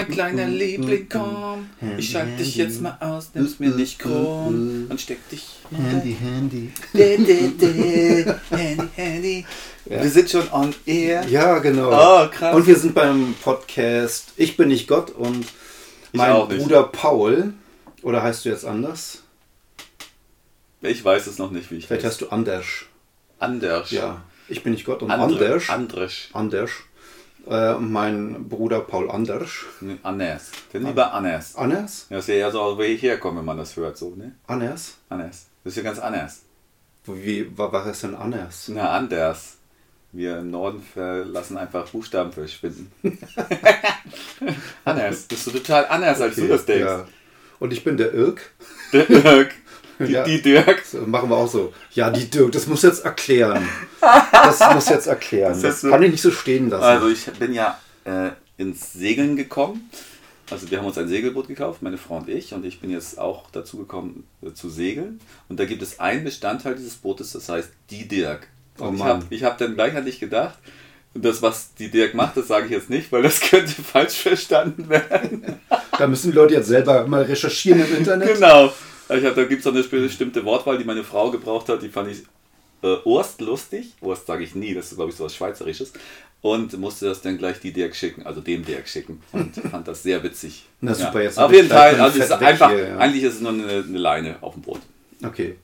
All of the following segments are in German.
Mein kleiner Liebling, komm, ich schalte dich jetzt mal aus, nimm's mir nicht krumm und steck dich Handy, Handy. De, de, de. Handy, Handy. Wir sind schon on air. Ja, genau. Oh, krass. Und wir sind beim Podcast Ich bin nicht Gott und mein. Bruder Paul. Oder heißt du jetzt anders? Ich weiß es noch nicht, wie ich Vielleicht heißt du Anders. Anders. Ja, ich bin nicht Gott und Andre, Anders. Anders. Anders. Äh, mein Bruder Paul Anders. Anders. Denn lieber Anders. Anders? Ja, ist ja so, wo ich herkomme, wenn man das hört, so, ne? Anders? Anders. Das ist ja ganz anders. Wie, wa- was ist denn Anders? Na, anders. Wir im Norden verlassen einfach Buchstaben verschwinden. anders. Bist du total anders, als du das denkst. Ja. Und ich bin der Irk. Der Dirk. Die, Ja. die Dirk. Machen wir auch so. Ja, die Dirk, das muss jetzt erklären. Das muss jetzt erklären. Das Das, so- kann ich nicht so stehen lassen. Also ich bin ja äh, ins Segeln gekommen. Also wir haben uns ein Segelboot gekauft, meine Frau und ich, und ich bin jetzt auch dazu gekommen äh, zu segeln. Und da gibt es einen Bestandteil dieses Bootes, das heißt die Dirk. Oh Und ich Mann. habe ich hab dann gleich an dich gedacht, das, was die Dirk macht, das sage ich jetzt nicht, weil das könnte falsch verstanden werden. Da müssen die Leute jetzt selber mal recherchieren im Internet. genau. Ich hab, da gibt es eine bestimmte Wortwahl, die meine Frau gebraucht hat, die fand ich äh, Urst lustig. Urst sage ich nie, das ist glaube ich so was Schweizerisches. Und musste das dann gleich die Dirk schicken, also dem Dirk schicken. Und fand das sehr witzig. Na super, jetzt Auf jeden Fall, also ist einfach, hier, ja. eigentlich ist es nur eine, eine Leine auf dem Boot. Okay.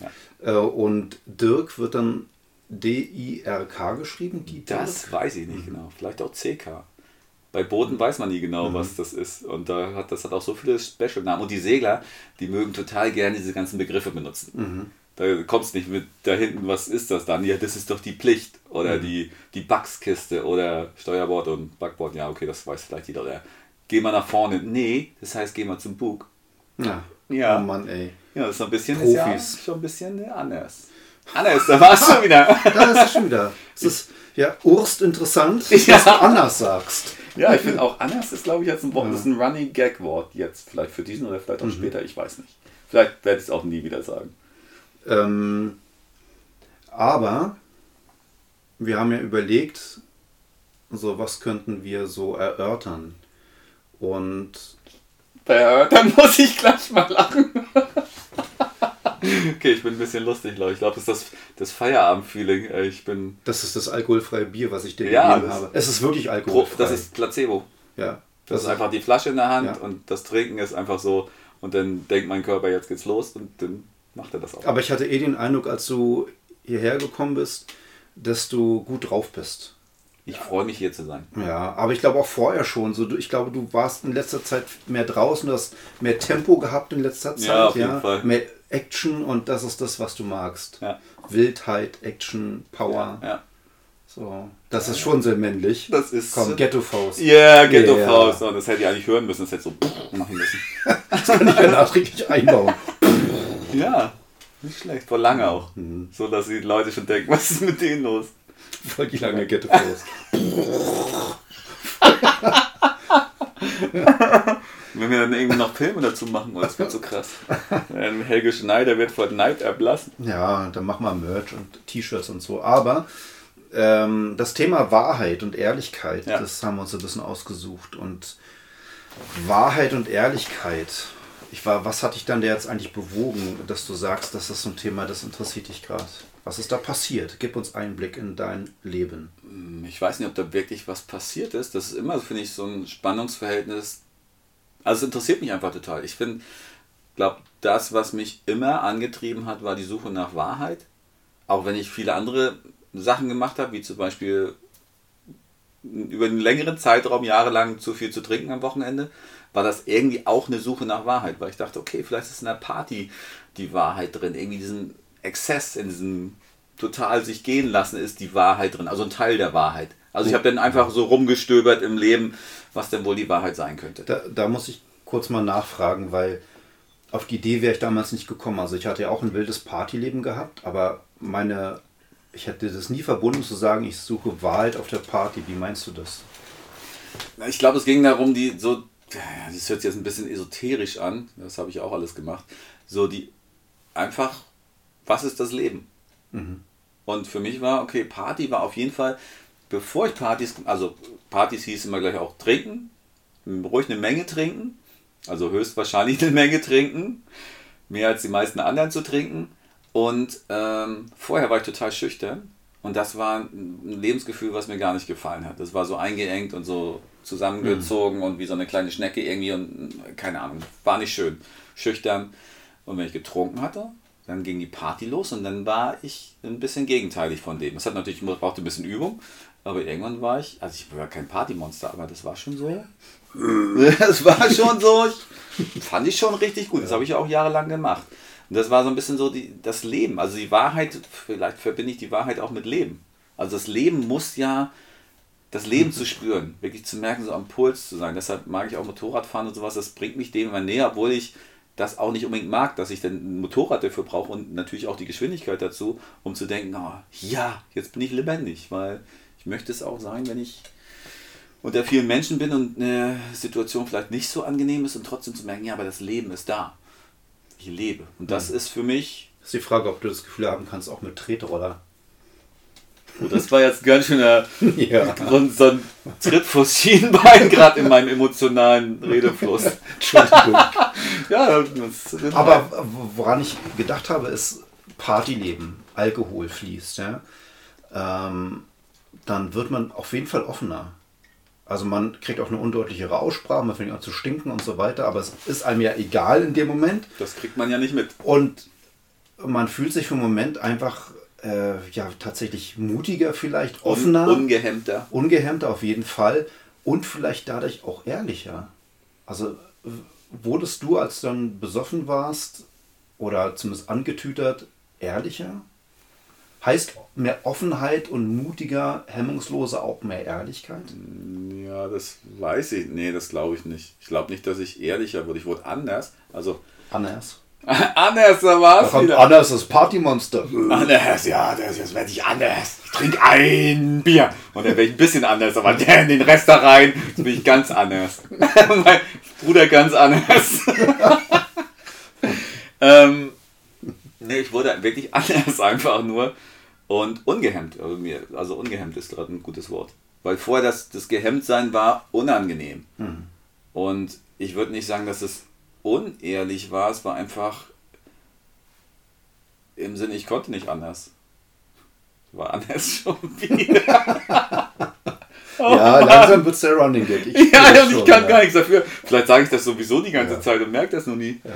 Ja. Äh, und Dirk wird dann D-I-R-K geschrieben? Die Das weiß ich nicht genau. Vielleicht auch CK. Bei Booten weiß man nie genau, Mhm. was das ist. Und da hat, das hat auch so viele Special-Namen. Und die Segler, die mögen total gerne diese ganzen Begriffe benutzen. Mhm. Da kommst nicht mit da hinten, was ist das dann? Ja, das ist doch die Pflicht. Mhm. Oder die, die Backskiste oder Steuerbord und Backbord. Ja, okay, das weiß vielleicht jeder. Oder geh mal nach vorne. Nee, das heißt, geh mal zum Bug. Ja. Ja. Oh Mann, ey. Ja, das ist so ein bisschen, Profis. Ist ja schon ein bisschen anders. Anders, da war es schon wieder. Da ist es schon wieder. Es ist ja urst interessant, dass Ja. du anders sagst. Ja, ich finde auch anders ist, glaube ich, jetzt ein Wort, das ist ein Running Gag Wort jetzt. Vielleicht für diesen oder vielleicht auch später, ich weiß nicht. Vielleicht werde ich es auch nie wieder sagen. Ähm, aber wir haben ja überlegt, so was könnten wir so erörtern. Und Bei Erörtern muss ich gleich mal lachen. Okay, ich bin ein bisschen lustig, glaube ich. Ich glaube, das ist das, das Feierabend-Feeling. Äh, Ich bin. das ist das alkoholfreie Bier, was ich dir Ja, gegeben das- habe. Es ist wirklich alkoholfrei. das ist Placebo. ja. Das ist einfach die Flasche in der Hand Ja. und das Trinken ist einfach so. Und dann denkt mein Körper, jetzt geht's los und dann macht er das auch. Aber ich hatte eh den Eindruck, als du hierher gekommen bist, dass du gut drauf bist. Ich freue mich hier zu sein. Ja, aber ich glaube auch vorher schon. So, ich glaube, du warst in letzter Zeit mehr draußen, du hast mehr Tempo gehabt in letzter Zeit. Ja, auf jeden Fall. Mehr Action und das ist das, was du magst. Ja. Wildheit, Action, Power. Ja. So, das ist schon sehr männlich. Das ist- Komm, Ghetto Faust. Yeah, Ghetto Ja. Faust. Und das hätte ich eigentlich hören müssen. Das hätte so machen müssen. Das kann ich ja nachträglich einbauen. Ja, nicht schlecht. Vor lange auch. So, dass die Leute schon denken, was ist mit denen los? Voll die lange Ghetto Faust. Wenn wir dann irgendwie noch Filme dazu machen, oh, das wird so krass. Ähm, Helge Schneider wird vor Neid erblassen. Ja, dann mach mal Merch und T-Shirts und so. Aber ähm, das Thema Wahrheit und Ehrlichkeit, Ja. das haben wir uns ein bisschen ausgesucht. Und Wahrheit und Ehrlichkeit. Ich war, was hat dich dann jetzt eigentlich bewogen, dass du sagst, dass das so ein Thema, das interessiert dich gerade? Was ist da passiert? Gib uns Einblick in dein Leben. Ich weiß nicht, ob da wirklich was passiert ist. Das ist immer, finde ich, so ein Spannungsverhältnis. Also es interessiert mich einfach total. Ich finde, glaube, das, was mich immer angetrieben hat, war die Suche nach Wahrheit. Auch wenn ich viele andere Sachen gemacht habe, wie zum Beispiel über einen längeren Zeitraum jahrelang zu viel zu trinken am Wochenende, war das irgendwie auch eine Suche nach Wahrheit, weil ich dachte, okay, vielleicht ist in der Party die Wahrheit drin, irgendwie diesen Exzess in diesem total sich gehen lassen ist die Wahrheit drin, also ein Teil der Wahrheit. Also ich habe dann einfach so rumgestöbert im Leben, was denn wohl die Wahrheit sein könnte. Da, da muss ich kurz mal nachfragen, weil auf die Idee wäre ich damals nicht gekommen. Also ich hatte ja auch ein wildes Partyleben gehabt, aber meine, ich hätte das nie verbunden zu sagen, ich suche Wahrheit auf der Party. Wie meinst du das? Ich glaube, es ging darum, die so, das hört sich jetzt ein bisschen esoterisch an, das habe ich auch alles gemacht, so die einfach, was ist das Leben? Und für mich war, okay, Party war auf jeden Fall, bevor ich Partys, also Partys hieß immer gleich auch trinken ruhig eine Menge trinken, also höchstwahrscheinlich eine Menge trinken, mehr als die meisten anderen zu trinken. Und ähm, vorher war ich total schüchtern und das war ein Lebensgefühl, was mir gar nicht gefallen hat. Das war so eingeengt und so zusammengezogen mhm. und wie so eine kleine Schnecke irgendwie und keine Ahnung, war nicht schön. Schüchtern. Und wenn ich getrunken hatte, dann ging die Party los und dann war ich ein bisschen gegenteilig von dem. Das hat natürlich, brauchte ein bisschen Übung, aber irgendwann war ich, also ich war kein Partymonster, aber das war schon so. Das war schon so, fand ich schon richtig gut. Das habe ich auch jahrelang gemacht. Und das war so ein bisschen so die, das Leben. Also die Wahrheit, vielleicht verbinde ich die Wahrheit auch mit Leben. Also das Leben muss ja, das Leben zu spüren, wirklich zu merken, so am Puls zu sein. Deshalb mag ich auch Motorradfahren und sowas. Das bringt mich dem immer näher, obwohl ich das auch nicht unbedingt mag, dass ich dann ein Motorrad dafür brauche und natürlich auch die Geschwindigkeit dazu, um zu denken, oh, ja, jetzt bin ich lebendig, weil ich möchte es auch sein, wenn ich unter vielen Menschen bin und eine Situation vielleicht nicht so angenehm ist und trotzdem zu merken, ja, aber das Leben ist da. Ich lebe. Und das mhm. ist für mich. Das ist die Frage, ob du das Gefühl haben kannst, auch mit Tretroller. Oh, das war jetzt ganz schöner ja. so, ein Tritt vor Schienbein, gerade in meinem emotionalen Redefluss. Entschuldigung. ja, das Aber woran ich gedacht habe, ist Partyleben, Alkohol fließt. Ja? Ähm, dann wird man auf jeden Fall offener. Also man kriegt auch eine undeutlichere Aussprache, man fängt an zu stinken und so weiter, aber es ist einem ja egal in dem Moment. Das kriegt man ja nicht mit. Und man fühlt sich für einen Moment einfach äh, ja tatsächlich mutiger vielleicht, offener. Un ungehemmter. Ungehemmter auf jeden Fall und vielleicht dadurch auch ehrlicher. Also wurdest du, als du dann besoffen warst oder zumindest angetütert, ehrlicher? Heißt mehr Offenheit und mutiger, hemmungsloser auch mehr Ehrlichkeit? Ja, das weiß ich. Nee, das glaube ich nicht. Ich glaube nicht, dass ich ehrlicher wurde. Ich wurde anders. Also. Anders. anders, da war es wieder. Anders, das Partymonster. Anders, ja, das, das werde ich anders. Ich trinke ein Bier. Und dann werde ich ein bisschen anders, aber der in den Rest da rein, jetzt bin ich ganz anders. mein Bruder ganz anders. ähm, nee, ich wurde wirklich anders einfach nur. Und ungehemmt, also, also ungehemmt ist gerade ein gutes Wort. Weil vorher das, das Gehemmtsein war unangenehm. Mhm. Und ich würde nicht sagen, dass es unehrlich war, es war einfach im Sinne, ich konnte nicht anders. War anders schon wieder. oh ja, Mann. langsam wird es der Running Gag. Ich ja, und ich kann ja. gar nichts dafür. Vielleicht sage ich das sowieso die ganze ja. Zeit und merke das noch nie. Ja.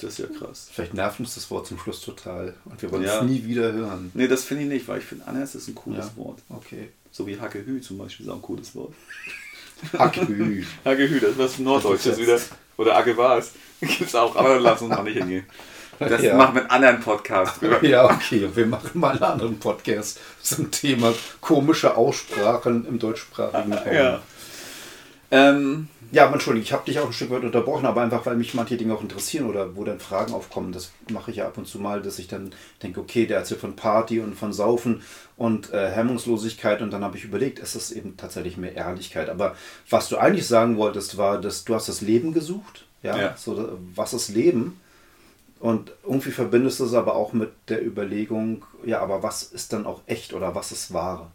Das ist ja krass. Vielleicht nervt uns das Wort zum Schluss total und wir wollen ja. es nie wieder hören. Nee, das finde ich nicht, weil ich finde, anders ist ein cooles ja. Wort. Okay. So wie Hackehü zum Beispiel ist auch ein cooles Wort. Hackehü. Hackehü, das ist was Norddeutsches wieder. Oder Agewars. Gibt es auch, aber dann lass uns mal nicht hingehen. Das ja. machen wir einen anderen Podcast. Ja, okay. Wir machen mal einen anderen Podcast zum Thema komische Aussprachen im deutschsprachigen Raum. Ja. Ähm, ja, entschuldige, ich habe dich auch ein Stück weit unterbrochen, aber einfach, weil mich manche Dinge auch interessieren oder wo dann Fragen aufkommen. Das mache ich ja ab und zu mal, dass ich dann denke, okay, der erzählt von Party und von Saufen und äh, Hemmungslosigkeit und dann habe ich überlegt, es ist eben tatsächlich mehr Ehrlichkeit. Aber was du eigentlich sagen wolltest, war, dass du hast das Leben gesucht. Ja, ja. So, was ist Leben? Und irgendwie verbindest du es aber auch mit der Überlegung, ja, aber was ist dann auch echt oder was ist wahre?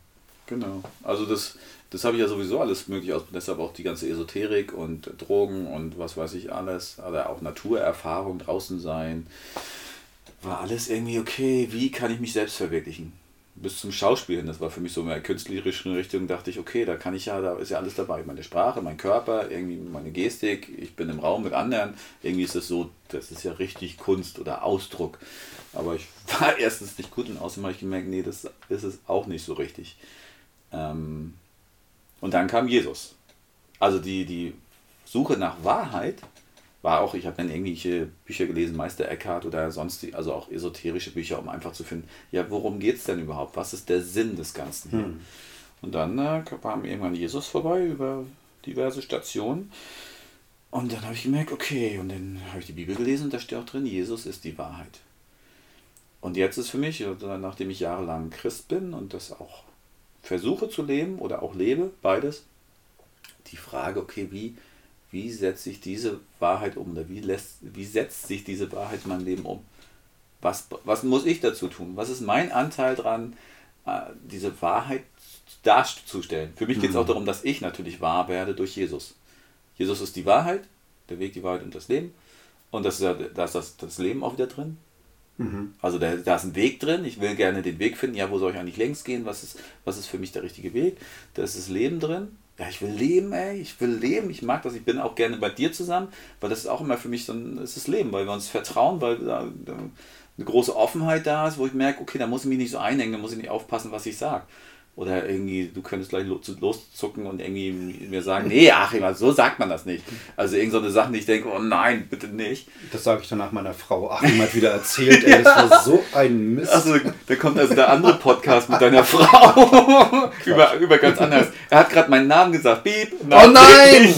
Genau. Also das, das habe ich ja sowieso alles möglich aus. Deshalb auch die ganze Esoterik und Drogen und was weiß ich alles. Oder auch Naturerfahrung, draußen sein. War alles irgendwie okay. Wie kann ich mich selbst verwirklichen? Bis zum Schauspielen, das war für mich so in der künstlerischen Richtung, dachte ich, okay, da kann ich ja, da ist ja alles dabei. Meine Sprache, mein Körper, irgendwie meine Gestik, ich bin im Raum mit anderen. Irgendwie ist es so, das ist ja richtig Kunst oder Ausdruck. Aber ich war erstens nicht gut und außerdem habe ich gemerkt, nee, das ist es auch nicht so richtig. Ähm, und dann kam Jesus. Also die, die Suche nach Wahrheit war auch, ich habe dann irgendwelche Bücher gelesen, Meister Eckhart oder sonst, die, also auch esoterische Bücher, um einfach zu finden, ja, worum geht es denn überhaupt? Was ist der Sinn des Ganzen? Hm. Und dann äh, kam irgendwann Jesus vorbei über diverse Stationen. Und dann habe ich gemerkt, okay, und dann habe ich die Bibel gelesen und da steht auch drin, Jesus ist die Wahrheit. Und jetzt ist für mich, nachdem ich jahrelang Christ bin und das auch versuche zu leben oder auch lebe, beides, die Frage, okay, wie, wie setze ich diese Wahrheit um oder wie, lässt, wie setzt sich diese Wahrheit in mein Leben um? Was, was muss ich dazu tun? Was ist mein Anteil daran, äh, diese Wahrheit darzustellen? Für mich geht es mhm. auch darum, dass ich natürlich wahr werde durch Jesus. Jesus ist die Wahrheit, der Weg, die Wahrheit und das Leben. Und das ist ja, da ist das, das Leben auch wieder drin. Mhm. Also da, da ist ein Weg drin. Ich will gerne den Weg finden. Ja, wo soll ich eigentlich längs gehen? Was ist, was ist für mich der richtige Weg? Da ist das Leben drin. Ja, ich will leben, ey. Ich will leben. Ich mag das. Ich bin auch gerne bei dir zusammen, weil das ist auch immer für mich ein ist das Leben, weil wir uns vertrauen, weil da eine große Offenheit da ist, wo ich merke, okay, da muss ich mich nicht so einhängen, da muss ich nicht aufpassen, was ich sage. Oder irgendwie, du könntest gleich lo- loszucken und irgendwie mir sagen, nee, Achim, also so sagt man das nicht. Also irgend so eine Sache, die ich denke, oh nein, bitte nicht. Das sage ich danach meiner Frau. Ach, jemand wieder erzählt, ey, das war so ein Mist. Also, da kommt also der andere Podcast mit deiner Frau über, über ganz anders. Er hat gerade meinen Namen gesagt. Piep. oh nein!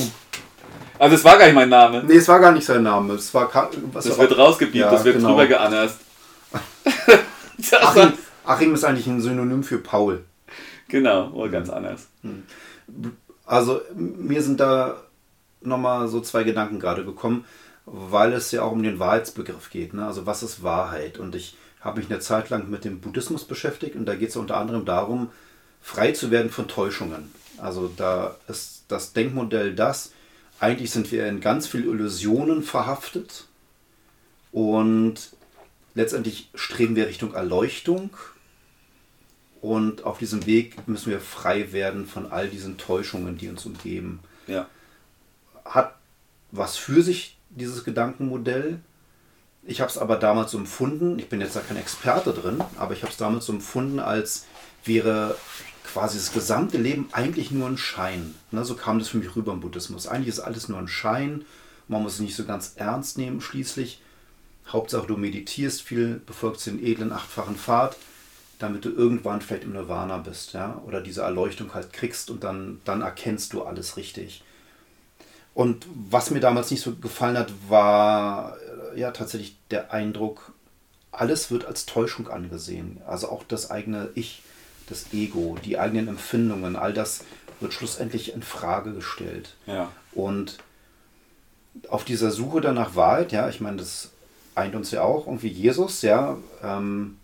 Also es war gar nicht mein Name. Nee, es war gar nicht sein Name. Es war was Das war- wird rausgepiept, Ja, das wird genau. drüber geannerst. Achim, Achim ist eigentlich ein Synonym für Paul. Genau, oder ganz anders. Also mir sind da nochmal so zwei Gedanken gerade gekommen, weil es ja auch um den Wahrheitsbegriff geht. Ne? Also was ist Wahrheit? Und ich habe mich eine Zeit lang mit dem Buddhismus beschäftigt und da geht es unter anderem darum, frei zu werden von Täuschungen. Also da ist das Denkmodell das, eigentlich sind wir in ganz viel Illusionen verhaftet und letztendlich streben wir Richtung Erleuchtung und auf diesem Weg müssen wir frei werden von all diesen Täuschungen, die uns umgeben. Ja. Hat was für sich, dieses Gedankenmodell. Ich habe es aber damals empfunden, ich bin jetzt da kein Experte drin, aber ich habe es damals empfunden, als wäre quasi das gesamte Leben eigentlich nur ein Schein. Ne, so kam das für mich rüber im Buddhismus. Eigentlich ist alles nur ein Schein, man muss es nicht so ganz ernst nehmen schließlich. Hauptsache du meditierst viel, befolgst den edlen achtfachen Pfad, damit du irgendwann vielleicht im Nirvana bist, ja, oder diese Erleuchtung halt kriegst und dann, dann erkennst du alles richtig. Und was mir damals nicht so gefallen hat, war äh, ja tatsächlich der Eindruck, alles wird als Täuschung angesehen. Also auch das eigene Ich, das Ego, die eigenen Empfindungen, all das wird schlussendlich in Frage gestellt. Ja. Und auf dieser Suche dann nach Wahrheit, ja, ich meine, das eint uns ja auch irgendwie Jesus, ja, ähm,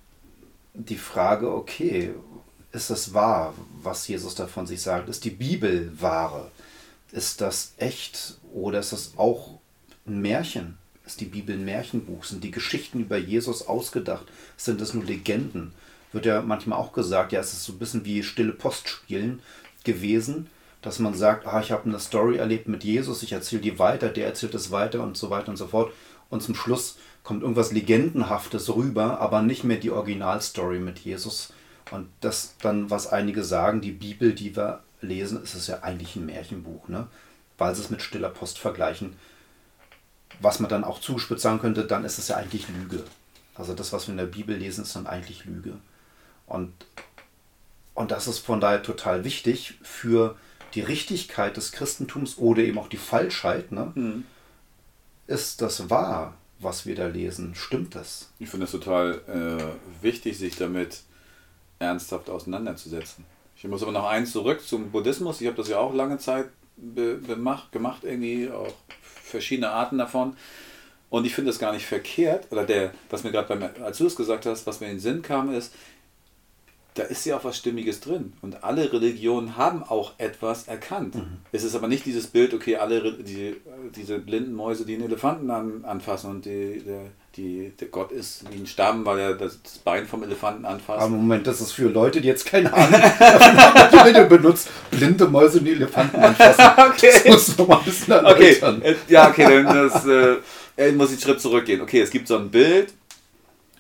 die Frage, okay, ist das wahr, was Jesus da von sich sagt? Ist die Bibel wahre? Ist das echt oder ist das auch ein Märchen? Ist die Bibel ein Märchenbuch? Sind die Geschichten über Jesus ausgedacht? Sind das nur Legenden? Wird ja manchmal auch gesagt, ja, es ist so ein bisschen wie stille Postspielen gewesen, dass man sagt, ah, ich habe eine Story erlebt mit Jesus, ich erzähle die weiter, der erzählt es weiter und so weiter und so fort. Und zum Schluss kommt irgendwas Legendenhaftes rüber, aber nicht mehr die Originalstory mit Jesus. Und das dann, was einige sagen, die Bibel, die wir lesen, ist es ja eigentlich ein Märchenbuch, ne? weil sie es mit stiller Post vergleichen. Was man dann auch zugespitzt sagen könnte, dann ist es ja eigentlich Lüge. Also das, was wir in der Bibel lesen, ist dann eigentlich Lüge. Und, und das ist von daher total wichtig für die Richtigkeit des Christentums oder eben auch die Falschheit. Ne? Hm. Ist das wahr, was wir da lesen? Stimmt das? Ich finde es total äh, wichtig, sich damit ernsthaft auseinanderzusetzen. Ich muss aber noch eins zurück zum Buddhismus. Ich habe das ja auch lange Zeit be bemacht, gemacht, irgendwie auch verschiedene Arten davon. Und ich finde das gar nicht verkehrt, oder der, was mir gerade als du es gesagt hast, was mir in den Sinn kam, ist, da ist ja auch was Stimmiges drin. Und alle Religionen haben auch etwas erkannt. Es ist aber nicht dieses Bild, okay, alle die, diese blinden Mäuse, die einen Elefanten an, anfassen und die, der, die, der Gott ist wie ein Stamm, weil er das Bein vom Elefanten anfasst. Aber Moment, das ist für Leute, die jetzt keine Ahnung haben, die benutzt. Blinde Mäuse und Elefanten anfassen. Okay. Das du noch mal ein bisschen Okay, erläutern. äh, ja, okay, dann das, äh, äh, muss ich einen Schritt zurückgehen. Okay, es gibt so ein Bild,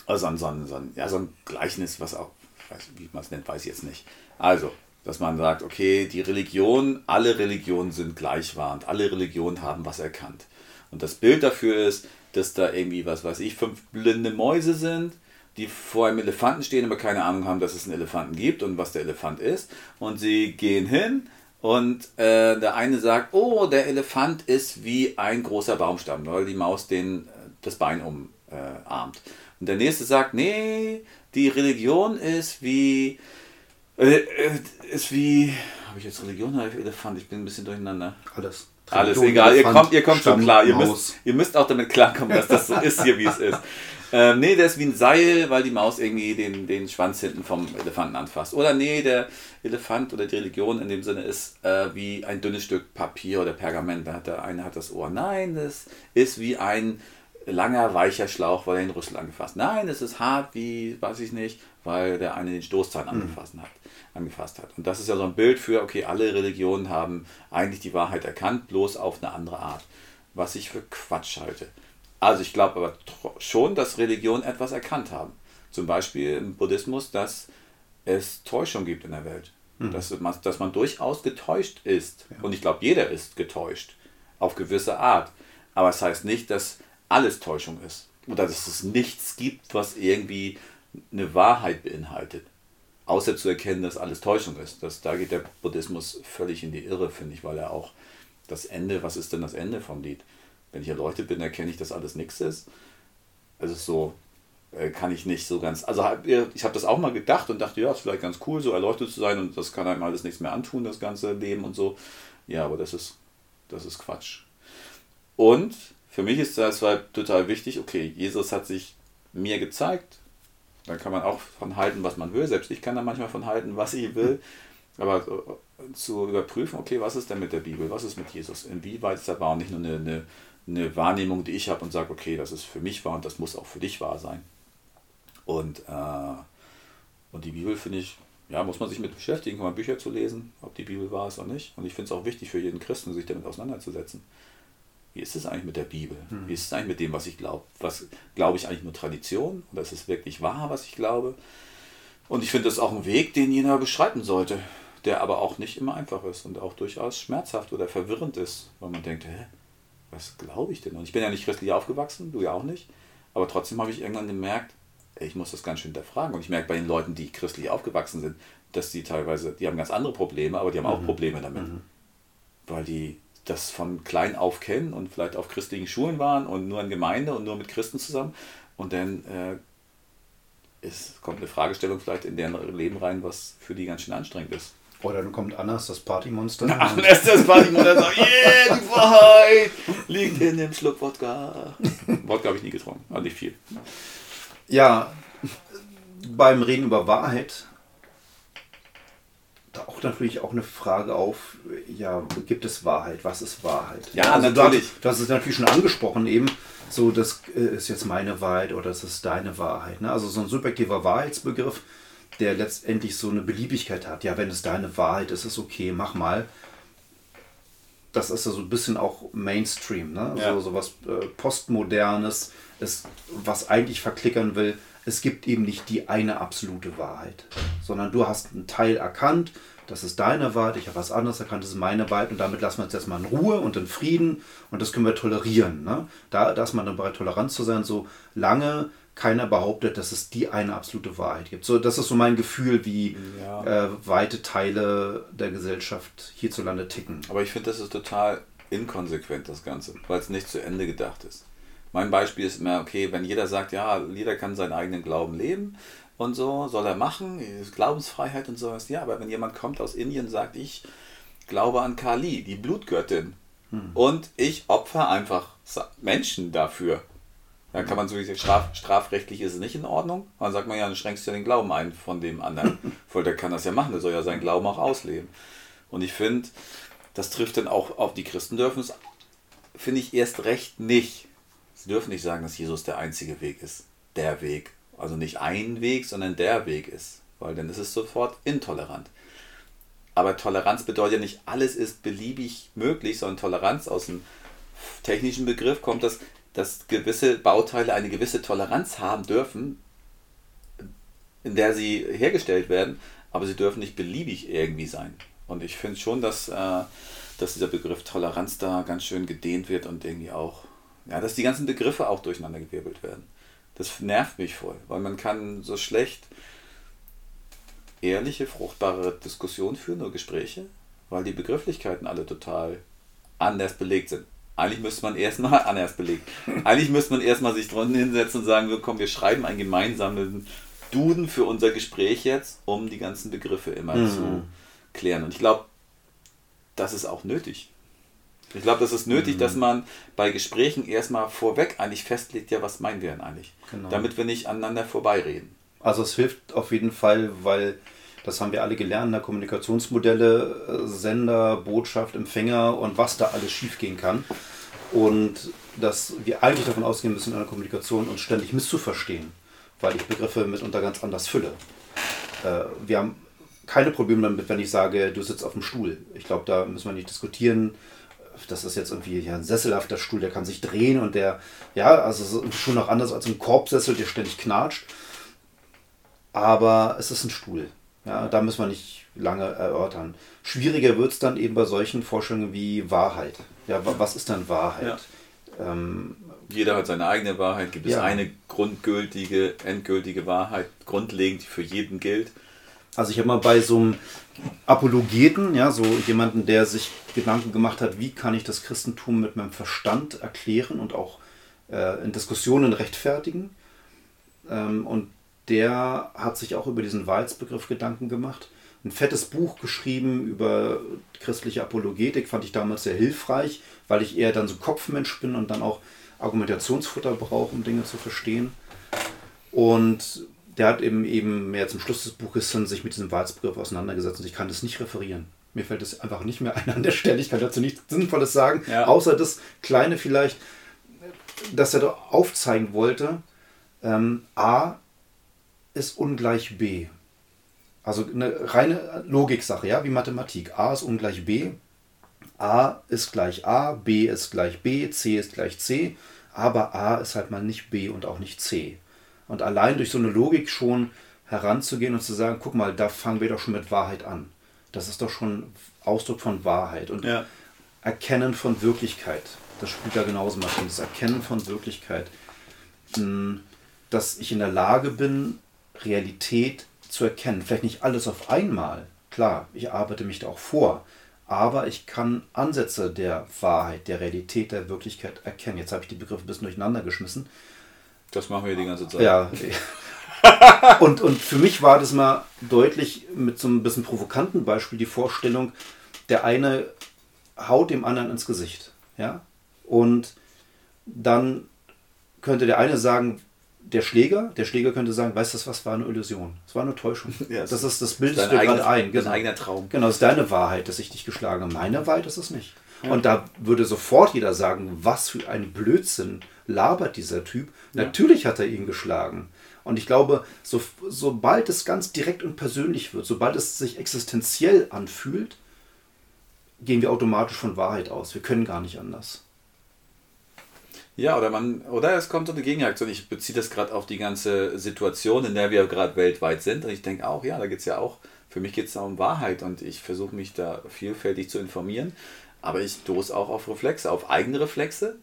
also so ein, so ein, so ein, ja, so ein Gleichnis, was auch, weiß, wie man es nennt, weiß ich jetzt nicht. Also, dass man sagt, okay, die Religion, alle Religionen sind gleichwahrend, alle Religionen haben was erkannt. Und das Bild dafür ist, dass da irgendwie, was weiß ich, fünf blinde Mäuse sind, die vor einem Elefanten stehen, aber keine Ahnung haben, dass es einen Elefanten gibt und was der Elefant ist. Und sie gehen hin und äh, der eine sagt, oh, der Elefant ist wie ein großer Baumstamm, weil die Maus den, äh, das Bein umarmt. Äh, und der nächste sagt, nee, die Religion ist wie, äh, äh, ist wie, habe ich jetzt Religion oder Elefant? Ich bin ein bisschen durcheinander. Alles. Alles egal, ihr kommt, ihr kommt schon klar. Ihr müsst, ihr müsst auch damit klarkommen, dass das so ist hier, wie es ist. ähm, nee, der ist wie ein Seil, weil die Maus irgendwie den, den Schwanz hinten vom Elefanten anfasst. Oder nee, der Elefant oder die Religion in dem Sinne ist äh, wie ein dünnes Stück Papier oder Pergament. Da hat der eine hat das Ohr. Nein, es ist wie ein langer, weicher Schlauch, weil er den Rüssel angefasst. Nein, es ist hart wie, weiß ich nicht, weil der eine den Stoßzahn mhm. angefasst hat angefasst hat. Und das ist ja so ein Bild für, okay, alle Religionen haben eigentlich die Wahrheit erkannt, bloß auf eine andere Art. Was ich für Quatsch halte. Also ich glaube aber schon, dass Religionen etwas erkannt haben. Zum Beispiel im Buddhismus, dass es Täuschung gibt in der Welt. Mhm. Dass, man, dass man durchaus getäuscht ist. Ja. Und ich glaube, jeder ist getäuscht. Auf gewisse Art. Aber es das heißt nicht, dass alles Täuschung ist. Oder dass es nichts gibt, was irgendwie eine Wahrheit beinhaltet außer zu erkennen, dass alles Täuschung ist. Das, da geht der Buddhismus völlig in die Irre, finde ich, weil er auch das Ende, was ist denn das Ende vom Lied? Wenn ich erleuchtet bin, erkenne ich, dass alles nichts ist. Also so äh, kann ich nicht so ganz. Also ich habe das auch mal gedacht und dachte, ja, ist vielleicht ganz cool, so erleuchtet zu sein und das kann einem alles nichts mehr antun, das ganze Leben und so. Ja, aber das ist, das ist Quatsch. Und für mich ist das halt total wichtig, okay, Jesus hat sich mir gezeigt, da kann man auch von halten, was man will. Selbst ich kann da manchmal von halten, was ich will. Aber äh, zu überprüfen, okay, was ist denn mit der Bibel? Was ist mit Jesus? Inwieweit ist er wahr? Und nicht nur eine, eine, eine Wahrnehmung, die ich habe und sage, okay, das ist für mich wahr und das muss auch für dich wahr sein. Und, äh, und die Bibel finde ich, ja, muss man sich mit beschäftigen, kann man Bücher zu lesen, ob die Bibel wahr ist oder nicht. Und ich finde es auch wichtig für jeden Christen, sich damit auseinanderzusetzen wie ist es eigentlich mit der Bibel? Hm. Wie ist es eigentlich mit dem, was ich glaube? Was glaube ich eigentlich nur Tradition oder ist es wirklich wahr, was ich glaube? Und ich finde das auch ein Weg, den jeder beschreiten sollte, der aber auch nicht immer einfach ist und auch durchaus schmerzhaft oder verwirrend ist, weil man denkt, hä, was glaube ich denn? Und ich bin ja nicht christlich aufgewachsen, du ja auch nicht, aber trotzdem habe ich irgendwann gemerkt, ey, ich muss das ganz schön hinterfragen. Und ich merke bei den Leuten, die christlich aufgewachsen sind, dass die teilweise, die haben ganz andere Probleme, aber die haben auch mhm. Probleme damit. Mhm. Weil die das von klein auf kennen und vielleicht auf christlichen Schulen waren und nur in Gemeinde und nur mit Christen zusammen. Und dann äh, es kommt eine Fragestellung vielleicht in deren Leben rein, was für die ganz schön anstrengend ist. Oder dann kommt Annas, das Partymonster. Annas, das Partymonster, und sagt, yeah, die Wahrheit liegt in dem Schluck Wodka. Wodka habe ich nie getrunken, aber nicht viel. Ja, beim Reden über Wahrheit auch natürlich auch eine Frage auf, ja, gibt es Wahrheit? Was ist Wahrheit? Ja, also natürlich. Du hast, es natürlich schon angesprochen, eben so, das äh, ist jetzt meine Wahrheit oder das ist deine Wahrheit. Ne? Also so ein subjektiver Wahrheitsbegriff, der letztendlich so eine Beliebigkeit hat. Ja, wenn es deine Wahrheit ist, ist okay, mach mal. Das ist ja so ein bisschen auch Mainstream, ne? Ja. So, so was äh, Postmodernes, ist, was eigentlich verklickern will, es gibt eben nicht die eine absolute Wahrheit, sondern du hast einen Teil erkannt, das ist deine Wahrheit, ich habe was anderes erkannt, das ist meine Wahrheit und damit lassen wir uns jetzt mal in Ruhe und in Frieden und das können wir tolerieren. Ne? Da, da ist man dann bereit, tolerant zu sein, solange keiner behauptet, dass es die eine absolute Wahrheit gibt. So, das ist so mein Gefühl, wie ja. äh, weite Teile der Gesellschaft hierzulande ticken. Aber ich finde, das ist total inkonsequent, das Ganze, weil es nicht zu Ende gedacht ist. Mein Beispiel ist immer, okay, wenn jeder sagt, ja, jeder kann seinen eigenen Glauben leben und so, soll er machen, Glaubensfreiheit und sowas, ja, aber wenn jemand kommt aus Indien und sagt, ich glaube an Kali, die Blutgöttin, hm. und ich opfer einfach Menschen dafür, dann kann man so sagen, straf, strafrechtlich ist es nicht in Ordnung. Dann sagt man ja, du schränkst ja den Glauben ein von dem anderen. Voll, der kann das ja machen, der soll ja seinen Glauben auch ausleben. Und ich finde, das trifft dann auch auf die Christen dürfen es, finde ich erst recht nicht. Dürfen nicht sagen, dass Jesus der einzige Weg ist. Der Weg. Also nicht ein Weg, sondern der Weg ist. Weil dann ist es sofort intolerant. Aber Toleranz bedeutet ja nicht, alles ist beliebig möglich, sondern Toleranz aus dem technischen Begriff kommt, dass, dass gewisse Bauteile eine gewisse Toleranz haben dürfen, in der sie hergestellt werden, aber sie dürfen nicht beliebig irgendwie sein. Und ich finde schon, dass, äh, dass dieser Begriff Toleranz da ganz schön gedehnt wird und irgendwie auch ja, dass die ganzen Begriffe auch durcheinandergewirbelt werden. Das nervt mich voll, weil man kann so schlecht ehrliche, fruchtbare Diskussionen führen oder Gespräche, weil die Begrifflichkeiten alle total anders belegt sind. Eigentlich müsste man erstmal anders belegt. Eigentlich müsste man erstmal sich drunten hinsetzen und sagen, komm, wir schreiben einen gemeinsamen Duden für unser Gespräch jetzt, um die ganzen Begriffe immer mhm. zu klären. Und ich glaube, das ist auch nötig. Ich glaube, das ist nötig, mhm. dass man bei Gesprächen erstmal vorweg eigentlich festlegt, ja, was meinen wir denn eigentlich? Genau. Damit wir nicht aneinander vorbeireden. Also es hilft auf jeden Fall, weil das haben wir alle gelernt, ne? Kommunikationsmodelle, äh, Sender, Botschaft, Empfänger und was da alles schiefgehen kann. Und dass wir eigentlich davon ausgehen müssen, in der Kommunikation uns ständig misszuverstehen, weil ich Begriffe mitunter ganz anders fülle. Äh, wir haben keine Probleme damit, wenn ich sage, du sitzt auf dem Stuhl. Ich glaube, da müssen wir nicht diskutieren. Das ist jetzt irgendwie ja, ein sesselhafter Stuhl, der kann sich drehen und der, ja, also schon noch anders als ein Korbsessel, der ständig knatscht. Aber es ist ein Stuhl. Ja, da müssen wir nicht lange erörtern. Schwieriger wird es dann eben bei solchen Vorstellungen wie Wahrheit. Ja, was ist dann Wahrheit? Ja. Ähm, Jeder hat seine eigene Wahrheit. Gibt es ja. eine grundgültige, endgültige Wahrheit, grundlegend, die für jeden gilt? Also ich habe mal bei so einem Apologeten, ja, so jemanden, der sich Gedanken gemacht hat, wie kann ich das Christentum mit meinem Verstand erklären und auch äh, in Diskussionen rechtfertigen. Ähm, und der hat sich auch über diesen Wahrheitsbegriff Gedanken gemacht. Ein fettes Buch geschrieben über christliche Apologetik, fand ich damals sehr hilfreich, weil ich eher dann so Kopfmensch bin und dann auch Argumentationsfutter brauche, um Dinge zu verstehen. Und der hat eben, eben mehr zum Schluss des Buches hin sich mit diesem Wahrheitsbegriff auseinandergesetzt und ich kann das nicht referieren. Mir fällt es einfach nicht mehr ein an der Stelle. Ich kann dazu nichts Sinnvolles sagen, ja. außer das Kleine vielleicht, dass er da aufzeigen wollte. Ähm, A, ist ungleich b. Also eine reine Logiksache, ja, wie Mathematik. a ist ungleich b, a ist gleich a, b ist gleich b, c ist gleich c, aber a ist halt mal nicht b und auch nicht c. Und allein durch so eine Logik schon heranzugehen und zu sagen, guck mal, da fangen wir doch schon mit Wahrheit an. Das ist doch schon Ausdruck von Wahrheit und ja. Erkennen von Wirklichkeit. Das spielt da genauso mal Das Erkennen von Wirklichkeit. Hm, dass ich in der Lage bin, Realität zu erkennen. Vielleicht nicht alles auf einmal, klar, ich arbeite mich da auch vor, aber ich kann Ansätze der Wahrheit, der Realität, der Wirklichkeit erkennen. Jetzt habe ich die Begriffe ein bisschen durcheinander geschmissen. Das machen wir die ganze Zeit. Ja. und, und für mich war das mal deutlich mit so ein bisschen provokanten Beispiel die Vorstellung, der eine haut dem anderen ins Gesicht. Ja? Und dann könnte der eine sagen, der Schläger, der Schläger könnte sagen, weißt du was, war eine Illusion. Es war eine Täuschung. Ja, das ist das Bild, das dir gerade ein. Genau. eigener Traum. Genau, das ist deine Wahrheit, dass ich dich geschlagen habe. Meine Wahrheit ist es nicht. Ja. Und da würde sofort jeder sagen, was für ein Blödsinn labert dieser Typ. Ja. Natürlich hat er ihn geschlagen. Und ich glaube, so, sobald es ganz direkt und persönlich wird, sobald es sich existenziell anfühlt, gehen wir automatisch von Wahrheit aus. Wir können gar nicht anders. Ja, oder man, oder es kommt so eine Gegenreaktion. Ich beziehe das gerade auf die ganze Situation, in der wir gerade weltweit sind. Und ich denke auch, ja, da geht es ja auch, für mich geht es um Wahrheit und ich versuche mich da vielfältig zu informieren. Aber ich stoße auch auf Reflexe, auf eigene Reflexe,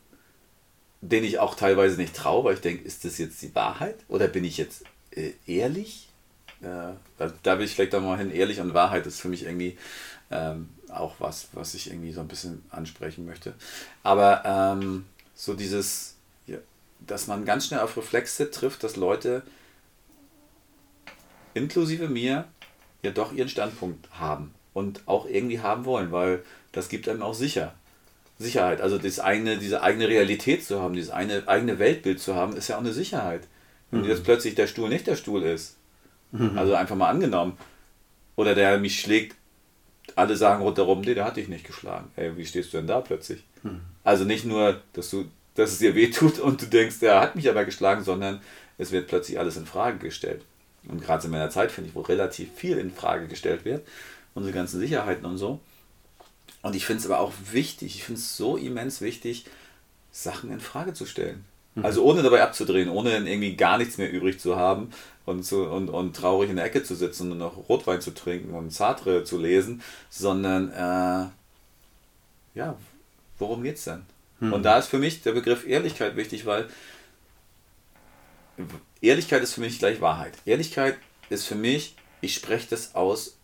denen ich auch teilweise nicht traue, weil ich denke, ist das jetzt die Wahrheit? Oder bin ich jetzt äh, ehrlich? Äh, da, da will ich vielleicht auch mal hin, ehrlich und Wahrheit ist für mich irgendwie ähm, auch was, was ich irgendwie so ein bisschen ansprechen möchte. Aber ähm, so dieses, ja, dass man ganz schnell auf Reflexe trifft, dass Leute inklusive mir ja doch ihren Standpunkt haben und auch irgendwie haben wollen, weil das gibt einem auch sicher. Sicherheit. Also das eine, diese eigene Realität zu haben, dieses eine, eigene Weltbild zu haben, ist ja auch eine Sicherheit. Wenn mhm. jetzt plötzlich der Stuhl nicht der Stuhl ist, mhm. also einfach mal angenommen, oder der mich schlägt, alle sagen rundherum, nee, der hat dich nicht geschlagen. Ey, wie stehst du denn da plötzlich? Mhm. Also nicht nur, dass du, dass es dir wehtut und du denkst, der hat mich aber geschlagen, sondern es wird plötzlich alles in Frage gestellt. Und gerade in meiner Zeit finde ich, wo relativ viel in Frage gestellt wird, unsere ganzen Sicherheiten und so. Und ich finde es aber auch wichtig, ich finde es so immens wichtig, Sachen in Frage zu stellen. Mhm. Also ohne dabei abzudrehen, ohne dann irgendwie gar nichts mehr übrig zu haben und, zu, und, und traurig in der Ecke zu sitzen und noch Rotwein zu trinken und Sartre zu lesen, sondern äh, ja, worum geht es denn? Mhm. Und da ist für mich der Begriff Ehrlichkeit wichtig, weil Ehrlichkeit ist für mich gleich Wahrheit. Ehrlichkeit ist für mich, ich spreche das aus,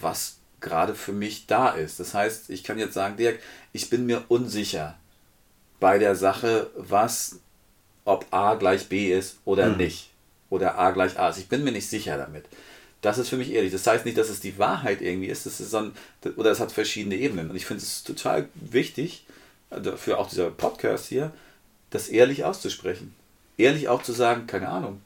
was gerade für mich da ist. Das heißt, ich kann jetzt sagen, Dirk, ich bin mir unsicher bei der Sache, was, ob A gleich B ist oder mhm. nicht. Oder A gleich A ist. Ich bin mir nicht sicher damit. Das ist für mich ehrlich. Das heißt nicht, dass es die Wahrheit irgendwie ist, das ist ein, oder es hat verschiedene Ebenen. Und ich finde es total wichtig, also für auch dieser Podcast hier, das ehrlich auszusprechen. Ehrlich auch zu sagen, keine Ahnung.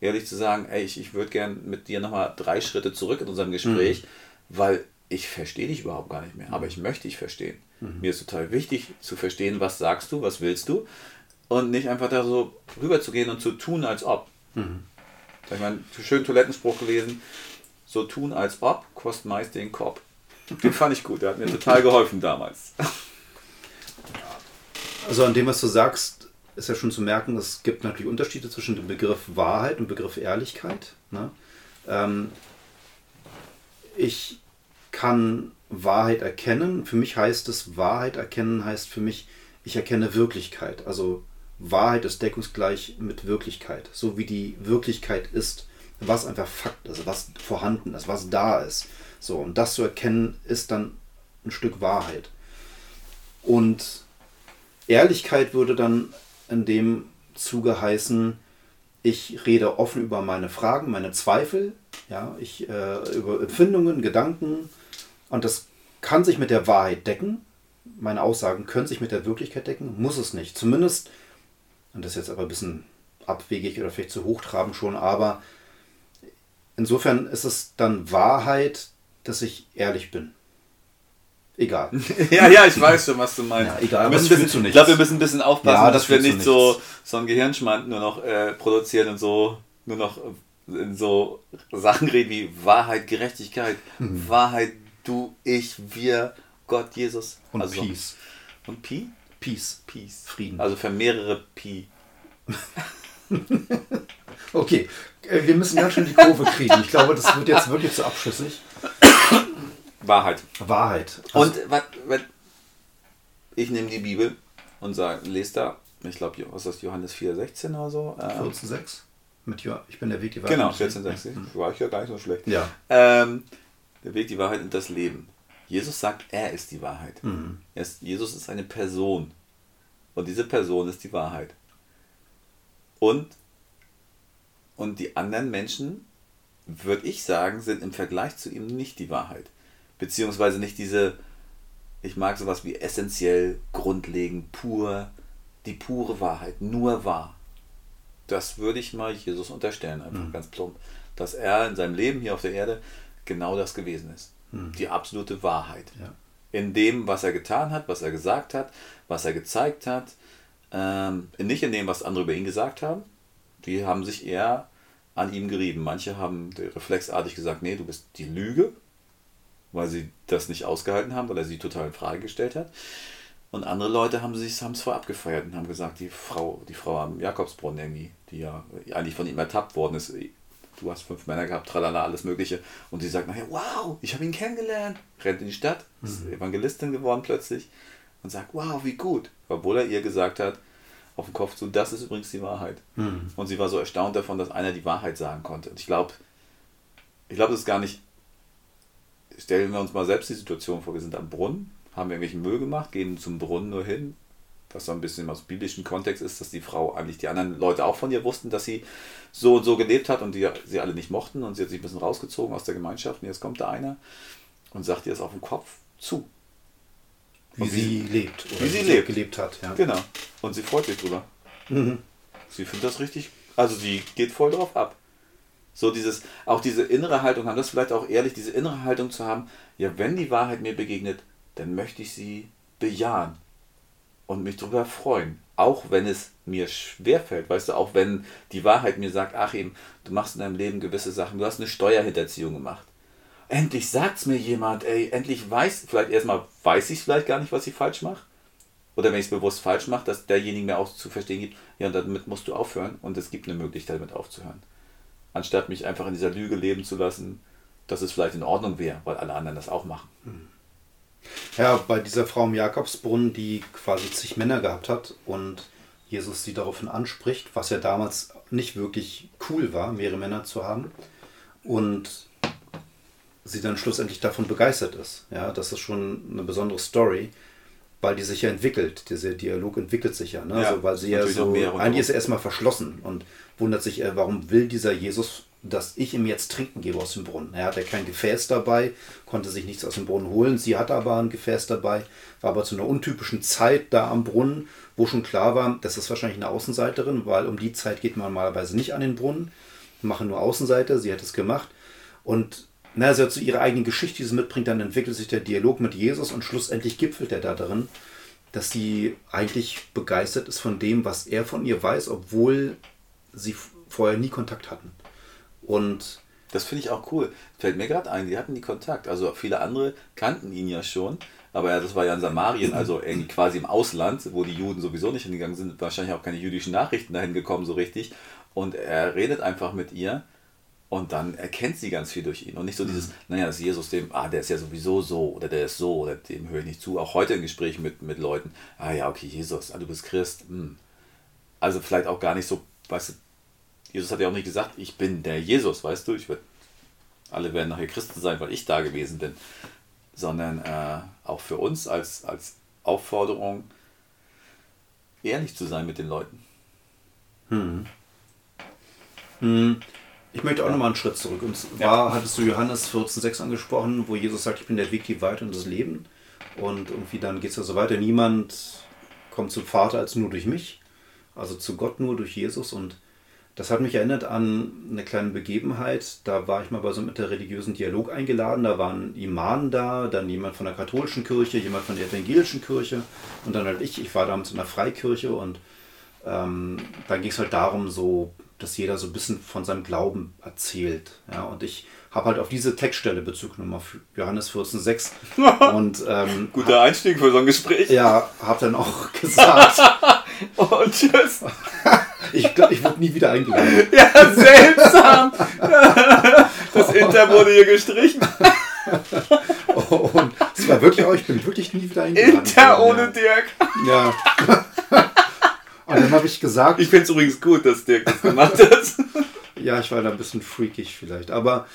Ehrlich zu sagen, ey, ich, ich würde gern mit dir nochmal drei Schritte zurück in unserem Gespräch, mhm. Weil ich verstehe dich überhaupt gar nicht mehr, aber ich möchte dich verstehen. Mhm. Mir ist total wichtig zu verstehen, was sagst du, was willst du und nicht einfach da so rüber zu gehen und zu tun, als ob. Mhm. Ich meine, schön Toilettenspruch gewesen, so tun, als ob, kostet meist den Kopf. Den fand ich gut, der hat mir total geholfen damals. Also an dem, was du sagst, ist ja schon zu merken, es gibt natürlich Unterschiede zwischen dem Begriff Wahrheit und Begriff Ehrlichkeit. Ne? Ähm, ich kann Wahrheit erkennen. Für mich heißt es, Wahrheit erkennen heißt für mich, ich erkenne Wirklichkeit. Also Wahrheit ist deckungsgleich mit Wirklichkeit. So wie die Wirklichkeit ist, was einfach Fakt ist, was vorhanden ist, was da ist. So, und das zu erkennen, ist dann ein Stück Wahrheit. Und Ehrlichkeit würde dann in dem Zuge heißen, ich rede offen über meine Fragen, meine Zweifel, ja, ich, äh, über Empfindungen, Gedanken und das kann sich mit der Wahrheit decken. Meine Aussagen können sich mit der Wirklichkeit decken, muss es nicht. Zumindest, und das ist jetzt aber ein bisschen abwegig oder vielleicht zu hochtrabend schon, aber insofern ist es dann Wahrheit, dass ich ehrlich bin. Egal. ja, ja, ich weiß schon, was du meinst. Ja, egal, wir bisschen, bisschen, ich glaube, wir müssen ein bisschen aufpassen, ja, dass wir nicht so, so ein Gehirnschmand nur noch äh, produzieren und so nur noch in so Sachen reden wie Wahrheit, Gerechtigkeit, mhm. Wahrheit, du, ich, wir, Gott, Jesus. Und also, Peace. Und Pi? Peace. Peace. Frieden. Also für mehrere Pi. okay, äh, wir müssen ganz schön die Kurve kriegen. Ich glaube, das wird jetzt wirklich zu abschüssig. Wahrheit. Wahrheit. Also und was, was, ich nehme die Bibel und sage, lest da, ich glaube, was ist das, Johannes 4,16 oder so? 14,6? Mit jo ich bin der Weg, die Wahrheit. Genau, 14,6. Mhm. War ich ja gar nicht so schlecht. Ja. Ähm, der Weg, die Wahrheit und das Leben. Jesus sagt, er ist die Wahrheit. Mhm. Ist, Jesus ist eine Person. Und diese Person ist die Wahrheit. Und, und die anderen Menschen, würde ich sagen, sind im Vergleich zu ihm nicht die Wahrheit beziehungsweise nicht diese, ich mag sowas wie essentiell, grundlegend, pur, die pure Wahrheit, nur wahr. Das würde ich mal Jesus unterstellen, einfach mhm. ganz plump, dass er in seinem Leben hier auf der Erde genau das gewesen ist. Mhm. Die absolute Wahrheit. Ja. In dem, was er getan hat, was er gesagt hat, was er gezeigt hat, ähm, nicht in dem, was andere über ihn gesagt haben. Die haben sich eher an ihm gerieben. Manche haben reflexartig gesagt, nee, du bist die Lüge, weil sie das nicht ausgehalten haben, weil er sie total in Frage gestellt hat. Und andere Leute haben es vorab abgefeiert und haben gesagt, die Frau, die Frau am Jakobsbrunnen irgendwie, die ja eigentlich von ihm ertappt worden ist, du hast fünf Männer gehabt, tralala, alles Mögliche. Und sie sagt nachher, wow, ich habe ihn kennengelernt. Rennt in die Stadt, ist mhm. Evangelistin geworden plötzlich und sagt, wow, wie gut. Obwohl er ihr gesagt hat, auf den Kopf zu, das ist übrigens die Wahrheit. Mhm. Und sie war so erstaunt davon, dass einer die Wahrheit sagen konnte. Und ich glaube, ich glaube, das ist gar nicht stellen wir uns mal selbst die Situation vor, wir sind am Brunnen, haben irgendwelchen Müll gemacht, gehen zum Brunnen nur hin, was so ein bisschen aus biblischen Kontext ist, dass die Frau eigentlich die anderen Leute auch von ihr wussten, dass sie so und so gelebt hat und die sie alle nicht mochten und sie hat sich ein bisschen rausgezogen aus der Gemeinschaft und jetzt kommt da einer und sagt ihr das auf den Kopf zu. Wie, sie lebt oder wie sie, lebt. gelebt hat. Ja. Genau. Und sie freut sich drüber. Mhm. Sie findet das richtig, also sie geht voll drauf ab. So dieses, auch diese innere Haltung haben, das vielleicht auch ehrlich, diese innere Haltung zu haben, ja, wenn die Wahrheit mir begegnet, dann möchte ich sie bejahen und mich darüber freuen. Auch wenn es mir schwerfällt, weißt du, auch wenn die Wahrheit mir sagt, Achim, du machst in deinem Leben gewisse Sachen, du hast eine Steuerhinterziehung gemacht. Endlich sagt es mir jemand, ey, endlich weiß, vielleicht erstmal weiß ich vielleicht gar nicht, was ich falsch mache. Oder wenn ich es bewusst falsch mache, dass derjenige mir auch zu verstehen gibt, ja, damit musst du aufhören und es gibt eine Möglichkeit, damit aufzuhören anstatt mich einfach in dieser Lüge leben zu lassen, dass es vielleicht in Ordnung wäre, weil alle anderen das auch machen. Hm. Ja, bei dieser Frau im Jakobsbrunnen, die quasi zig Männer gehabt hat und Jesus sie daraufhin anspricht, was ja damals nicht wirklich cool war, mehrere Männer zu haben. Und sie dann schlussendlich davon begeistert ist. Ja, das ist schon eine besondere Story, weil die sich ja entwickelt. Dieser Dialog entwickelt sich ja. Ne? Ja, also, weil sie ja so, eigentlich ist er erstmal verschlossen und wundert sich, äh, warum will dieser Jesus dass ich ihm jetzt trinken gebe aus dem Brunnen. Er hatte kein Gefäß dabei, konnte sich nichts aus dem Brunnen holen. Sie hatte aber ein Gefäß dabei, war aber zu einer untypischen Zeit da am Brunnen, wo schon klar war, das ist wahrscheinlich eine Außenseiterin, weil um die Zeit geht man normalerweise nicht an den Brunnen, machen nur Außenseiter, sie hat es gemacht. Und na, sie hat so ihre eigene Geschichte, die sie mitbringt, dann entwickelt sich der Dialog mit Jesus und schlussendlich gipfelt er da darin, dass sie eigentlich begeistert ist von dem, was er von ihr weiß, obwohl sie vorher nie Kontakt hatten. Und das finde ich auch cool. Fällt mir gerade ein, die hatten nie Kontakt. Also viele andere kannten ihn ja schon. Aber ja, das war ja in Samarien, also irgendwie quasi im Ausland, wo die Juden sowieso nicht hingegangen sind, wahrscheinlich auch keine jüdischen Nachrichten dahin gekommen so richtig. Und er redet einfach mit ihr und dann erkennt sie ganz viel durch ihn. Und nicht so dieses, mhm. naja, das ist Jesus, dem, ah, der ist ja sowieso so oder der ist so oder dem höre ich nicht zu. Auch heute in Gesprächen mit, mit Leuten, ah ja, okay, Jesus, ah, du bist Christ. Hm. Also vielleicht auch gar nicht so, weißt du, Jesus hat ja auch nicht gesagt, ich bin der Jesus, weißt du, ich werd, alle werden nachher Christen sein, weil ich da gewesen bin, sondern äh, auch für uns als, als Aufforderung, ehrlich zu sein mit den Leuten. Hm. Hm. Ich möchte auch nochmal einen Schritt zurück. Und zwar ja. hattest du Johannes 14,6 angesprochen, wo Jesus sagt, ich bin der Weg, die Weite und das Leben. Und irgendwie dann geht es ja so weiter. Niemand kommt zum Vater als nur durch mich. Also zu Gott nur durch Jesus. Und das hat mich erinnert an eine kleine Begebenheit. Da war ich mal bei so einem interreligiösen Dialog eingeladen. Da waren Imam da, dann jemand von der katholischen Kirche, jemand von der evangelischen Kirche und dann halt ich. Ich war damals in der Freikirche und ähm, dann ging es halt darum, so, dass jeder so ein bisschen von seinem Glauben erzählt. Ja, und ich habe halt auf diese Textstelle Bezug genommen, auf Johannes 14,6. und, ähm, Guter Einstieg für so ein Gespräch. Ja, habe dann auch gesagt. und tschüss. Ich glaube, ich wurde nie wieder eingeladen. Ja, seltsam. Das Inter wurde hier gestrichen. Und es war wirklich auch, ich bin wirklich nie wieder eingeladen. Inter ohne. Dirk. Ja. Und dann habe ich gesagt. Ich finde es übrigens gut, dass Dirk das gemacht hat. ja, ich war da ein bisschen freakig vielleicht. Aber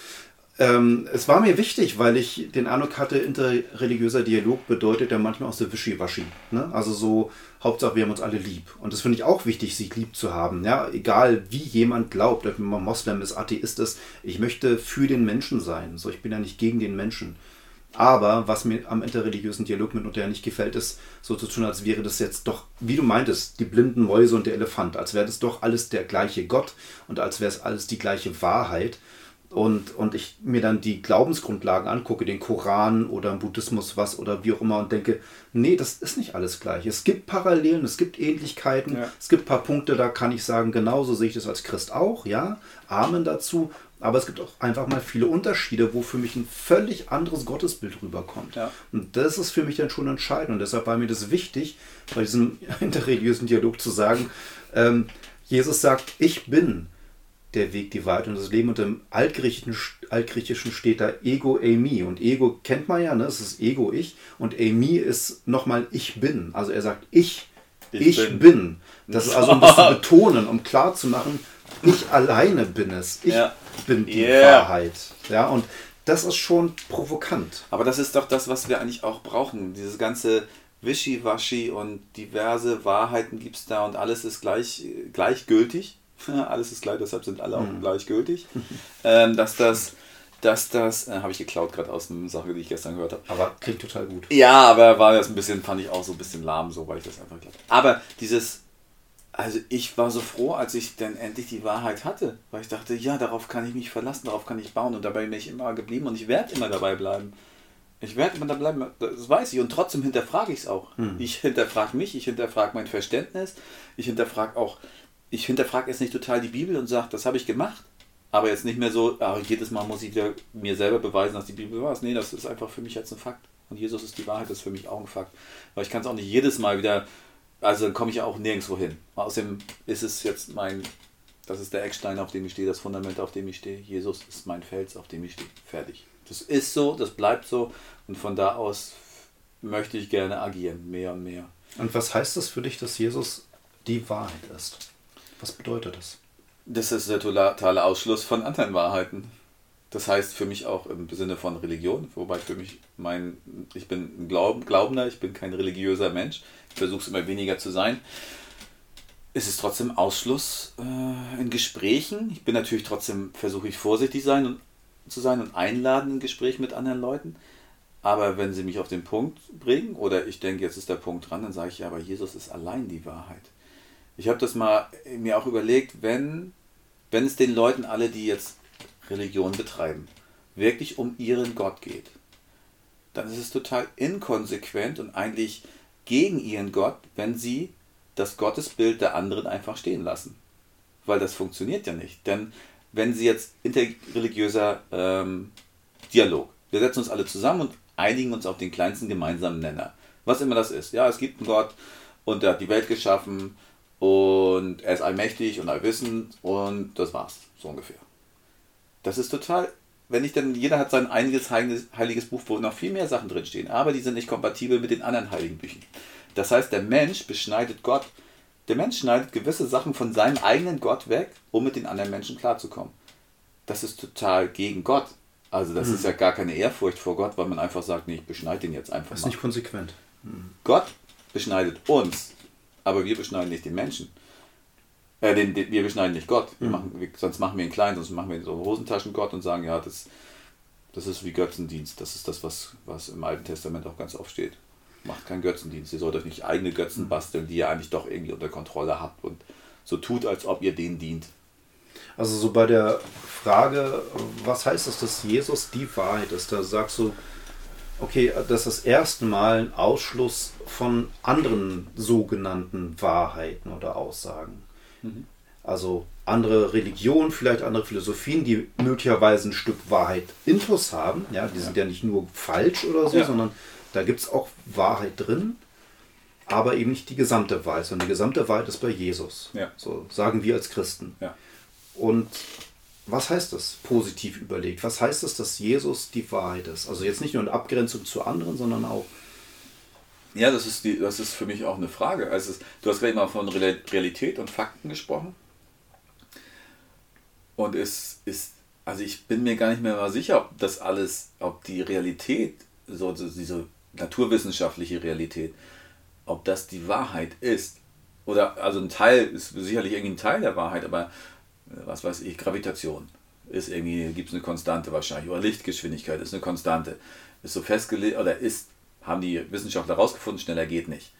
ähm, es war mir wichtig, weil ich den Eindruck hatte, interreligiöser Dialog bedeutet ja manchmal auch so wischiwaschi. Ne? Also so, Hauptsache wir haben uns alle lieb. Und das finde ich auch wichtig, sich lieb zu haben. Ja? Egal wie jemand glaubt, ob man Moslem ist, Atheist ist, ich möchte für den Menschen sein. So, ich bin ja nicht gegen den Menschen. Aber was mir am interreligiösen Dialog mitunter nicht gefällt, ist so zu tun, als wäre das jetzt doch, wie du meintest, die blinden Mäuse und der Elefant, als wäre das doch alles der gleiche Gott und als wäre es alles die gleiche Wahrheit und, und ich mir dann die Glaubensgrundlagen angucke, den Koran oder im Buddhismus was oder wie auch immer und denke, nee, das ist nicht alles gleich. Es gibt Parallelen, es gibt Ähnlichkeiten, ja. es gibt ein paar Punkte, da kann ich sagen, genauso sehe ich das als Christ auch, ja, Amen dazu. Aber es gibt auch einfach mal viele Unterschiede, wo für mich ein völlig anderes Gottesbild rüberkommt. Ja. Und das ist für mich dann schon entscheidend. Und deshalb war mir das wichtig, bei diesem interreligiösen Dialog zu sagen, ähm, Jesus sagt, ich bin der Weg, die Wahrheit und das Leben. Und im Altgriechischen, Altgriechischen steht da Ego, Eimi. Und Ego kennt man ja, ne? es ist Ego, ich. Und Eimi ist nochmal Ich bin. Also er sagt Ich, ich, ich bin. bin. Das ist also ein bisschen betonen, um klar zu machen, ich alleine bin es. Ich ja. bin die yeah. Wahrheit. Ja, und das ist schon provokant. Aber das ist doch das, was wir eigentlich auch brauchen. Dieses ganze Wischiwaschi und diverse Wahrheiten gibt es da und alles ist gleich, gleichgültig. alles ist gleich, deshalb sind alle auch mhm. gleichgültig. ähm, dass das, dass das, äh, habe ich geklaut gerade aus einer Sache, die ich gestern gehört habe. Aber klingt total gut. Ja, aber war das ein bisschen, fand ich auch so ein bisschen lahm, so, weil ich das einfach glaube. Aber dieses, also ich war so froh, als ich dann endlich die Wahrheit hatte, weil ich dachte, ja, darauf kann ich mich verlassen, darauf kann ich bauen und dabei bin ich immer geblieben und ich werde immer dabei bleiben. Ich werde immer dabei bleiben, das weiß ich und trotzdem hinterfrage ich es auch. Hm. Ich hinterfrage mich, ich hinterfrage mein Verständnis, ich hinterfrage auch ich hinterfrage jetzt nicht total die Bibel und sage, das habe ich gemacht. Aber jetzt nicht mehr so, ach, jedes Mal muss ich mir selber beweisen, dass die Bibel ist. Nee, das ist einfach für mich jetzt ein Fakt. Und Jesus ist die Wahrheit, das ist für mich auch ein Fakt. Weil ich kann es auch nicht jedes Mal wieder, also dann komme ich auch nirgendwo hin. Außerdem ist es jetzt mein, das ist der Eckstein, auf dem ich stehe, das Fundament, auf dem ich stehe. Jesus ist mein Fels, auf dem ich stehe. Fertig. Das ist so, das bleibt so. Und von da aus möchte ich gerne agieren, mehr und mehr. Und was heißt das für dich, dass Jesus die Wahrheit ist? Was bedeutet das? Das ist der totale Ausschluss von anderen Wahrheiten. Das heißt für mich auch im Sinne von Religion, wobei für mich mein, ich bin ein Glaub, Glaubender, ich bin kein religiöser Mensch, ich versuche es immer weniger zu sein. ist es trotzdem Ausschluss äh, in Gesprächen. Ich bin natürlich trotzdem, versuche ich vorsichtig sein und, zu sein und einladen in Gespräch mit anderen Leuten. Aber wenn sie mich auf den Punkt bringen oder ich denke, jetzt ist der Punkt dran, dann sage ich ja, aber Jesus ist allein die Wahrheit. Ich habe das mal mir auch überlegt, wenn, wenn es den Leuten alle, die jetzt Religion betreiben, wirklich um ihren Gott geht, dann ist es total inkonsequent und eigentlich gegen ihren Gott, wenn sie das Gottesbild der anderen einfach stehen lassen. Weil das funktioniert ja nicht. Denn wenn sie jetzt interreligiöser ähm, Dialog, wir setzen uns alle zusammen und einigen uns auf den kleinsten gemeinsamen Nenner. Was immer das ist. Ja, es gibt einen Gott und der hat die Welt geschaffen und er ist allmächtig und allwissend und das war's, so ungefähr. Das ist total, wenn ich dann, jeder hat sein einiges heiliges Buch, wo noch viel mehr Sachen drinstehen, aber die sind nicht kompatibel mit den anderen heiligen Büchern. Das heißt, der Mensch beschneidet Gott. Der Mensch schneidet gewisse Sachen von seinem eigenen Gott weg, um mit den anderen Menschen klarzukommen. Das ist total gegen Gott. Also das hm. ist ja gar keine Ehrfurcht vor Gott, weil man einfach sagt, nee, ich beschneide den jetzt einfach. Das ist mal. nicht konsequent. Hm. Gott beschneidet uns, aber wir beschneiden nicht den Menschen. Äh, den, den, wir beschneiden nicht Gott. Wir hm. machen, wir, sonst machen wir ihn klein, sonst machen wir so Hosentaschengott und sagen, ja, das, das ist wie Götzendienst. Das ist das, was, was im Alten Testament auch ganz oft steht macht keinen Götzendienst. Ihr sollt euch nicht eigene Götzen mhm. basteln, die ihr eigentlich doch irgendwie unter Kontrolle habt und so tut, als ob ihr denen dient. Also so bei der Frage, was heißt das, dass Jesus die Wahrheit ist, da sagst du, okay, das ist das erste Mal ein Ausschluss von anderen sogenannten Wahrheiten oder Aussagen. Mhm. Also andere Religionen, vielleicht andere Philosophien, die möglicherweise ein Stück Wahrheit intus haben. Ja, die sind ja nicht nur falsch oder so, ja. sondern da gibt es auch Wahrheit drin, aber eben nicht die gesamte Wahrheit, sondern die gesamte Wahrheit ist bei Jesus. Ja. So sagen wir als Christen. Und was heißt das positiv überlegt? Was heißt es, dass Jesus die Wahrheit ist? Also jetzt nicht nur in Abgrenzung zu anderen, sondern auch. Ja, das ist, die, das ist für mich auch eine Frage. Also du hast gerade mal von Realität und Fakten gesprochen. Und es ist, also ich bin mir gar nicht mehr mal sicher, ob das alles, ob die Realität, so diese naturwissenschaftliche Realität, ob das die Wahrheit ist, oder also ein Teil ist sicherlich irgendwie ein Teil der Wahrheit, aber was weiß ich, Gravitation ist irgendwie, gibt es eine Konstante wahrscheinlich, oder Lichtgeschwindigkeit ist eine Konstante, ist so festgelegt, oder ist, haben die Wissenschaftler herausgefunden, schneller geht nicht.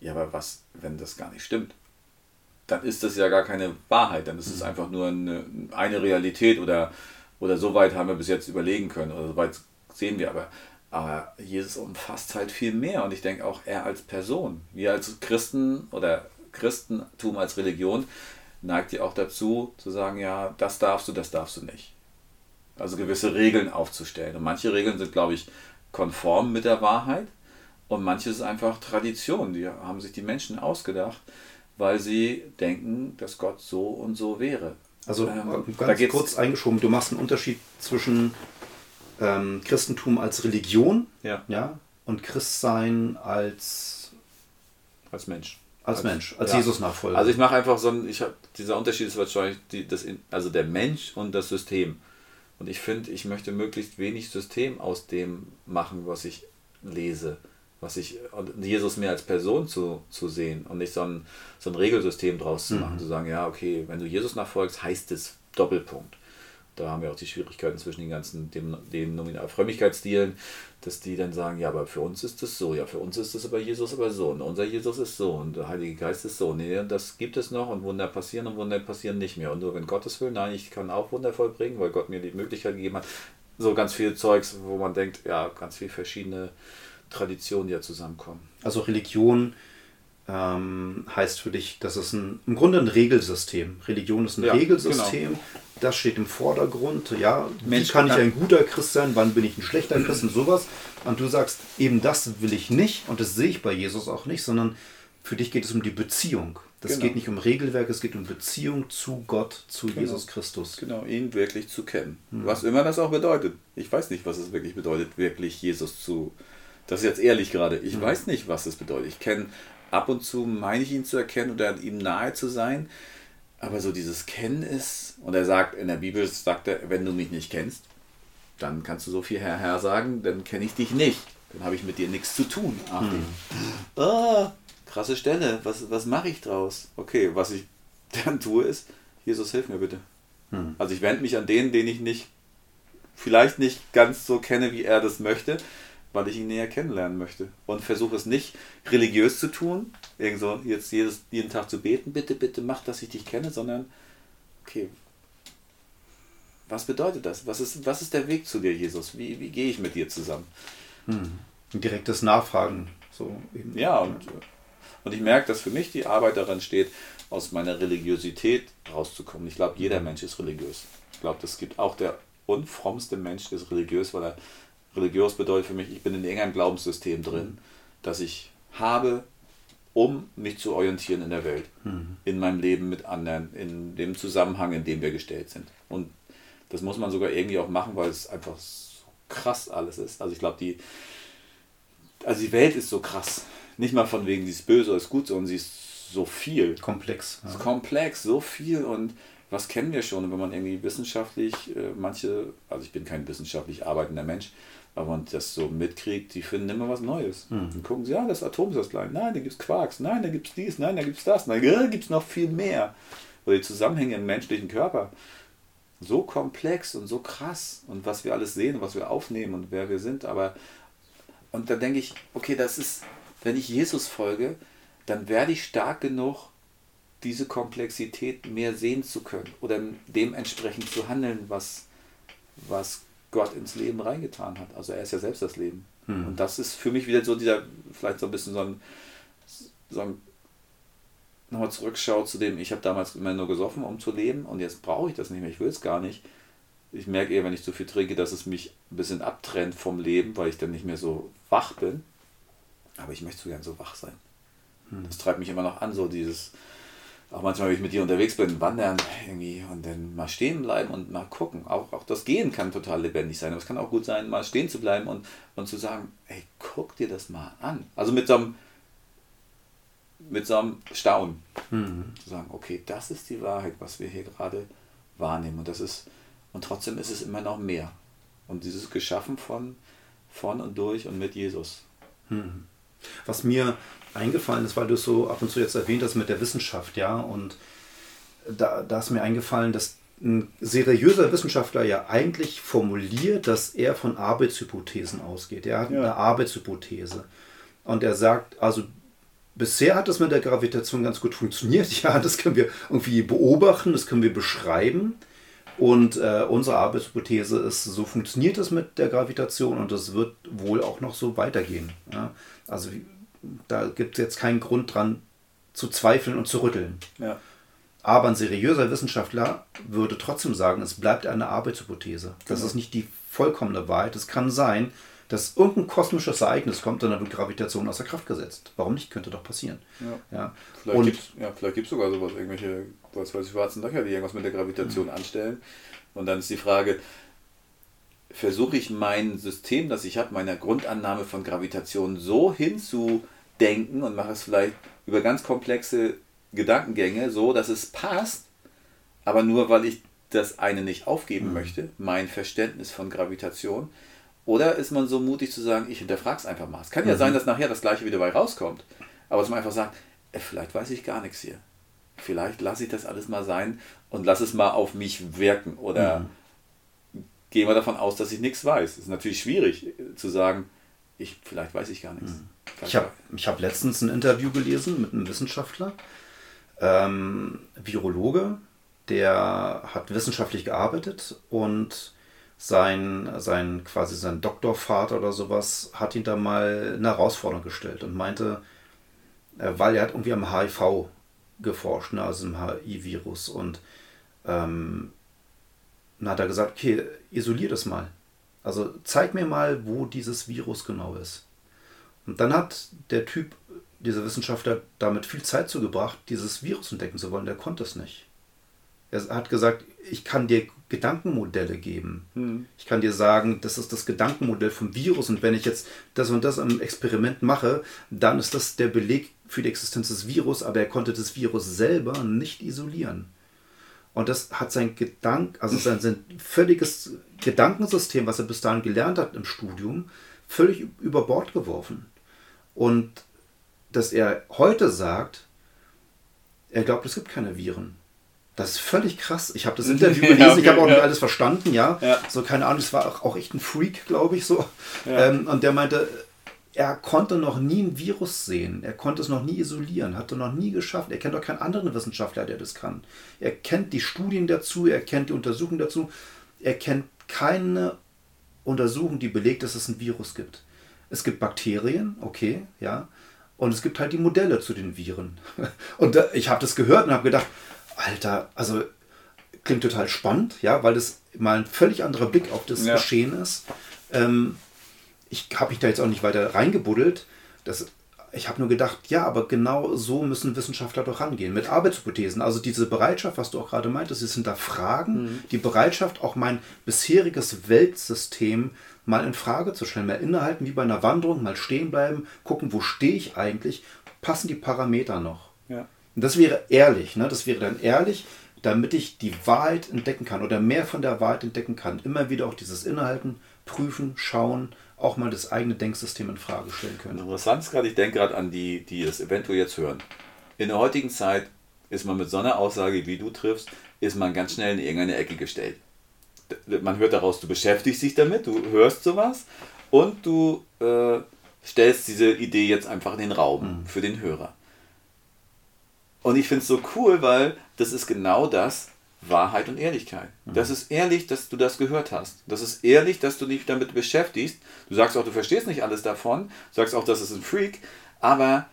Ja, aber was, wenn das gar nicht stimmt? Dann ist das ja gar keine Wahrheit, dann ist es mhm. einfach nur eine, eine Realität oder, oder so weit haben wir bis jetzt überlegen können, oder so weit sehen wir aber. Aber Jesus umfasst halt viel mehr und ich denke auch er als Person. Wir als Christen oder Christentum als Religion neigt ja auch dazu zu sagen, ja, das darfst du, das darfst du nicht. Also gewisse Regeln aufzustellen. Und manche Regeln sind, glaube ich, konform mit der Wahrheit und manches ist einfach Tradition. Die haben sich die Menschen ausgedacht, weil sie denken, dass Gott so und so wäre. Also ähm, ganz kurz eingeschoben, du machst einen Unterschied zwischen ähm, Christentum als Religion ja. Ja, und Christsein als, als Mensch. Als, als Mensch, als ja. Jesus-Nachfolger. Also ich mache einfach so ein, ich hab, dieser Unterschied ist wahrscheinlich die, das, also der Mensch und das System. Und ich finde, ich möchte möglichst wenig System aus dem machen, was ich lese. Was ich, Jesus mehr als Person zu, zu sehen und nicht so ein, so ein Regelsystem draus zu machen, mhm. zu sagen, ja, okay, wenn du Jesus nachfolgst, heißt es Doppelpunkt da haben wir auch die Schwierigkeiten zwischen den ganzen dem, den Nominalfrömmigkeitsstilen, dass die dann sagen, ja, aber für uns ist das so, ja, für uns ist das aber Jesus aber so und unser Jesus ist so und der Heilige Geist ist so. Nee, das gibt es noch und Wunder passieren und Wunder passieren nicht mehr. Und nur wenn Gottes will, nein, ich kann auch Wunder vollbringen, weil Gott mir die Möglichkeit gegeben hat. So ganz viel Zeugs, wo man denkt, ja, ganz viele verschiedene Traditionen, die ja zusammenkommen. Also Religion ähm, heißt für dich, das ist ein, im Grunde ein Regelsystem. Religion ist ein ja, Regelsystem. Genau. Das steht im Vordergrund. Ja, Mensch, wie kann ich ein guter Christ sein? Wann bin ich ein schlechter Christ und sowas? Und du sagst, eben das will ich nicht und das sehe ich bei Jesus auch nicht, sondern für dich geht es um die Beziehung. Das genau. geht nicht um Regelwerk, es geht um Beziehung zu Gott, zu genau. Jesus Christus. Genau, ihn wirklich zu kennen. Hm. Was immer das auch bedeutet. Ich weiß nicht, was es wirklich bedeutet, wirklich Jesus zu. Das ist jetzt ehrlich gerade. Ich hm. weiß nicht, was es bedeutet. Ich kenne ab und zu meine ich ihn zu erkennen oder ihm nahe zu sein. Aber so dieses Kennen ist, und er sagt, in der Bibel sagt er, wenn du mich nicht kennst, dann kannst du so viel Herr, Herr sagen, dann kenne ich dich nicht. Dann habe ich mit dir nichts zu tun. Ach, hm. oh, krasse Stelle. Was, was mache ich draus? Okay, was ich dann tue ist, Jesus, hilf mir bitte. Hm. Also ich wende mich an den, den ich nicht, vielleicht nicht ganz so kenne, wie er das möchte, weil ich ihn näher kennenlernen möchte. Und versuche es nicht religiös zu tun, irgend jetzt jedes, jeden Tag zu beten, bitte, bitte mach, dass ich dich kenne, sondern okay, was bedeutet das? Was ist, was ist der Weg zu dir, Jesus? Wie, wie gehe ich mit dir zusammen? Hm. Ein direktes Nachfragen. So eben. Ja, und, und ich merke, dass für mich die Arbeit daran steht, aus meiner Religiosität rauszukommen. Ich glaube, jeder Mensch ist religiös. Ich glaube, es gibt auch der unfrommste Mensch, ist religiös, weil er religiös bedeutet für mich, ich bin in irgendeinem Glaubenssystem drin, das ich habe, um mich zu orientieren in der Welt, mhm. in meinem Leben mit anderen, in dem Zusammenhang, in dem wir gestellt sind. Und das muss man sogar irgendwie auch machen, weil es einfach so krass alles ist. Also ich glaube, die, also die Welt ist so krass. Nicht mal von wegen, sie ist böse oder ist gut, sondern sie ist so viel. Komplex. Ja. Komplex, so viel und was kennen wir schon? Und wenn man irgendwie wissenschaftlich, äh, manche, also ich bin kein wissenschaftlich arbeitender Mensch, aber man das so mitkriegt, die finden immer was Neues. Mhm. Dann gucken sie, ja, das Atom ist das klein. Nein, da gibt es Quarks. Nein, da gibt es dies. Nein, da gibt es das. Nein, da gibt es noch viel mehr. Oder die Zusammenhänge im menschlichen Körper so komplex und so krass und was wir alles sehen und was wir aufnehmen und wer wir sind. Aber und da denke ich, okay, das ist, wenn ich Jesus folge, dann werde ich stark genug, diese Komplexität mehr sehen zu können oder dementsprechend zu handeln, was, was Gott ins Leben reingetan hat. Also er ist ja selbst das Leben. Hm. Und das ist für mich wieder so dieser, vielleicht so ein bisschen so ein, so ein nochmal zurückschaue zu dem, ich habe damals immer nur gesoffen, um zu leben und jetzt brauche ich das nicht mehr, ich will es gar nicht. Ich merke eher, wenn ich zu viel trinke, dass es mich ein bisschen abtrennt vom Leben, weil ich dann nicht mehr so wach bin. Aber ich möchte so gern so wach sein. Hm. Das treibt mich immer noch an, so dieses, auch manchmal, wenn ich mit dir unterwegs bin, wandern irgendwie und dann mal stehen bleiben und mal gucken. Auch, auch das Gehen kann total lebendig sein, aber es kann auch gut sein, mal stehen zu bleiben und, und zu sagen, ey, guck dir das mal an. Also mit so einem mit so einem Staunen. Mhm. Zu sagen, okay, das ist die Wahrheit, was wir hier gerade wahrnehmen. Und das ist, und trotzdem ist es immer noch mehr. Und dieses Geschaffen von, von und durch und mit Jesus. Mhm. Was mir eingefallen ist, weil du es so ab und zu jetzt erwähnt hast mit der Wissenschaft, ja, und da, da ist mir eingefallen, dass ein seriöser Wissenschaftler ja eigentlich formuliert, dass er von Arbeitshypothesen ausgeht. Er hat ja. eine Arbeitshypothese. Und er sagt, also bisher hat das mit der Gravitation ganz gut funktioniert. Ja, das können wir irgendwie beobachten, das können wir beschreiben. Und äh, unsere Arbeitshypothese ist, so funktioniert es mit der Gravitation und das wird wohl auch noch so weitergehen. Ja? Also da gibt es jetzt keinen Grund dran zu zweifeln und zu rütteln. Ja. Aber ein seriöser Wissenschaftler würde trotzdem sagen, es bleibt eine Arbeitshypothese. Das genau. ist nicht die vollkommene Wahrheit. Es kann sein, dass irgendein kosmisches Ereignis kommt und dann wird Gravitation außer Kraft gesetzt. Warum nicht? Könnte doch passieren. Ja. Ja. Vielleicht gibt es ja, vielleicht sogar sowas, irgendwelche, was weiß ich, schwarzen Löcher, die irgendwas mit der Gravitation mhm. anstellen. Und dann ist die Frage, versuche ich mein System, das ich habe, meiner Grundannahme von Gravitation so hinzudenken und mache es vielleicht über ganz komplexe Gedankengänge so, dass es passt, aber nur weil ich das eine nicht aufgeben mhm. möchte, mein Verständnis von Gravitation, oder ist man so mutig zu sagen, ich hinterfrage es einfach mal. Es kann mhm. ja sein, dass nachher das gleiche wieder bei rauskommt. Aber dass man einfach sagt, ey, vielleicht weiß ich gar nichts hier. Vielleicht lasse ich das alles mal sein und lasse es mal auf mich wirken. Oder mhm. gehen wir davon aus, dass ich nichts weiß. Es ist natürlich schwierig äh, zu sagen, ich, vielleicht weiß ich gar nichts. Mhm. Ich habe ich hab letztens ein Interview gelesen mit einem Wissenschaftler, ähm, Virologe, der hat wissenschaftlich gearbeitet und sein, sein quasi sein Doktorvater oder sowas hat ihn da mal eine Herausforderung gestellt und meinte, äh, weil er hat irgendwie am HIV geforscht, ne, also im HIV-Virus und ähm, dann hat er gesagt, okay, isolier das mal. Also zeig mir mal, wo dieses Virus genau ist. Und dann hat der Typ, dieser Wissenschaftler, damit viel Zeit zugebracht, dieses Virus entdecken zu wollen. Der konnte es nicht. Er hat gesagt, ich kann dir Gedankenmodelle geben. Hm. Ich kann dir sagen, das ist das Gedankenmodell vom Virus und wenn ich jetzt das und das im Experiment mache, dann ist das der Beleg für die Existenz des Virus, aber er konnte das Virus selber nicht isolieren. Und das hat sein Gedank, also sein, sein völliges Gedankensystem, was er bis dahin gelernt hat im Studium, völlig über Bord geworfen. Und dass er heute sagt, er glaubt, es gibt keine Viren. Das ist völlig krass. Ich habe das Interview gelesen, ja, okay, ich habe auch ja. nicht alles verstanden, ja. ja. So, keine Ahnung, es war auch, auch echt ein Freak, glaube ich, so. Ähm, und der meinte, er konnte noch nie ein Virus sehen. Er konnte es noch nie isolieren, hatte noch nie geschafft. Er kennt auch keinen anderen Wissenschaftler, der das kann. Er kennt die Studien dazu, er kennt die Untersuchungen dazu. Er kennt keine Untersuchung, die belegt, dass es ein Virus gibt. Es gibt Bakterien, okay, ja. Und es gibt halt die Modelle zu den Viren. Und ich habe das gehört und habe gedacht, Alter, also klingt total spannend, ja, weil das mal ein völlig anderer Blick auf das ja. Geschehen ist. Ähm, ich habe mich da jetzt auch nicht weiter reingebuddelt. Das, ich habe nur gedacht, ja, aber genau so müssen Wissenschaftler doch rangehen, mit Arbeitshypothesen. Also diese Bereitschaft, was du auch gerade meintest, ist hinterfragen, mhm. die Bereitschaft, auch mein bisheriges Weltsystem mal in Frage zu stellen, mal innehalten, wie bei einer Wanderung, mal stehen bleiben, gucken, wo stehe ich eigentlich, passen die Parameter noch. Ja. Und das wäre ehrlich, ne? das wäre dann ehrlich, damit ich die Wahrheit entdecken kann oder mehr von der Wahrheit entdecken kann. Immer wieder auch dieses Innehalten, prüfen, schauen, auch mal das eigene Denksystem in Frage stellen können. Interessant ist gerade, ich denke gerade an die, die es eventuell jetzt hören. In der heutigen Zeit ist man mit so einer Aussage, wie du triffst, ist man ganz schnell in irgendeine Ecke gestellt man hört daraus, du beschäftigst dich damit, du hörst sowas und du äh, stellst diese Idee jetzt einfach in den Raum mhm. für den Hörer. Und ich finde es so cool, weil das ist genau das, Wahrheit und Ehrlichkeit. Mhm. Das ist ehrlich, dass du das gehört hast. Das ist ehrlich, dass du dich damit beschäftigst. Du sagst auch, du verstehst nicht alles davon. Du sagst auch, das ist ein Freak. Aber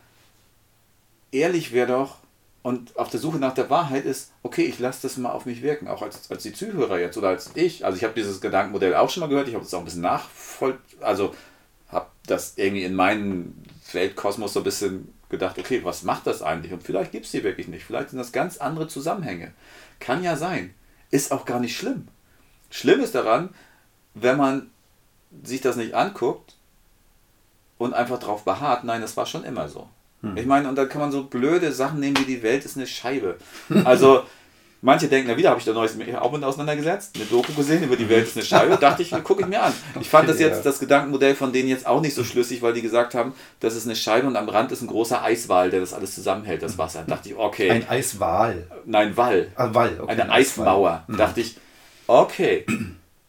ehrlich wäre doch, und auf der Suche nach der Wahrheit ist, okay, ich lasse das mal auf mich wirken, auch als, als die Zuhörer jetzt oder als ich. Also ich habe dieses Gedankenmodell auch schon mal gehört, ich habe es auch ein bisschen nachvoll, also habe das irgendwie in meinen Weltkosmos so ein bisschen gedacht, okay, was macht das eigentlich? Und vielleicht gibt es die wirklich nicht, vielleicht sind das ganz andere Zusammenhänge. Kann ja sein, ist auch gar nicht schlimm. Schlimm ist daran, wenn man sich das nicht anguckt und einfach darauf beharrt, nein, das war schon immer so. Hm. Ich meine, und da kann man so blöde Sachen nehmen wie die Welt ist eine Scheibe. Also, manche denken, na wieder habe ich da neues auch mit auseinandergesetzt, eine Doku gesehen über die Welt ist eine Scheibe, dachte ich, gucke ich mir an. Ich fand das jetzt, das Gedankenmodell von denen jetzt auch nicht so schlüssig, weil die gesagt haben, das ist eine Scheibe und am Rand ist ein großer Eiswal, der das alles zusammenhält, das Wasser. Da dachte ich, okay. Ein Eiswal? Nein, Wall. Ah, Wall, okay. Eine Eismauer. Da dachte ich, okay.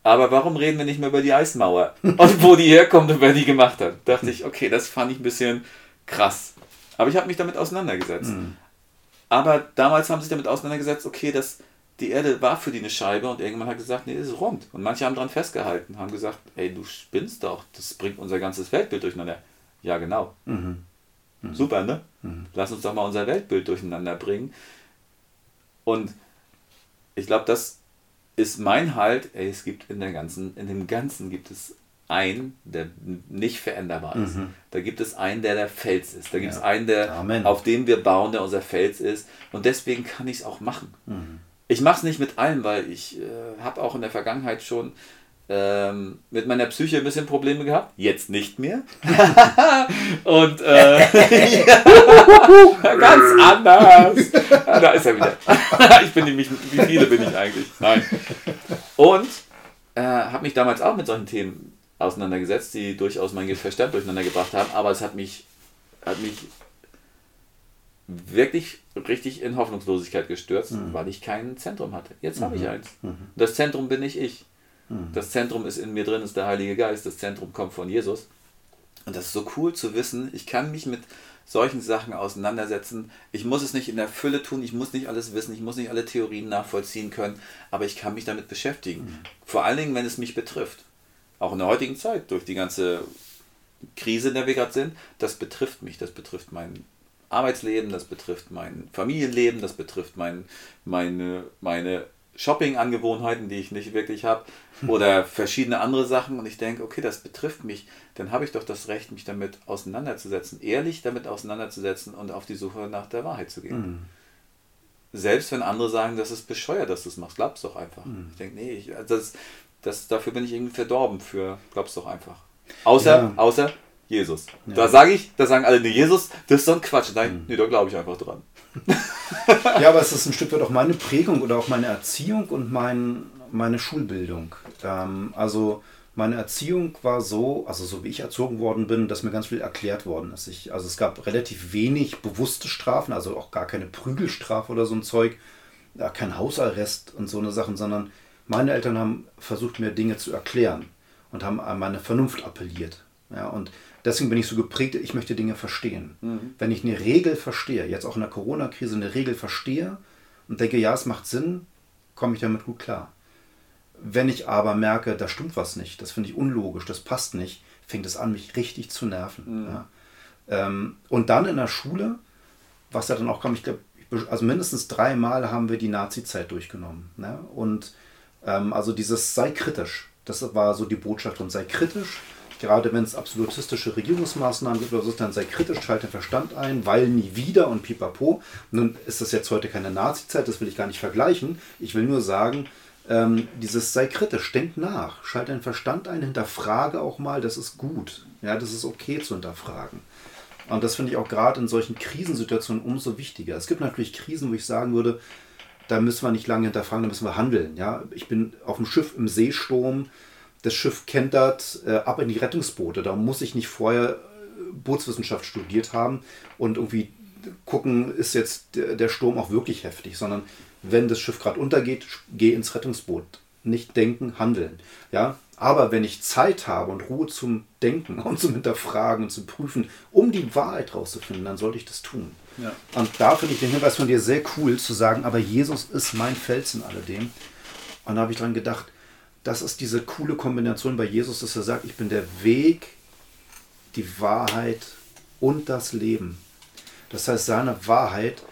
Aber warum reden wir nicht mehr über die Eismauer? Und wo die herkommt und wer die gemacht hat? Da dachte ich, okay, das fand ich ein bisschen krass. Aber ich habe mich damit auseinandergesetzt. Mhm. Aber damals haben sie sich damit auseinandergesetzt, okay, das, die Erde war für die eine Scheibe und irgendwann hat gesagt, nee, das ist rund. Und manche haben daran festgehalten, haben gesagt, ey, du spinnst doch, das bringt unser ganzes Weltbild durcheinander. Ja, genau. Mhm. Mhm. Super, ne? Mhm. Lass uns doch mal unser Weltbild durcheinander bringen. Und ich glaube, das ist mein Halt, ey, es gibt in der ganzen, in dem Ganzen gibt es einen, der nicht veränderbar ist. Mhm. Da gibt es einen, der der Fels ist. Da gibt es ja. einen, der, Amen. auf dem wir bauen, der unser Fels ist. Und deswegen kann ich es auch machen. Mhm. Ich mache es nicht mit allem, weil ich äh, habe auch in der Vergangenheit schon ähm, mit meiner Psyche ein bisschen Probleme gehabt. Jetzt nicht mehr. Und äh, ganz anders. da ist er wieder. ich bin nämlich, wie viele bin ich eigentlich? Nein. Und äh, habe mich damals auch mit solchen Themen auseinandergesetzt, die durchaus mein Verstand durcheinander gebracht haben, aber es hat mich, hat mich wirklich richtig in Hoffnungslosigkeit gestürzt, mhm. weil ich kein Zentrum hatte. Jetzt mhm. habe ich mhm. eins. Mhm. Das Zentrum bin ich ich. Mhm. Das Zentrum ist in mir drin, ist der Heilige Geist. Das Zentrum kommt von Jesus. Und das ist so cool zu wissen, ich kann mich mit solchen Sachen auseinandersetzen. Ich muss es nicht in der Fülle tun, ich muss nicht alles wissen, ich muss nicht alle Theorien nachvollziehen können, aber ich kann mich damit beschäftigen. Mhm. Vor allen Dingen, wenn es mich betrifft auch in der heutigen Zeit, durch die ganze Krise, in der wir gerade sind, das betrifft mich, das betrifft mein Arbeitsleben, das betrifft mein Familienleben, das betrifft mein, meine, meine Shopping-Angewohnheiten, die ich nicht wirklich habe, oder verschiedene andere Sachen. Und ich denke, okay, das betrifft mich, dann habe ich doch das Recht, mich damit auseinanderzusetzen, ehrlich damit auseinanderzusetzen und auf die Suche nach der Wahrheit zu gehen. Mhm. Selbst wenn andere sagen, das ist bescheuert, dass du es machst, glaub's doch einfach. Mhm. Ich denke, nee, ich, das, das, dafür bin ich irgendwie verdorben für, glaub's doch einfach. Außer, ja. außer Jesus. Ja. Da sage ich, da sagen alle, nee, Jesus, das ist so ein Quatsch. Nein, mhm. nee, da glaube ich einfach dran. ja, aber es ist ein Stück weit auch meine Prägung oder auch meine Erziehung und mein, meine Schulbildung. Ähm, also meine Erziehung war so, also so wie ich erzogen worden bin, dass mir ganz viel erklärt worden ist. Ich, also es gab relativ wenig bewusste Strafen, also auch gar keine Prügelstrafe oder so ein Zeug, ja, kein Hausarrest und so eine Sachen, sondern meine Eltern haben versucht, mir Dinge zu erklären und haben an meine Vernunft appelliert. Ja, und deswegen bin ich so geprägt, ich möchte Dinge verstehen. Mhm. Wenn ich eine Regel verstehe, jetzt auch in der Corona-Krise eine Regel verstehe und denke, ja, es macht Sinn, komme ich damit gut klar. Wenn ich aber merke, da stimmt was nicht, das finde ich unlogisch, das passt nicht, fängt es an, mich richtig zu nerven. Mhm. Ja. Ähm, und dann in der Schule, was da dann auch kam, ich glaube, also mindestens dreimal haben wir die Nazi-Zeit durchgenommen. Ne? Und ähm, also dieses sei kritisch, das war so die Botschaft und sei kritisch, gerade wenn es absolutistische Regierungsmaßnahmen gibt oder so, dann sei kritisch, schalte den Verstand ein, weil nie wieder und pipapo. Nun ist das jetzt heute keine Nazi-Zeit, das will ich gar nicht vergleichen. Ich will nur sagen, ähm, dieses sei kritisch, denk nach, schalte deinen Verstand ein, hinterfrage auch mal, das ist gut. Ja, das ist okay zu hinterfragen. Und das finde ich auch gerade in solchen Krisensituationen umso wichtiger. Es gibt natürlich Krisen, wo ich sagen würde, da müssen wir nicht lange hinterfragen, da müssen wir handeln. Ja? Ich bin auf dem Schiff im Seesturm, das Schiff kentert äh, ab in die Rettungsboote. Da muss ich nicht vorher äh, Bootswissenschaft studiert haben und irgendwie gucken, ist jetzt der Sturm auch wirklich heftig, sondern wenn das Schiff gerade untergeht, geh ins Rettungsboot. Nicht denken, handeln. Ja? Aber wenn ich Zeit habe und Ruhe zum Denken und zum Hinterfragen und zum Prüfen, um die Wahrheit rauszufinden, dann sollte ich das tun. Ja. Und da finde ich den Hinweis von dir sehr cool, zu sagen, aber Jesus ist mein Fels in alledem. Und da habe ich dran gedacht, das ist diese coole Kombination bei Jesus, dass er sagt, ich bin der Weg, die Wahrheit und das Leben. Das heißt, seine Wahrheit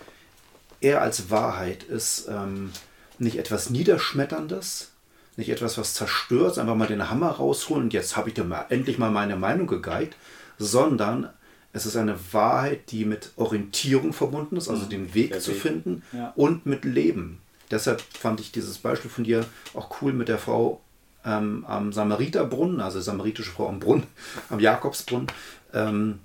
er als Wahrheit ist ähm, nicht etwas Niederschmetterndes, nicht etwas, was zerstört, einfach mal den Hammer rausholen und jetzt habe ich da endlich mal meine Meinung gegeigt, sondern es ist eine Wahrheit, die mit Orientierung verbunden ist, also mhm, den Weg zu Weg. finden ja. und mit Leben. Deshalb fand ich dieses Beispiel von dir auch cool mit der Frau ähm, am Samariterbrunnen, also samaritische Frau am Brunnen, am Jakobsbrunnen, ähm,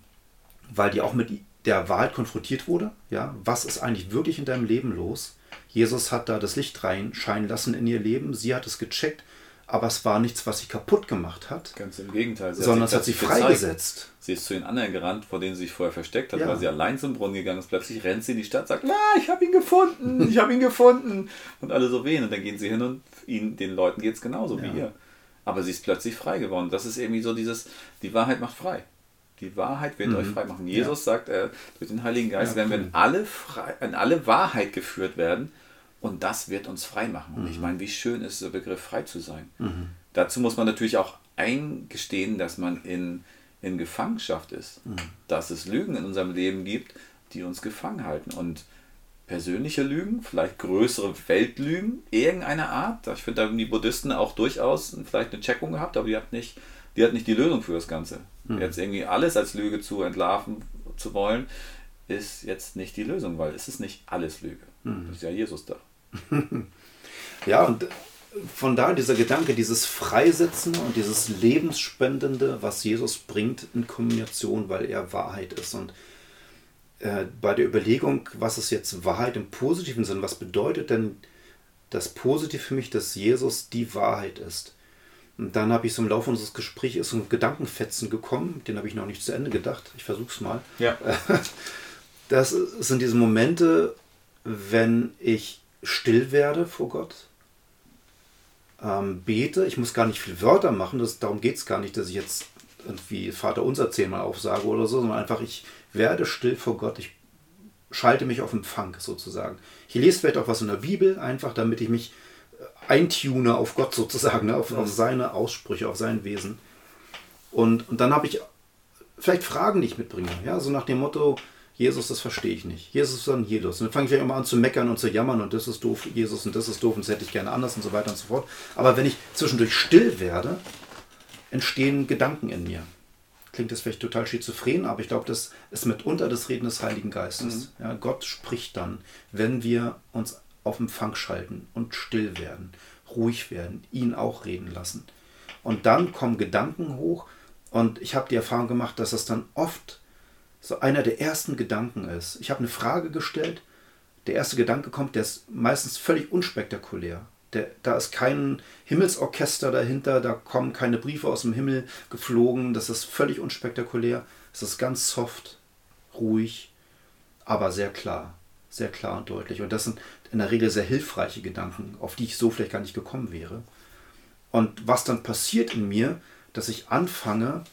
weil die auch mit der Wahrheit konfrontiert wurde. Ja, was ist eigentlich wirklich in deinem Leben los? Jesus hat da das Licht reinscheinen lassen in ihr Leben. Sie hat es gecheckt, aber es war nichts, was sie kaputt gemacht hat. Ganz im Gegenteil. Sondern es hat sie freigesetzt. Sie ist zu den anderen gerannt, vor denen sie sich vorher versteckt hat, ja. weil sie allein zum Brunnen gegangen ist. Plötzlich rennt sie in die Stadt und sagt, ah, ich habe ihn gefunden, ich habe ihn gefunden. Und alle so wehen. Und dann gehen sie hin und ihnen, den Leuten geht es genauso ja. wie ihr. Aber sie ist plötzlich frei geworden. Das ist irgendwie so dieses, die Wahrheit macht frei. Die Wahrheit wird mhm. euch frei machen. Jesus ja. sagt, äh, durch den Heiligen Geist ja, werden wir in alle, frei, in alle Wahrheit geführt werden und das wird uns frei machen. Und mhm. ich meine, wie schön ist der Begriff frei zu sein. Mhm. Dazu muss man natürlich auch eingestehen, dass man in, in Gefangenschaft ist. Mhm. Dass es Lügen in unserem Leben gibt, die uns gefangen halten. Und persönliche Lügen, vielleicht größere Weltlügen, irgendeiner Art. Ich finde, da haben die Buddhisten auch durchaus vielleicht eine Checkung gehabt, aber die hat nicht die hat nicht die Lösung für das Ganze. Mhm. Jetzt irgendwie alles als Lüge zu entlarven zu wollen, ist jetzt nicht die Lösung, weil es ist nicht alles Lüge. Mhm. Das ist ja Jesus da. ja, und von da dieser Gedanke, dieses Freisetzen und dieses Lebensspendende, was Jesus bringt in Kombination, weil er Wahrheit ist. Und äh, bei der Überlegung, was ist jetzt Wahrheit im positiven Sinn, was bedeutet denn das Positiv für mich, dass Jesus die Wahrheit ist? Und dann habe ich so im Laufe unseres Gesprächs so ein Gedankenfetzen gekommen, den habe ich noch nicht zu Ende gedacht. Ich versuche es mal. Ja. Das sind diese Momente, wenn ich still werde vor Gott, ähm, bete. Ich muss gar nicht viel Wörter machen, das, darum geht es gar nicht, dass ich jetzt irgendwie Vater unser zehnmal aufsage oder so, sondern einfach ich werde still vor Gott. Ich schalte mich auf Empfang sozusagen. Ich lese vielleicht auch was in der Bibel, einfach damit ich mich eintune auf Gott sozusagen, ne? auf, auf seine Aussprüche, auf sein Wesen. Und, und dann habe ich vielleicht Fragen, die ich mitbringe. Ja, so nach dem Motto, Jesus, das verstehe ich nicht. Jesus ist dann Jesus. Und dann fange ich vielleicht immer an zu meckern und zu jammern und das ist doof, Jesus und das ist doof und das hätte ich gerne anders und so weiter und so fort. Aber wenn ich zwischendurch still werde, entstehen Gedanken in mir. Klingt das vielleicht total schizophren, aber ich glaube, das ist mitunter das Reden des Heiligen Geistes. Mhm. Ja, Gott spricht dann, wenn wir uns auf Empfang schalten und still werden, ruhig werden, ihn auch reden lassen. Und dann kommen Gedanken hoch und ich habe die Erfahrung gemacht, dass das dann oft so einer der ersten Gedanken ist. Ich habe eine Frage gestellt, der erste Gedanke kommt, der ist meistens völlig unspektakulär. Der, da ist kein Himmelsorchester dahinter, da kommen keine Briefe aus dem Himmel geflogen, das ist völlig unspektakulär. Es ist ganz soft, ruhig, aber sehr klar. Sehr klar und deutlich. Und das sind in der Regel sehr hilfreiche Gedanken, auf die ich so vielleicht gar nicht gekommen wäre. Und was dann passiert in mir, dass ich anfange,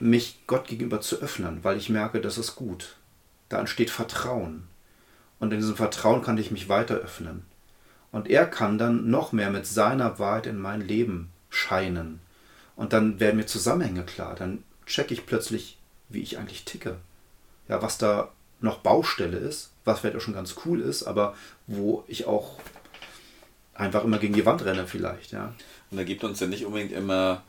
mich Gott gegenüber zu öffnen, weil ich merke, das ist gut. Da entsteht Vertrauen. Und in diesem Vertrauen kann ich mich weiter öffnen. Und er kann dann noch mehr mit seiner Wahrheit in mein Leben scheinen. Und dann werden mir Zusammenhänge klar. Dann checke ich plötzlich, wie ich eigentlich ticke. Ja, was da noch Baustelle ist, was vielleicht auch schon ganz cool ist, aber wo ich auch einfach immer gegen die Wand renne vielleicht, ja. Und er gibt uns ja nicht unbedingt immer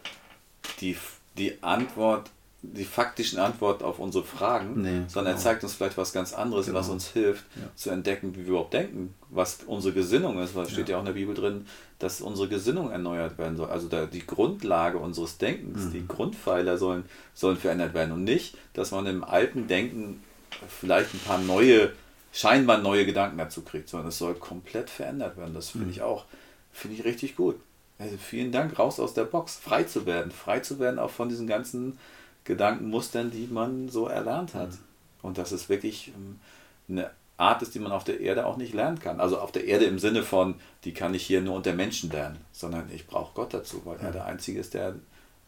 die, die Antwort die faktischen Antworten auf unsere Fragen, nee, sondern genau. er zeigt uns vielleicht was ganz anderes, genau. was uns hilft, ja. zu entdecken, wie wir überhaupt denken, was unsere Gesinnung ist, weil es steht ja. ja auch in der Bibel drin, dass unsere Gesinnung erneuert werden soll. Also da, die Grundlage unseres Denkens, mhm. die Grundpfeiler sollen, sollen verändert werden und nicht, dass man im alten Denken vielleicht ein paar neue, scheinbar neue Gedanken dazu kriegt, sondern es soll komplett verändert werden. Das finde mhm. ich auch, finde ich richtig gut. Also vielen Dank, raus aus der Box, frei zu werden, frei zu werden auch von diesen ganzen Gedankenmustern, die man so erlernt hat. Mhm. Und dass es wirklich ähm, eine Art ist, die man auf der Erde auch nicht lernen kann. Also auf der Erde im Sinne von, die kann ich hier nur unter Menschen lernen, sondern ich brauche Gott dazu, weil er der Einzige ist, der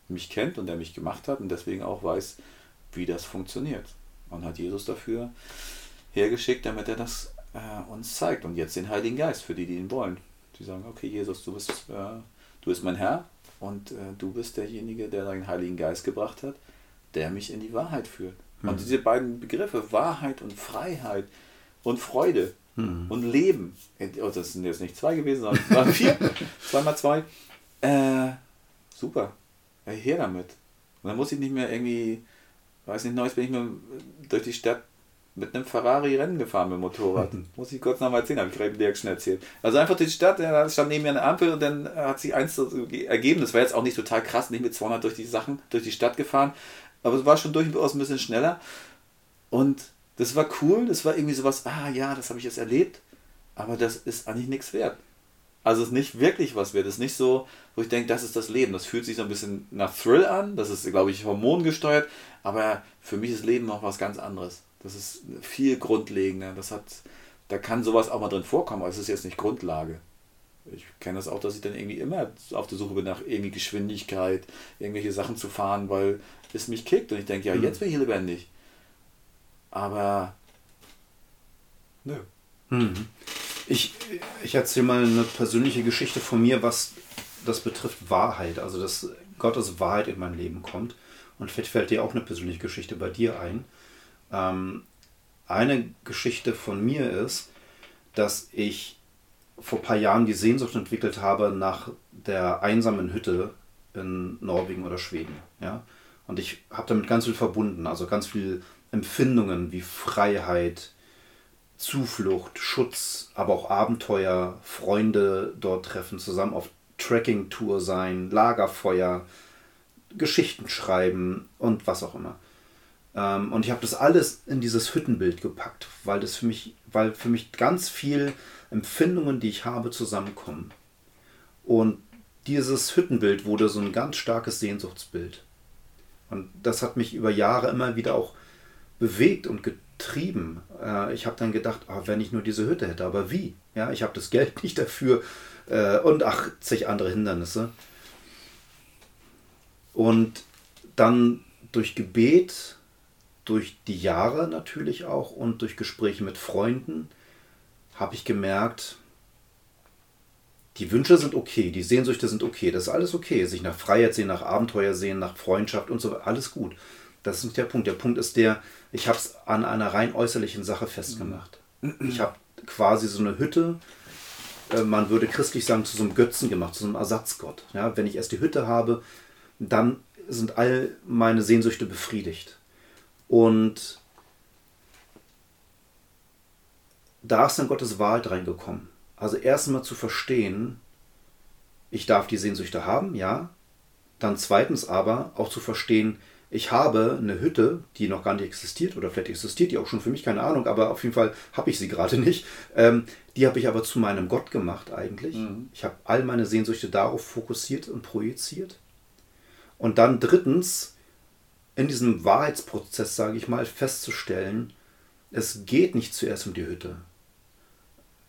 mich kennt und der mich gemacht hat und deswegen auch weiß, wie das funktioniert. Man hat Jesus dafür hergeschickt, damit er das äh, uns zeigt. Und jetzt den Heiligen Geist für die, die ihn wollen. Die sagen, okay, Jesus, du bist, äh, du bist mein Herr und äh, du bist derjenige, der deinen Heiligen Geist gebracht hat der mich in die Wahrheit führt. Mhm. Und diese beiden Begriffe, Wahrheit und Freiheit und Freude mhm. und Leben, oh, das sind jetzt nicht zwei gewesen, sondern waren vier, zweimal zwei, äh, super, ja, her damit. Und dann muss ich nicht mehr irgendwie, weiß nicht, neues bin ich mir durch die Stadt mit einem Ferrari Rennen gefahren mit dem Motorrad. Muss ich kurz nochmal erzählen, habe ich gerade Dirk schon erzählt. Also einfach durch die Stadt, da stand neben mir eine Ampel und dann hat sich eins ergeben. Das war jetzt auch nicht total krass, nicht mit 200 durch die Sachen, durch die Stadt gefahren, aber es war schon durchaus ein bisschen schneller. Und das war cool, das war irgendwie sowas, ah ja, das habe ich jetzt erlebt, aber das ist eigentlich nichts wert. Also es ist nicht wirklich was wert. Es ist nicht so, wo ich denke, das ist das Leben. Das fühlt sich so ein bisschen nach Thrill an, das ist, glaube ich, hormongesteuert, aber für mich ist Leben noch was ganz anderes. Das ist viel grundlegender. Das hat, da kann sowas auch mal drin vorkommen, aber es ist jetzt nicht Grundlage. Ich kenne das auch, dass ich dann irgendwie immer auf der Suche bin nach irgendwie Geschwindigkeit, irgendwelche Sachen zu fahren, weil es mich kickt und ich denke, ja, mhm. jetzt bin ich lebendig. Aber nö. Mhm. Ich, ich erzähle mal eine persönliche Geschichte von mir, was das betrifft Wahrheit, also dass Gottes Wahrheit in mein Leben kommt. Und vielleicht fällt dir auch eine persönliche Geschichte bei dir ein. Ähm, eine Geschichte von mir ist, dass ich vor ein paar Jahren die Sehnsucht entwickelt habe nach der einsamen Hütte in Norwegen oder Schweden. Ja? Und ich habe damit ganz viel verbunden, also ganz viel Empfindungen wie Freiheit, Zuflucht, Schutz, aber auch Abenteuer, Freunde dort treffen, zusammen auf Trekking-Tour sein, Lagerfeuer, Geschichten schreiben und was auch immer. Ähm, und ich habe das alles in dieses Hüttenbild gepackt, weil das für mich, weil für mich ganz viel Empfindungen, die ich habe, zusammenkommen. Und dieses Hüttenbild wurde so ein ganz starkes Sehnsuchtsbild. Und das hat mich über Jahre immer wieder auch bewegt und getrieben. Äh, ich habe dann gedacht, oh, wenn ich nur diese Hütte hätte, aber wie? Ja, ich habe das Geld nicht dafür äh, und 80 andere Hindernisse. Und dann durch Gebet, durch die Jahre natürlich auch und durch Gespräche mit Freunden habe ich gemerkt, die Wünsche sind okay, die Sehnsüchte sind okay, das ist alles okay. Sich nach Freiheit sehen, nach Abenteuer sehen, nach Freundschaft und so weiter, alles gut. Das ist nicht der Punkt. Der Punkt ist der, ich habe es an einer rein äußerlichen Sache festgemacht. Ich habe quasi so eine Hütte, äh, man würde christlich sagen, zu so einem Götzen gemacht, zu so einem Ersatzgott. Ja, wenn ich erst die Hütte habe, dann sind all meine Sehnsüchte befriedigt. Und da ist dann Gottes Wahrheit reingekommen. Also erstmal zu verstehen, ich darf die Sehnsüchte haben, ja. Dann zweitens aber auch zu verstehen, Ich habe eine Hütte, die noch gar nicht existiert oder vielleicht existiert die auch schon für mich, keine Ahnung, aber auf jeden Fall habe ich sie gerade nicht. Ähm, die habe ich aber zu meinem Gott gemacht eigentlich. Mhm. Ich habe all meine Sehnsüchte darauf fokussiert und projiziert. Und dann drittens, in diesem Wahrheitsprozess, sage ich mal, festzustellen, es geht nicht zuerst um die Hütte.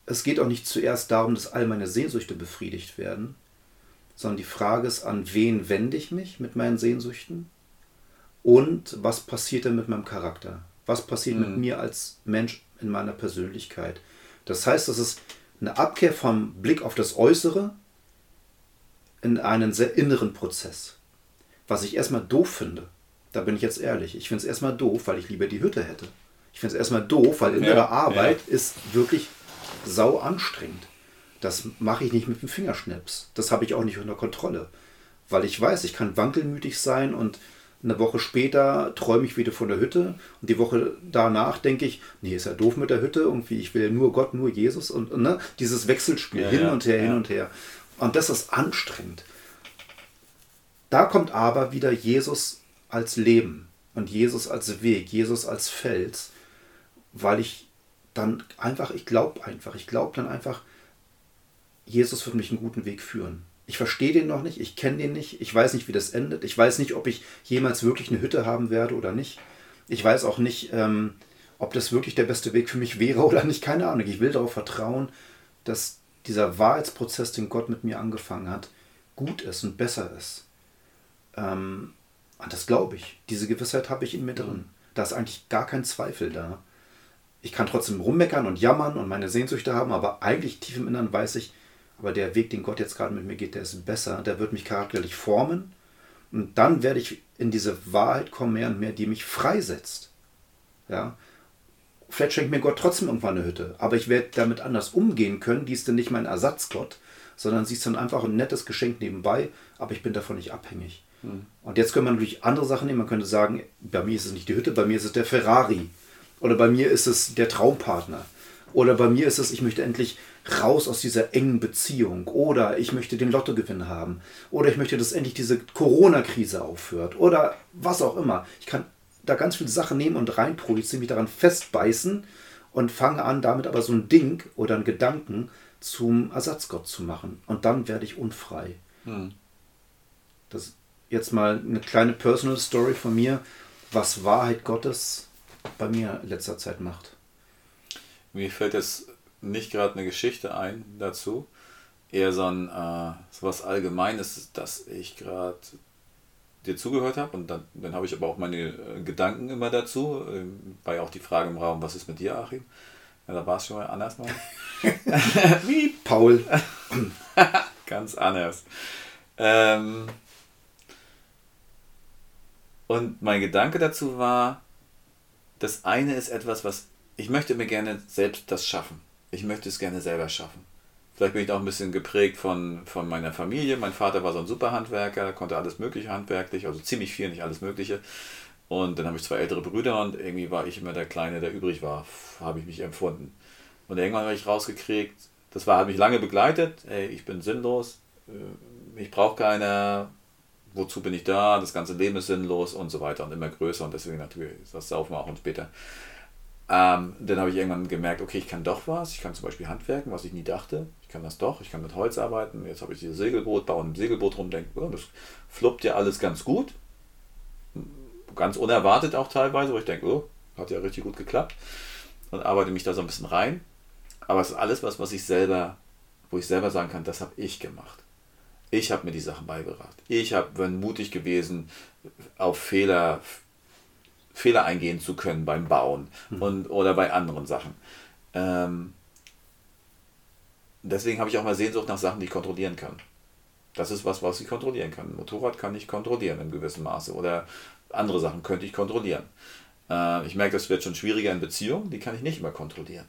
Es geht auch nicht zuerst darum, dass all meine Sehnsüchte befriedigt werden, sondern die Frage ist, an wen wende ich mich mit meinen Sehnsüchten und was passiert denn mit meinem Charakter? Was passiert mhm. mit mir als Mensch in meiner Persönlichkeit? Das heißt, es ist eine Abkehr vom Blick auf das Äußere in einen sehr inneren Prozess. Was ich erstmal doof finde, da bin ich jetzt ehrlich, ich finde es erstmal doof, weil ich lieber die Hütte hätte. Ich finde es erstmal doof, weil innere ja, Arbeit ja. ist wirklich sau anstrengend. Das mache ich nicht mit dem Fingerschnips. Das habe ich auch nicht unter Kontrolle. Weil ich weiß, ich kann wankelmütig sein und eine Woche später träume ich wieder von der Hütte und die Woche danach denke ich, nee, ist ja doof mit der Hütte, irgendwie, ich will nur Gott, nur Jesus und ne, dieses Wechselspiel ja, hin ja, und her, ja. hin und her. Und das ist anstrengend. Da kommt aber wieder Jesus als Leben und Jesus als Weg, Jesus als Fels, weil ich dann einfach, ich glaube einfach, ich glaube dann einfach, Jesus wird mich einen guten Weg führen. Ich verstehe den noch nicht, ich kenne den nicht, ich weiß nicht, wie das endet. Ich weiß nicht, ob ich jemals wirklich eine Hütte haben werde oder nicht. Ich weiß auch nicht, ähm, ob das wirklich der beste Weg für mich wäre oder nicht. Keine Ahnung. Ich will darauf vertrauen, dass dieser Wahrheitsprozess, den Gott mit mir angefangen hat, gut ist und besser ist. Ähm, und das glaube ich. Diese Gewissheit habe ich in mir drin. Da ist eigentlich gar kein Zweifel da. Ich kann trotzdem rummeckern und jammern und meine Sehnsüchte haben, aber eigentlich tief im Innern weiß ich, aber der Weg, den Gott jetzt gerade mit mir geht, der ist besser. Der wird mich charakterlich formen. Und dann werde ich in diese Wahrheit kommen, mehr und mehr, die mich freisetzt. Ja. Vielleicht schenkt mir Gott trotzdem irgendwann eine Hütte, aber ich werde damit anders umgehen können. Die ist dann nicht mein Ersatzgott, sondern sie ist dann einfach ein nettes Geschenk nebenbei, aber ich bin davon nicht abhängig. Und jetzt können wir natürlich andere Sachen nehmen. Man könnte sagen, bei mir ist es nicht die Hütte, bei mir ist es der Ferrari. Oder bei mir ist es der Traumpartner. Oder bei mir ist es, ich möchte endlich raus aus dieser engen Beziehung. Oder ich möchte den Lottogewinn haben. Oder ich möchte, dass endlich diese Corona-Krise aufhört. Oder was auch immer. Ich kann da ganz viele Sachen nehmen und reinprojizieren, mich daran festbeißen und fange an, damit aber so ein Ding oder einen Gedanken zum Ersatzgott zu machen. Und dann werde ich unfrei. Hm. Das ist jetzt mal eine kleine Personal Story von mir, was Wahrheit Gottes bei mir in letzter Zeit macht. Mir fällt jetzt nicht gerade eine Geschichte ein dazu, eher so ein äh, sowas Allgemeines, dass ich gerade dir zugehört habe und dann, dann habe ich aber auch meine äh, Gedanken immer dazu. Ähm, war ja auch die Frage im Raum, was ist mit dir, Achim? Ja, da war es schon mal anders mal. Wie Paul. Ganz anders. Ähm, und mein Gedanke dazu war, das eine ist etwas, was ich möchte mir gerne selbst das schaffen ich möchte es gerne selber schaffen. Vielleicht bin ich auch ein bisschen geprägt von, von meiner Familie. Mein Vater war so ein super Handwerker, konnte alles Mögliche handwerklich, also ziemlich viel, nicht alles Mögliche. Und dann habe ich zwei ältere Brüder und irgendwie war ich immer der Kleine, der übrig war, habe ich mich empfunden. Und irgendwann habe ich rausgekriegt, das war, hat mich lange begleitet, ey, ich bin sinnlos, äh, ich brauche keiner, wozu bin ich da, das ganze Leben ist sinnlos und so weiter und immer größer und deswegen natürlich, das saufen auch uns später. Ähm, dann habe ich irgendwann gemerkt, okay, ich kann doch was. Ich kann zum Beispiel handwerken, was ich nie dachte. Ich kann das doch. Ich kann mit Holz arbeiten. Jetzt habe ich dieses Segelboot, baue ein Segelboot rum, denke, oh, das fluppt ja alles ganz gut. Ganz unerwartet auch teilweise, wo ich denke, oh, hat ja richtig gut geklappt. Und arbeite mich da so ein bisschen rein. Aber es ist alles was, was ich selber, wo ich selber sagen kann, das habe ich gemacht. Ich habe mir die Sachen beigebracht. Ich habe, bin mutig gewesen, auf Fehler Fehler eingehen zu können beim Bauen mhm. und, oder bei anderen Sachen. Ähm, deswegen habe ich auch mal Sehnsucht nach Sachen, die ich kontrollieren kann. Das ist was, was ich kontrollieren kann. Ein Motorrad kann ich kontrollieren in gewissem Maße oder andere Sachen könnte ich kontrollieren. Äh, ich merke, das wird schon schwieriger in Beziehungen, die kann ich nicht immer kontrollieren.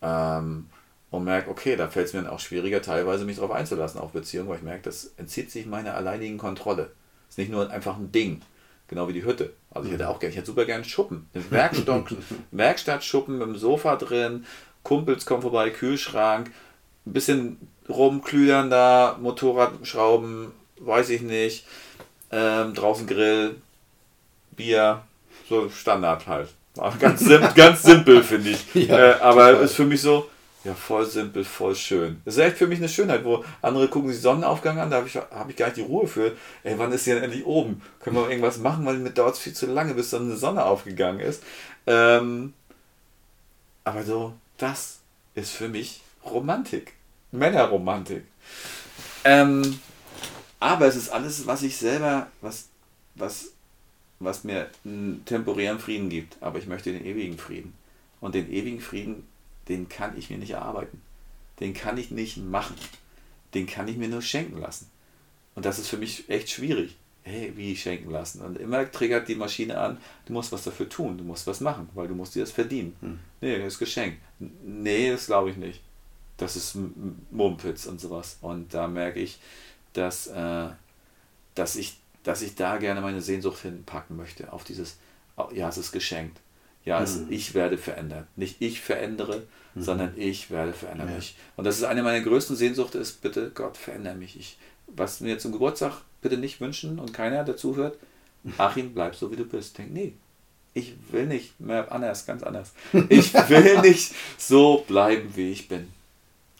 Ähm, und merke, okay, da fällt es mir dann auch schwieriger, teilweise mich darauf einzulassen auf Beziehungen, weil ich merke, das entzieht sich meiner alleinigen Kontrolle. Es ist nicht nur einfach ein Ding. Genau wie die Hütte. Also ich hätte auch gerne, ich hätte super gerne Schuppen. Einen Werkstattschuppen mit dem Sofa drin, Kumpels kommen vorbei, Kühlschrank, ein bisschen rumklüdern da, Motorradschrauben, weiß ich nicht. ähm, draußen Grill, Bier, so Standard halt. Ganz, sim ganz simpel, finde ich. Ja, äh, aber total. ist für mich so, ja, voll simpel, voll schön. Das ist echt für mich eine Schönheit, wo andere gucken sich Sonnenaufgang an, da habe ich, hab ich gar nicht die Ruhe für. Ey, wann ist sie denn endlich oben? Können wir irgendwas machen, weil mir dauert es viel zu lange, bis dann eine Sonne aufgegangen ist. Ähm, aber so, das ist für mich Romantik. Männerromantik. Ähm, aber es ist alles, was ich selber, was, was, was mir einen temporären Frieden gibt. Aber ich möchte den ewigen Frieden. Und den ewigen Frieden, den kann ich mir nicht erarbeiten. Den kann ich nicht machen. Den kann ich mir nur schenken lassen. Und das ist für mich echt schwierig. Hey, wie schenken lassen? Und immer triggert die Maschine an, du musst was dafür tun, du musst was machen, weil du musst dir das verdienen. Hm. Nee, das ist Geschenk. Nee, das glaube ich nicht. Das ist Mumpitz und sowas. Und da merke ich, dass, äh, dass, ich, dass ich da gerne meine Sehnsucht hinpacken möchte, auf dieses, ja, es ist geschenkt. Ja, es, mhm. ich werde verändert. Nicht ich verändere, mhm. sondern ich werde verändern ja. mich. Und das ist eine meiner größten Sehnsuchten, ist bitte Gott, verändere mich. Ich, was mir zum Geburtstag bitte nicht wünschen und keiner dazu hört, Achim, bleib so wie du bist. Denk, nee, ich will nicht mehr anders, ganz anders. Ich will nicht so bleiben, wie ich bin.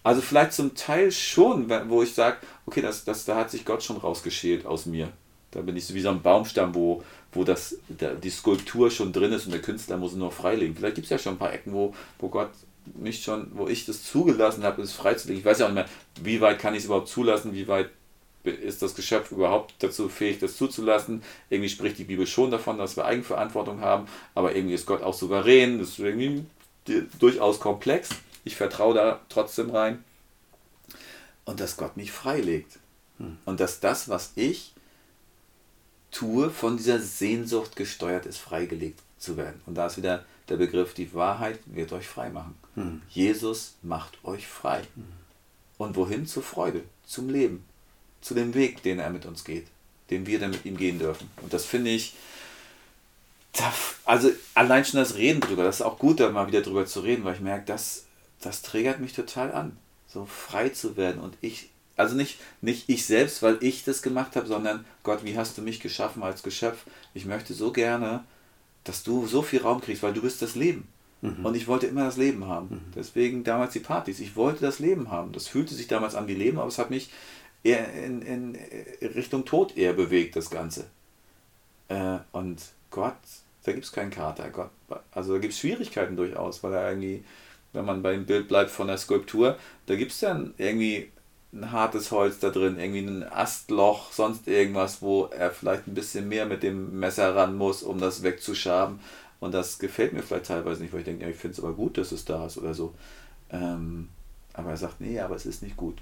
Also vielleicht zum Teil schon, wo ich sage, okay, das, das, da hat sich Gott schon rausgeschält aus mir. Da bin ich so wie so ein Baumstamm, wo, wo das, der, die Skulptur schon drin ist und der Künstler muss nur freilegen. Vielleicht gibt es ja schon ein paar Ecken, wo, wo Gott mich schon, wo ich das zugelassen habe, es freizulegen. Ich weiß ja auch nicht mehr, wie weit kann ich es überhaupt zulassen, wie weit ist das Geschöpf überhaupt dazu fähig, das zuzulassen. Irgendwie spricht die Bibel schon davon, dass wir Eigenverantwortung haben, aber irgendwie ist Gott auch souverän, das ist irgendwie durchaus komplex. Ich vertraue da trotzdem rein. Und dass Gott mich freilegt. Hm. Und dass das, was ich tue, von dieser Sehnsucht gesteuert ist, freigelegt zu werden. Und da ist wieder der Begriff, die Wahrheit wird euch frei machen. Hm. Jesus macht euch frei. Hm. Und wohin? Zur Freude, zum Leben, zu dem Weg, den er mit uns geht, den wir dann mit ihm gehen dürfen. Und das finde ich, also allein schon das Reden drüber, das ist auch gut, da mal wieder drüber zu reden, weil ich merke, das, das triggert mich total an, so frei zu werden. Und ich also nicht, nicht ich selbst, weil ich das gemacht habe, sondern Gott, wie hast du mich geschaffen als Geschöpf? Ich möchte so gerne, dass du so viel Raum kriegst, weil du bist das Leben. Mhm. Und ich wollte immer das Leben haben. Mhm. Deswegen damals die Partys. Ich wollte das Leben haben. Das fühlte sich damals an wie Leben, aber es hat mich eher in, in Richtung Tod eher bewegt, das Ganze. Äh, und Gott, da gibt es keinen Kater. Gott, also da gibt es Schwierigkeiten durchaus, weil er irgendwie, wenn man beim Bild bleibt von der Skulptur, da gibt es dann irgendwie ein hartes Holz da drin, irgendwie ein Astloch, sonst irgendwas, wo er vielleicht ein bisschen mehr mit dem Messer ran muss, um das wegzuschaben. Und das gefällt mir vielleicht teilweise nicht, weil ich denke, ja, ich finde es aber gut, dass es da ist oder so. Ähm, aber er sagt, nee, aber es ist nicht gut.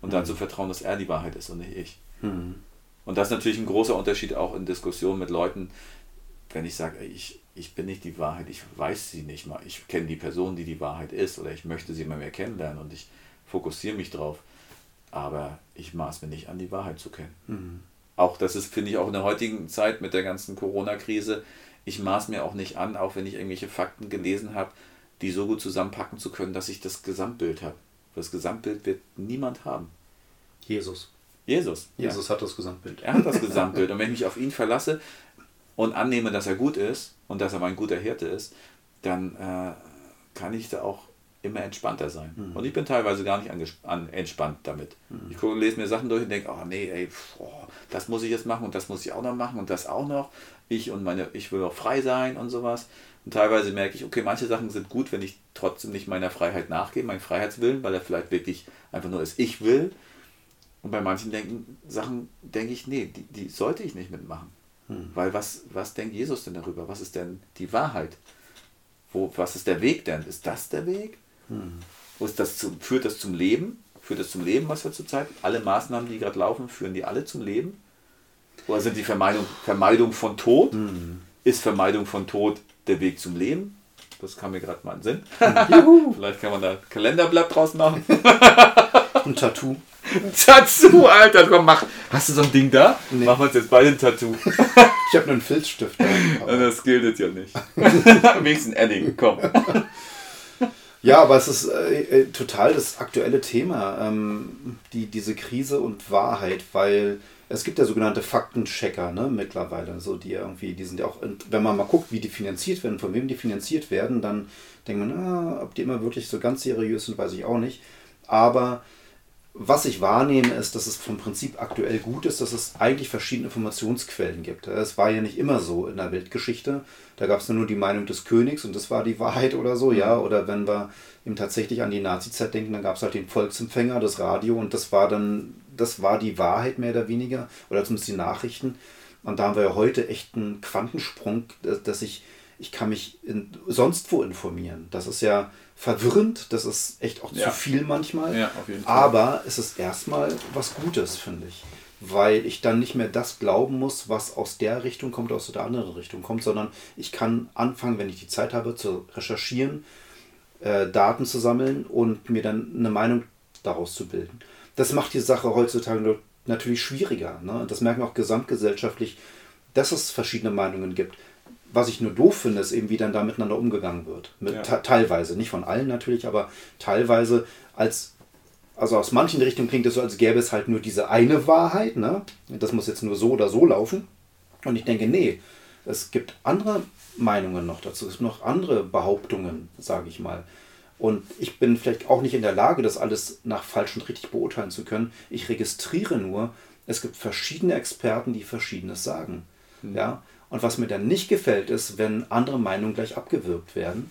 Und mhm. dann zu vertrauen, dass er die Wahrheit ist und nicht ich. Mhm. Und das ist natürlich ein großer Unterschied auch in Diskussionen mit Leuten, wenn ich sage, ich, ich bin nicht die Wahrheit, ich weiß sie nicht mal, ich kenne die Person, die die Wahrheit ist oder ich möchte sie mal mehr kennenlernen und ich fokussiere mich drauf aber ich maß mir nicht an, die Wahrheit zu kennen. Mhm. Auch das ist, finde ich, auch in der heutigen Zeit mit der ganzen Corona-Krise, ich maß mir auch nicht an, auch wenn ich irgendwelche Fakten gelesen habe, die so gut zusammenpacken zu können, dass ich das Gesamtbild habe. Das Gesamtbild wird niemand haben. Jesus. Jesus. Jesus ja. hat das Gesamtbild. Er hat das Gesamtbild. Und wenn ich mich auf ihn verlasse und annehme, dass er gut ist und dass er mein guter Hirte ist, dann äh, kann ich da auch immer entspannter sein. Mhm. Und ich bin teilweise gar nicht an, entspannt damit. Mhm. Ich gucke, lese mir Sachen durch und denke, oh nee, ey, boah, das muss ich jetzt machen und das muss ich auch noch machen und das auch noch. Ich und meine, ich will auch frei sein und sowas. Und teilweise merke ich, okay, manche Sachen sind gut, wenn ich trotzdem nicht meiner Freiheit nachgehe, meinen Freiheitswillen, weil er vielleicht wirklich einfach nur ist, ich will. Und bei manchen denken, Sachen denke ich, nee, die, die sollte ich nicht mitmachen. Mhm. Weil was, was denkt Jesus denn darüber? Was ist denn die Wahrheit? Wo, was ist der Weg denn? Ist das der Weg? Hm. Ist das zu, führt das zum Leben? Führt das zum Leben, was wir zurzeit? Alle Maßnahmen, die gerade laufen, führen die alle zum Leben? Oder sind die Vermeidung, Vermeidung von Tod? Hm. Ist Vermeidung von Tod der Weg zum Leben? Das kam mir gerade mal in den Sinn. Vielleicht kann man da ein Kalenderblatt draus machen. ein Tattoo. Tattoo, Alter, komm, mach. Hast du so ein Ding da? Nee. Machen wir uns jetzt beide ein Tattoo. ich habe nur einen Filzstift. Da, das gilt ja nicht. Wenigstens ein Edding, komm. Ja, aber es ist äh, äh, total das aktuelle Thema, ähm, die, diese Krise und Wahrheit, weil Es gibt ja sogenannte Faktenchecker ne, mittlerweile, so die irgendwie, die sind ja auch, wenn man mal guckt, wie die finanziert werden, von wem die finanziert werden, dann denkt man, ah, ob die immer wirklich so ganz seriös sind, weiß ich auch nicht. Aber was ich wahrnehme, ist, dass es vom Prinzip aktuell gut ist, dass es eigentlich verschiedene Informationsquellen gibt. Es war ja nicht immer so in der Weltgeschichte. Da gab es nur die Meinung des Königs und das war die Wahrheit oder so, ja. Mhm. Oder wenn wir eben tatsächlich an die Nazizeit denken, dann gab es halt den Volksempfänger, das Radio und das war dann, das war die Wahrheit mehr oder weniger, oder zumindest die Nachrichten. Und da haben wir ja heute echt einen Quantensprung, dass ich, ich kann mich in, sonst wo informieren. Das ist ja verwirrend, das ist echt auch ja. zu viel manchmal. Ja. Aber es ist erstmal was Gutes, finde ich. Weil ich dann nicht mehr das glauben muss, was aus der Richtung kommt, aus der anderen Richtung kommt, sondern ich kann anfangen, wenn ich die Zeit habe, zu recherchieren, äh, Daten zu sammeln und mir dann eine Meinung daraus zu bilden. Das macht die Sache heutzutage natürlich schwieriger. Ne? Das merken wir auch gesamtgesellschaftlich, dass es verschiedene Meinungen gibt was ich nur doof finde, ist eben, wie dann da miteinander umgegangen wird. Mit, ja. Teilweise, nicht von allen natürlich, aber teilweise als, also aus manchen Richtungen klingt es so, als gäbe es halt nur diese eine Wahrheit, ne? Das muss jetzt nur so oder so laufen. Und ich denke, nee, es gibt andere Meinungen noch dazu, es gibt noch andere Behauptungen, sage ich mal. Und ich bin vielleicht auch nicht in der Lage, das alles nach falsch und richtig beurteilen zu können. Ich registriere nur, es gibt verschiedene Experten, die Verschiedenes sagen. Mhm. Ja? Und was mir dann nicht gefällt, ist, wenn andere Meinungen gleich abgewirkt werden,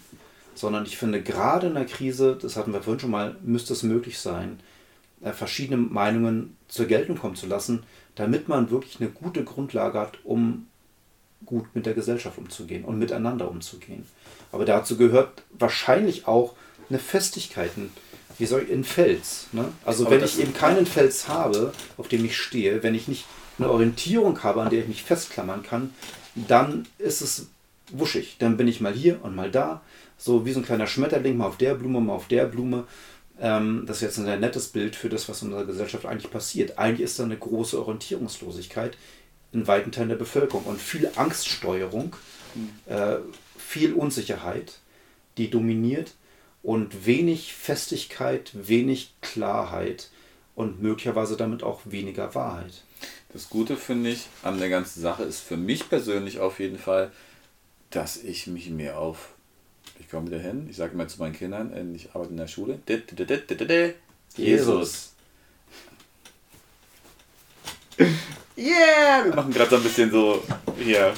sondern ich finde, gerade in der Krise, das hatten wir vorhin schon mal, müsste es möglich sein, äh, verschiedene Meinungen zur Geltung kommen zu lassen, damit man wirklich eine gute Grundlage hat, um gut mit der Gesellschaft umzugehen und miteinander umzugehen. Aber dazu gehört wahrscheinlich auch eine Festigkeit, wie soll ich, in Fels. Ne? Also Aber wenn ich eben keinen Fels habe, auf dem ich stehe, wenn ich nicht eine Orientierung habe, an der ich mich festklammern kann, dann ist es wuschig. Dann bin ich mal hier und mal da, so wie so ein kleiner Schmetterling, mal auf der Blume, mal auf der Blume. Ähm, das ist jetzt ein sehr nettes Bild für das, was in unserer Gesellschaft eigentlich passiert. Eigentlich ist da eine große Orientierungslosigkeit in weiten Teilen der Bevölkerung und viel Angststeuerung, äh, viel Unsicherheit, die dominiert und wenig Festigkeit, wenig Klarheit und möglicherweise damit auch weniger Wahrheit. Das Gute finde ich an der ganzen Sache ist für mich persönlich auf jeden Fall, dass ich mich mehr auf, ich komme wieder hin, ich sage immer zu meinen Kindern, äh, ich arbeite in der Schule, Jesus. Yeah! Wir machen gerade so ein bisschen so hier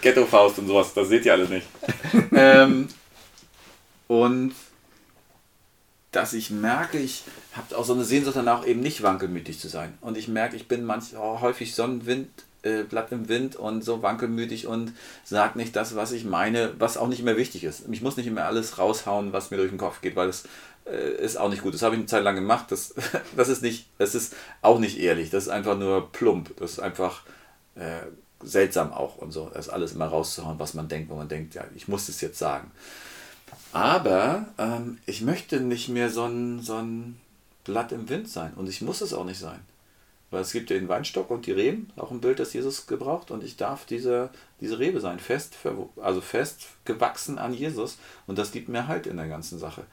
Ghetto-Faust und sowas, das seht ihr alles nicht. ähm, und dass ich merke, ich habe auch so eine Sehnsucht danach, eben nicht wankelmütig zu sein. Und ich merke, ich bin manchmal oh, häufig Sonnenwind, äh, Blatt im Wind und so wankelmütig und sage nicht das, was ich meine, was auch nicht immer wichtig ist. Ich muss nicht immer alles raushauen, was mir durch den Kopf geht, weil das äh, ist auch nicht gut. Das habe ich eine Zeit lang gemacht. Das, das, ist nicht, das ist auch nicht ehrlich. Das ist einfach nur plump. Das ist einfach äh, seltsam auch und so. Das alles immer rauszuhauen, was man denkt, wo man denkt, ja, ich muss es jetzt sagen. Aber ähm, ich möchte nicht mehr so ein, so ein Blatt im Wind sein. Und ich muss es auch nicht sein. Weil es gibt ja den Weinstock und die Reben, auch ein Bild, das Jesus gebraucht. Und ich darf diese, diese Rebe sein, fest, also fest gewachsen an Jesus. Und das gibt mir Halt in der ganzen Sache.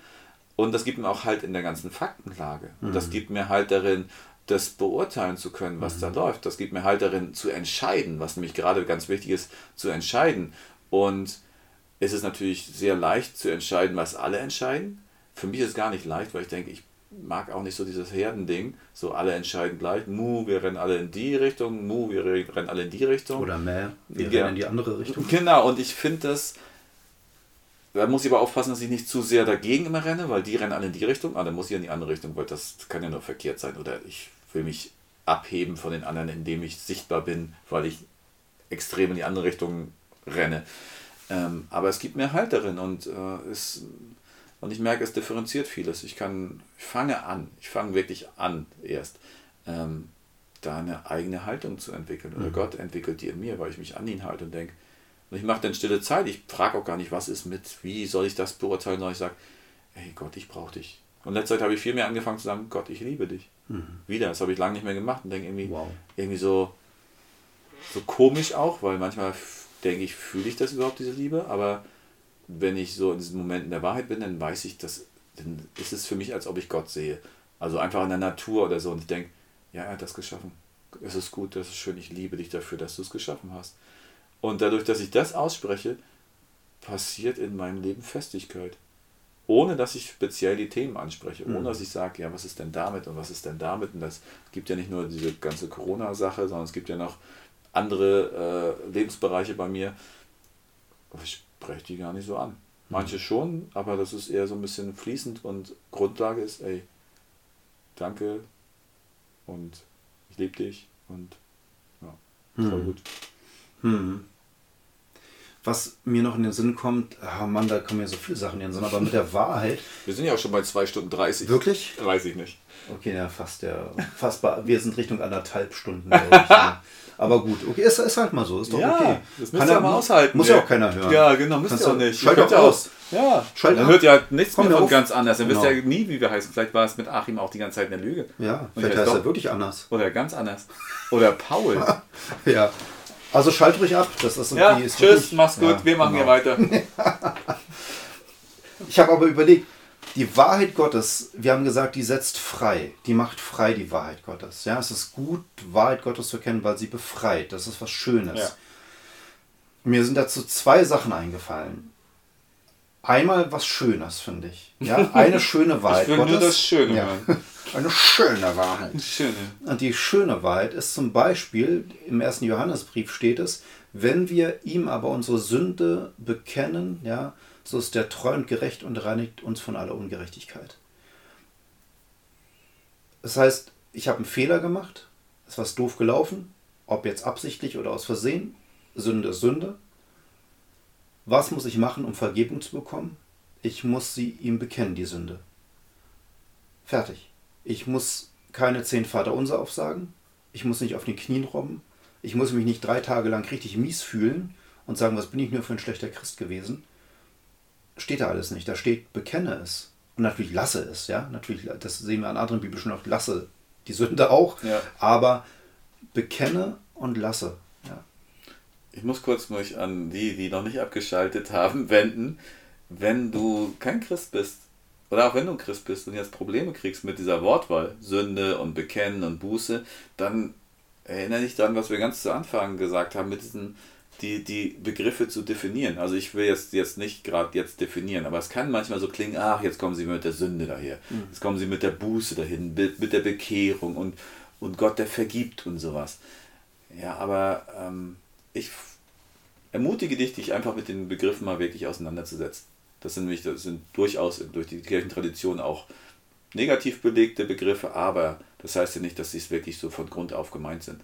Und das gibt mir auch Halt in der ganzen Faktenlage. Und das mhm. gibt mir Halt darin, das beurteilen zu können, was mhm. da läuft. Das gibt mir Halt darin, zu entscheiden, was nämlich gerade ganz wichtig ist, zu entscheiden. Und ist es natürlich sehr leicht zu entscheiden, was alle entscheiden. Für mich ist es gar nicht leicht, weil ich denke, ich mag auch nicht so dieses Herdending, so alle entscheiden gleich, mu, wir rennen alle in die Richtung, mu, wir rennen alle in die Richtung. Oder mehr, wir ja. rennen in die andere Richtung. Genau, und ich finde das, da muss ich aber aufpassen, dass ich nicht zu sehr dagegen immer renne, weil die rennen alle in die Richtung, ah, dann muss ich in die andere Richtung, weil das kann ja nur verkehrt sein. Oder ich will mich abheben von den anderen, indem ich sichtbar bin, weil ich extrem in die andere Richtung renne. Ähm, aber es gibt mehr Halt darin und, äh, es, und ich merke, es differenziert vieles. Ich kann, ich fange an, ich fange wirklich an erst, ähm, da eine eigene Haltung zu entwickeln. Oder mhm. Gott entwickelt die in mir, weil ich mich an ihn halte und denke, und ich mache dann stille Zeit. Ich frage auch gar nicht, was ist mit, wie soll ich das beurteilen, sondern ich sage, hey Gott, ich brauche dich. Und letzte Zeit habe ich viel mehr angefangen zu sagen, Gott, ich liebe dich. Mhm. Wieder, das habe ich lange nicht mehr gemacht und denke irgendwie, wow. irgendwie so, so komisch auch, weil manchmal denke ich, fühle ich das überhaupt, diese Liebe, aber wenn ich so in diesen Momenten der Wahrheit bin, dann weiß ich, dass, dann ist es für mich, als ob ich Gott sehe. Also einfach in der Natur oder so und ich denke, ja, er hat das geschaffen. es ist gut, das ist schön, ich liebe dich dafür, dass du es geschaffen hast. Und dadurch, dass ich das ausspreche, passiert in meinem Leben Festigkeit. Ohne dass ich speziell die Themen anspreche, ohne mhm. dass ich sage, ja, was ist denn damit und was ist denn damit? Und das gibt ja nicht nur diese ganze Corona-Sache, sondern es gibt ja noch andere äh, Lebensbereiche bei mir. Ich spreche die gar nicht so an. Manche schon, aber das ist eher so ein bisschen fließend und Grundlage ist, ey, danke und ich liebe dich und ja, voll hm. gut. Hm. Was mir noch in den Sinn kommt, oh Mann, da kommen ja so viele Sachen in den Sinn, aber mit der Wahrheit. Wir sind ja auch schon bei 2 Stunden 30. Wirklich? Weiß ich nicht. Okay, ja, fast ja. Fast bei, wir sind Richtung anderthalb Stunden, ich. Ja. Aber gut, okay, ist, ist halt mal so, ist doch ja, okay. Das müsst ihr mal aushalten. Muss ja auch keiner hören. Ja, genau, müsst ihr auch nicht. Schalt doch aus. Ja, Schalt dann hört ja nichts Komm mehr von ganz anders. Dann genau. wisst ihr ja nie, wie wir heißen. Vielleicht war es mit Achim auch die ganze Zeit eine Lüge. Ja, vielleicht heißt er wirklich anders. Oder ganz anders. Oder Paul. ja. Also schalt ruhig ab. Das ist ja, ist tschüss, wirklich, mach's gut, ja, wir machen genau. hier weiter. ich habe aber überlegt, die Wahrheit Gottes, wir haben gesagt, die setzt frei. Die macht frei, die Wahrheit Gottes. Ja, es ist gut, Wahrheit Gottes zu kennen, weil sie befreit. Das ist was Schönes. Ja. Mir sind dazu zwei Sachen eingefallen. Einmal was Schönes, finde ich. Ja, eine schöne Wahrheit. Ich will Gottes. nur das Schöne ja. Eine schöne Wahrheit. Schöne. Und die schöne Wahrheit ist zum Beispiel, im ersten Johannesbrief steht es, wenn wir ihm aber unsere Sünde bekennen, ja, so ist der treu und gerecht und reinigt uns von aller Ungerechtigkeit. Das heißt, ich habe einen Fehler gemacht, es ist was doof gelaufen, ob jetzt absichtlich oder aus Versehen, Sünde ist Sünde. Was muss ich machen, um Vergebung zu bekommen? Ich muss sie ihm bekennen, die Sünde. Fertig. Ich muss keine zehn Vaterunser aufsagen. Ich muss nicht auf den Knien robben. Ich muss mich nicht drei Tage lang richtig mies fühlen und sagen, was bin ich nur für ein schlechter Christ gewesen steht da alles nicht. Da steht, bekenne es. Und natürlich lasse es, ja. Natürlich, das sehen wir an anderen biblischen auch, lasse die Sünde auch. Ja. Aber bekenne und lasse. Ja. Ich muss kurz mich an die, die noch nicht abgeschaltet haben, wenden. Wenn du kein Christ bist, oder auch wenn du ein Christ bist und jetzt Probleme kriegst mit dieser Wortwahl, Sünde und Bekennen und Buße, dann erinnere dich daran, was wir ganz zu Anfang gesagt haben, mit diesen die, die Begriffe zu definieren. Also ich will jetzt, jetzt nicht gerade jetzt definieren, aber es kann manchmal so klingen, ach, jetzt kommen sie mit der Sünde daher, mhm. jetzt kommen sie mit der Buße dahin, mit, mit der Bekehrung und, und Gott, der vergibt und sowas. Ja, aber ähm, ich ermutige dich, dich einfach mit den Begriffen mal wirklich auseinanderzusetzen. Das sind nämlich, das sind durchaus durch die Kirchentradition auch negativ belegte Begriffe, aber das heißt ja nicht, dass sie es wirklich so von Grund auf gemeint sind.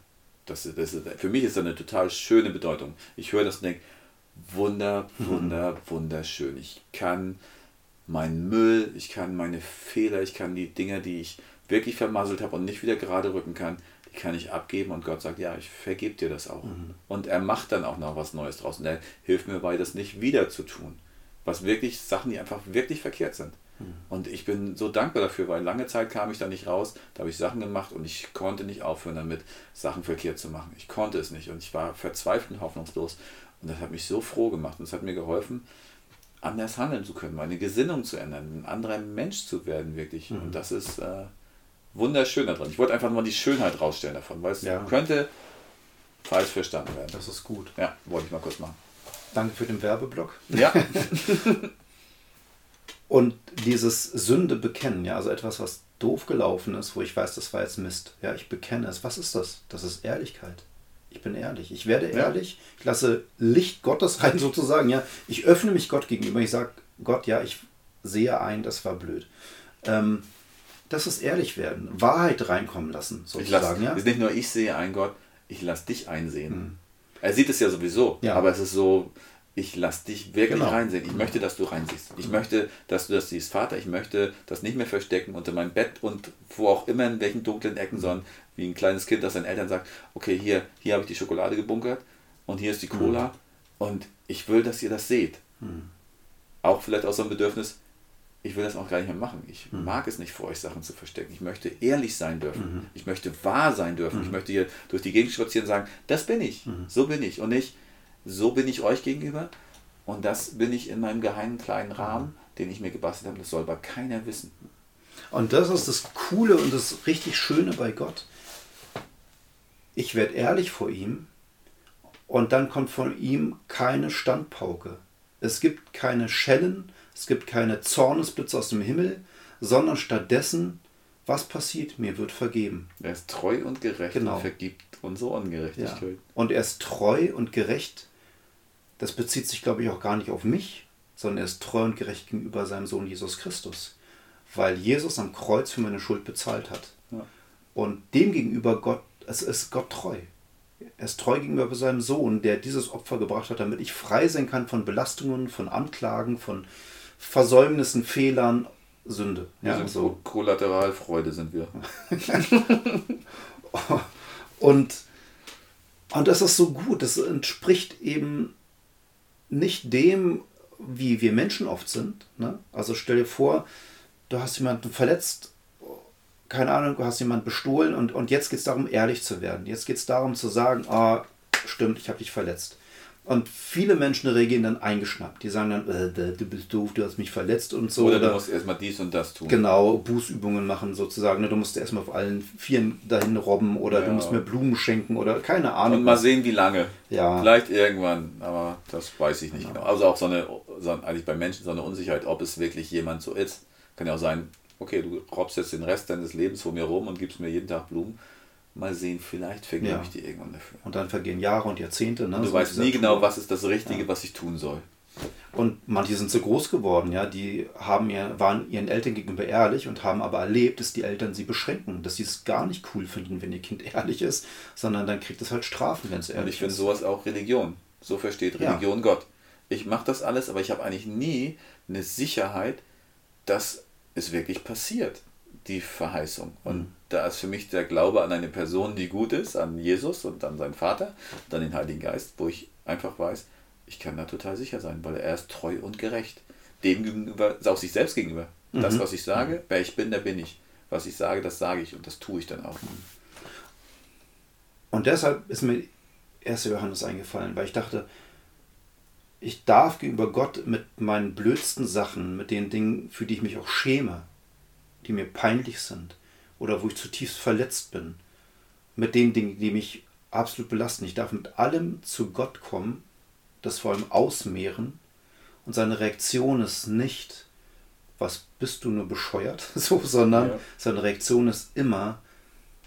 Das, das, für mich ist das eine total schöne Bedeutung. Ich höre das und denke, wunder, wunder, wunderschön. Ich kann meinen Müll, ich kann meine Fehler, ich kann die Dinge, die ich wirklich vermasselt habe und nicht wieder gerade rücken kann, die kann ich abgeben und Gott sagt, ja, ich vergebe dir das auch. Mhm. Und er macht dann auch noch was Neues draus und er hilft mir dabei, das nicht wieder zu tun. Was wirklich Sachen, die einfach wirklich verkehrt sind. Und ich bin so dankbar dafür, weil lange Zeit kam ich da nicht raus, da habe ich Sachen gemacht und ich konnte nicht aufhören damit, Sachen verkehrt zu machen. Ich konnte es nicht und ich war verzweifelt und hoffnungslos. Und das hat mich so froh gemacht und es hat mir geholfen, anders handeln zu können, meine Gesinnung zu ändern, ein anderer Mensch zu werden, wirklich. Mhm. Und das ist äh, wunderschön daran. Ich wollte einfach nur die Schönheit rausstellen davon, weil es ja. könnte falsch verstanden werden. Das ist gut. Ja, wollte ich mal kurz machen. Danke für den Werbeblock. Ja. Und dieses Sünde bekennen, ja, also etwas, was doof gelaufen ist, wo ich weiß, das war jetzt Mist. Ja, ich bekenne es. Was ist das? Das ist Ehrlichkeit. Ich bin ehrlich. Ich werde ehrlich. Ich lasse Licht Gottes rein sozusagen. Ja, ich öffne mich Gott gegenüber. Ich sage Gott, ja, ich sehe ein, das war blöd. Ähm, das ist ehrlich werden, Wahrheit reinkommen lassen, sozusagen. Ich lass, ja? Nicht nur ich sehe ein Gott, ich lasse dich einsehen. Hm. Er sieht es ja sowieso, ja. aber es ist so, ich lasse dich wirklich genau. reinsehen. Ich möchte, dass du reinsiehst. Ich möchte, dass du das siehst. Vater, ich möchte das nicht mehr verstecken unter meinem Bett und wo auch immer, in welchen dunklen Ecken, sondern wie ein kleines Kind, das seinen Eltern sagt, okay, hier, hier habe ich die Schokolade gebunkert und hier ist die Cola mhm. und ich will, dass ihr das seht. Mhm. Auch vielleicht aus so einem Bedürfnis, ich will das auch gar nicht mehr machen. Ich mhm. mag es nicht vor euch Sachen zu verstecken. Ich möchte ehrlich sein dürfen. Mhm. Ich möchte wahr sein dürfen. Ich mhm. möchte hier durch die Gegend spazieren und sagen, das bin ich. Mhm. So bin ich. Und nicht, so bin ich euch gegenüber und das bin ich in meinem geheimen kleinen Rahmen, den ich mir gebastelt habe. Das soll aber keiner wissen. Und das ist das Coole und das richtig Schöne bei Gott. ich werde ehrlich vor ihm und dann kommt von ihm keine Standpauke. Es gibt keine Schellen, es gibt keine Zornesblitze aus dem Himmel, sondern stattdessen, was passiert? Mir wird vergeben. Er ist treu und gerecht genau. und vergibt unsere Ungerechtigkeit. Ja. Und er ist treu und gerecht. Das bezieht sich, glaube ich, auch gar nicht auf mich, sondern er ist treu und gerecht gegenüber seinem Sohn Jesus Christus. Weil Jesus am Kreuz für meine Schuld bezahlt hat. Ja. Und dem gegenüber Gott, es ist Gott treu. Er ist treu gegenüber seinem Sohn, der dieses Opfer gebracht hat, damit ich frei sein kann von Belastungen, von Anklagen, von Versäumnissen, Fehlern, Sünde. Ja, sind so. Kollateralfreude sind wir. und, und das ist so gut. Das entspricht eben nicht dem, wie wir Menschen oft sind. Ne? Also stell dir vor, du hast jemanden verletzt, keine Ahnung, du hast jemanden bestohlen und, und jetzt geht es darum, ehrlich zu werden. Jetzt geht es darum zu sagen, ah, stimmt, ich habe dich verletzt. Und viele Menschen reagieren dann eingeschnappt. Die sagen dann, äh, du bist doof, du hast mich verletzt und so. Oder du musst erstmal dies und das tun. Genau, Bußübungen machen sozusagen. Ne? Du musst erstmal auf allen Vieren dahin robben oder ja. du musst mir Blumen schenken oder keine Ahnung. Und mal sehen, wie lange. Ja. Vielleicht irgendwann, aber das weiß ich nicht genau. genau. Also auch so eine, so, eigentlich bei Menschen so eine Unsicherheit, ob es wirklich jemand so ist. Kann ja auch sein, okay, du robbst jetzt den Rest deines Lebens vor mir rum und gibst mir jeden Tag Blumen Mal sehen, vielleicht vergebe ja. ich dir irgendwann dafür. Und dann vergehen Jahre und Jahrzehnte. Ne? Und du so weißt nie genau, was ist das Richtige, ja. was ich tun soll. Und manche sind so groß geworden, ja, die haben ihr, waren ihren Eltern gegenüber ehrlich und haben aber erlebt, dass die Eltern sie beschränken, dass sie es gar nicht cool finden, wenn ihr Kind ehrlich ist, sondern dann kriegt es halt Strafen, wenn es ehrlich ist. Und ich finde sowas auch Religion. So versteht Religion ja. Gott. Ich mache das alles, aber ich habe eigentlich nie eine Sicherheit, dass es wirklich passiert die Verheißung. Und mhm. Da ist für mich der Glaube an eine Person, die gut ist, an Jesus und an seinen Vater, dann den Heiligen Geist, wo ich einfach weiß, ich kann da total sicher sein, weil er ist treu und gerecht. Dem gegenüber, auch sich selbst gegenüber. Mhm. Das, was ich sage, mhm. wer ich bin, der bin ich. Was ich sage, das sage ich und das tue ich dann auch. Und deshalb ist mir 1. Johannes eingefallen, weil ich dachte, ich darf gegenüber Gott mit meinen blödsten Sachen, mit den Dingen, für die ich mich auch schäme, die mir peinlich sind oder wo ich zutiefst verletzt bin, mit den Dingen, die mich absolut belasten. Ich darf mit allem zu Gott kommen, das vor allem ausmehren und seine Reaktion ist nicht, was bist du nur bescheuert, so, sondern ja. seine Reaktion ist immer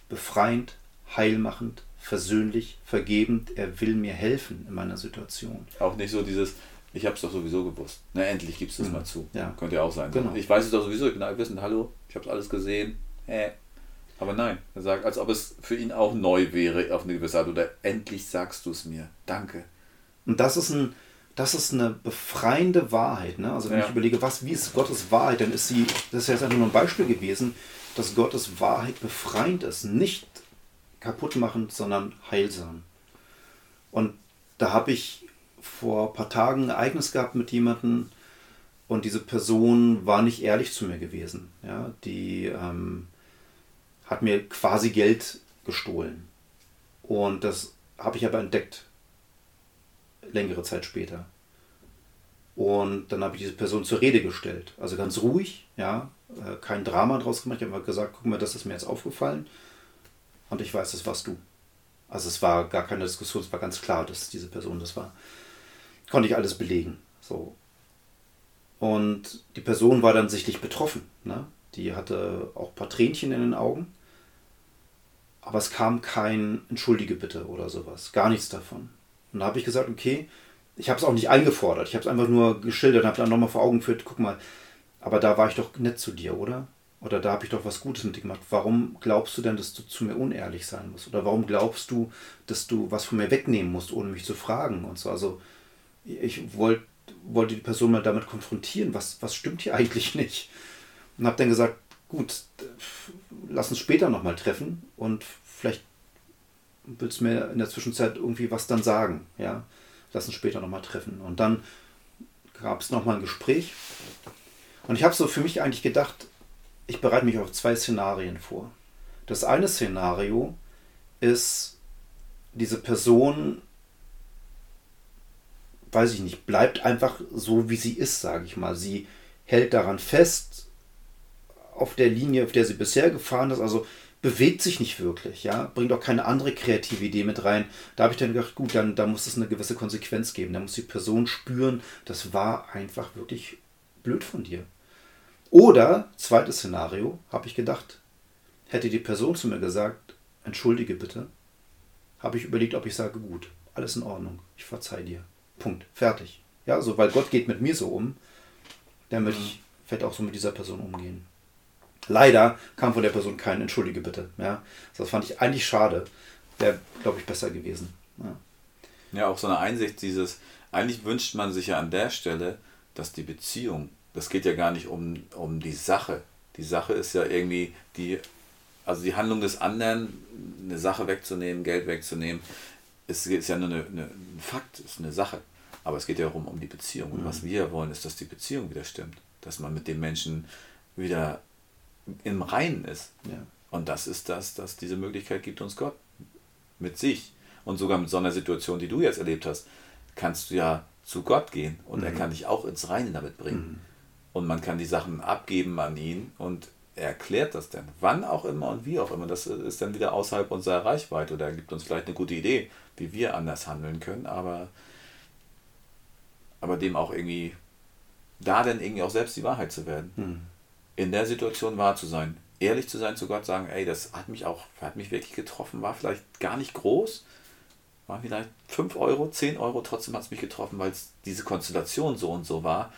befreiend, heilmachend, versöhnlich, vergebend. Er will mir helfen in meiner Situation. Auch nicht so dieses, ich habe es doch sowieso gewusst. Na, endlich gibst du es mhm. mal zu. Ja. Könnte ja auch sein. Genau. Ich weiß es doch sowieso, ich bin allwissend, hallo, ich habe es alles gesehen. Äh. Aber nein, er sagt, als ob es für ihn auch neu wäre auf eine gewisse Art. Oder endlich sagst du es mir. Danke. Und das ist ein, das ist eine befreiende Wahrheit. Ne? Also wenn ja. ich überlege, was, wie ist Gottes Wahrheit, dann ist sie, das ist jetzt einfach nur ein Beispiel gewesen, dass Gottes Wahrheit befreiend ist. Nicht kaputtmachend, sondern heilsam. Und da habe ich vor ein paar Tagen ein Ereignis gehabt mit jemandem und diese Person war nicht ehrlich zu mir gewesen. Ja, die ähm, hat mir quasi Geld gestohlen. Und das habe ich aber entdeckt, längere Zeit später. Und dann habe ich diese Person zur Rede gestellt. Also ganz ruhig, ja, äh, kein Drama draus gemacht. Ich habe gesagt, guck mal, das ist mir jetzt aufgefallen. Und ich weiß, das warst du. Also es war gar keine Diskussion, es war ganz klar, dass diese Person das war konnte ich alles belegen. So. Und die Person war dann sichtlich betroffen. Ne? Die hatte auch ein paar Tränchen in den Augen. Aber es kam kein Entschuldige bitte oder sowas. Gar nichts davon. Und da habe ich gesagt, okay, ich habe es auch nicht eingefordert. Ich habe es einfach nur geschildert und habe dann nochmal vor Augen geführt, guck mal, aber da war ich doch nett zu dir, oder? Oder da habe ich doch was Gutes mit dir gemacht. Warum glaubst du denn, dass du zu mir unehrlich sein musst? Oder warum glaubst du, dass du was von mir wegnehmen musst, ohne mich zu fragen? Und so, also ich wollt, wollte die Person mal damit konfrontieren, was, was stimmt hier eigentlich nicht. Und habe dann gesagt, gut, lass uns später nochmal treffen und vielleicht willst du mir in der Zwischenzeit irgendwie was dann sagen. Ja, lass uns später nochmal treffen. Und dann gab es nochmal ein Gespräch. Und ich habe so für mich eigentlich gedacht, ich bereite mich auf zwei Szenarien vor. Das eine Szenario ist, diese Person weiß ich nicht, bleibt einfach so, wie sie ist, sage ich mal. Sie hält daran fest, auf der Linie, auf der sie bisher gefahren ist. Also bewegt sich nicht wirklich, ja, bringt auch keine andere kreative Idee mit rein. Da habe ich dann gedacht, gut, dann da muss es eine gewisse Konsequenz geben. Da muss die Person spüren, das war einfach wirklich blöd von dir. Oder, zweites Szenario, habe ich gedacht, hätte die Person zu mir gesagt, entschuldige bitte, habe ich überlegt, ob ich sage, gut, alles in Ordnung, ich verzeih dir. Punkt, fertig. Ja, so, weil Gott geht mit mir so um, dann möchte ich vielleicht auch so mit dieser Person umgehen. Leider kam von der Person kein Entschuldige bitte. Ja, das fand ich eigentlich schade. Wäre, glaube ich, besser gewesen. Ja. ja, auch so eine Einsicht, dieses, eigentlich wünscht man sich ja an der Stelle, dass die Beziehung, das geht ja gar nicht um, um die Sache. Die Sache ist ja irgendwie die, also die Handlung des anderen, eine Sache wegzunehmen, Geld wegzunehmen, ist, ist ja nur eine, eine, ein Fakt, ist eine Sache. Aber es geht ja darum, um die Beziehung. Und mhm. was wir wollen, ist, dass die Beziehung wieder stimmt. Dass man mit dem Menschen wieder im Reinen ist. Ja. Und das ist das, dass diese Möglichkeit gibt uns Gott mit sich. Und sogar mit so einer Situation, die du jetzt erlebt hast, kannst du ja zu Gott gehen und mhm. er kann dich auch ins Reine damit bringen. Mhm. Und man kann die Sachen abgeben an ihn und er erklärt das dann. Wann auch immer und wie auch immer. Das ist dann wieder außerhalb unserer Reichweite oder er gibt uns vielleicht eine gute Idee, wie wir anders handeln können, aber, aber dem auch irgendwie, da dann irgendwie auch selbst die Wahrheit zu werden. Mhm in der Situation wahr zu sein. Ehrlich zu sein zu Gott, sagen, ey, das hat mich auch, hat mich wirklich getroffen, war vielleicht gar nicht groß, war vielleicht 5 Euro, 10 Euro, trotzdem hat es mich getroffen, weil es diese Konstellation so und so war.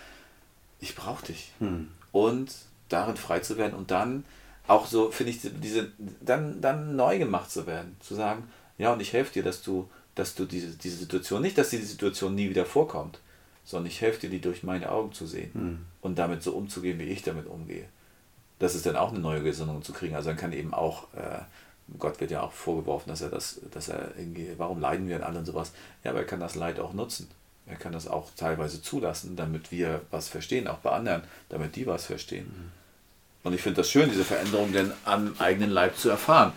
Ich brauche dich. Hm. Und darin frei zu werden und dann auch so, finde ich, diese, dann, dann neu gemacht zu werden. Zu sagen, ja, und ich helfe dir, dass du, dass du diese, diese Situation, nicht, dass diese Situation nie wieder vorkommt, sondern ich helfe dir, die durch meine Augen zu sehen mhm. und damit so umzugehen, wie ich damit umgehe. Das ist dann auch eine neue Gesinnung zu kriegen. Also dann kann eben auch, äh, Gott wird ja auch vorgeworfen, dass er das, dass er irgendwie, warum leiden wir an alle und sowas? Ja, aber er kann das Leid auch nutzen. Er kann das auch teilweise zulassen, damit wir was verstehen, auch bei anderen, damit die was verstehen. Mhm. Und ich finde das schön, diese Veränderung denn am eigenen Leib zu erfahren.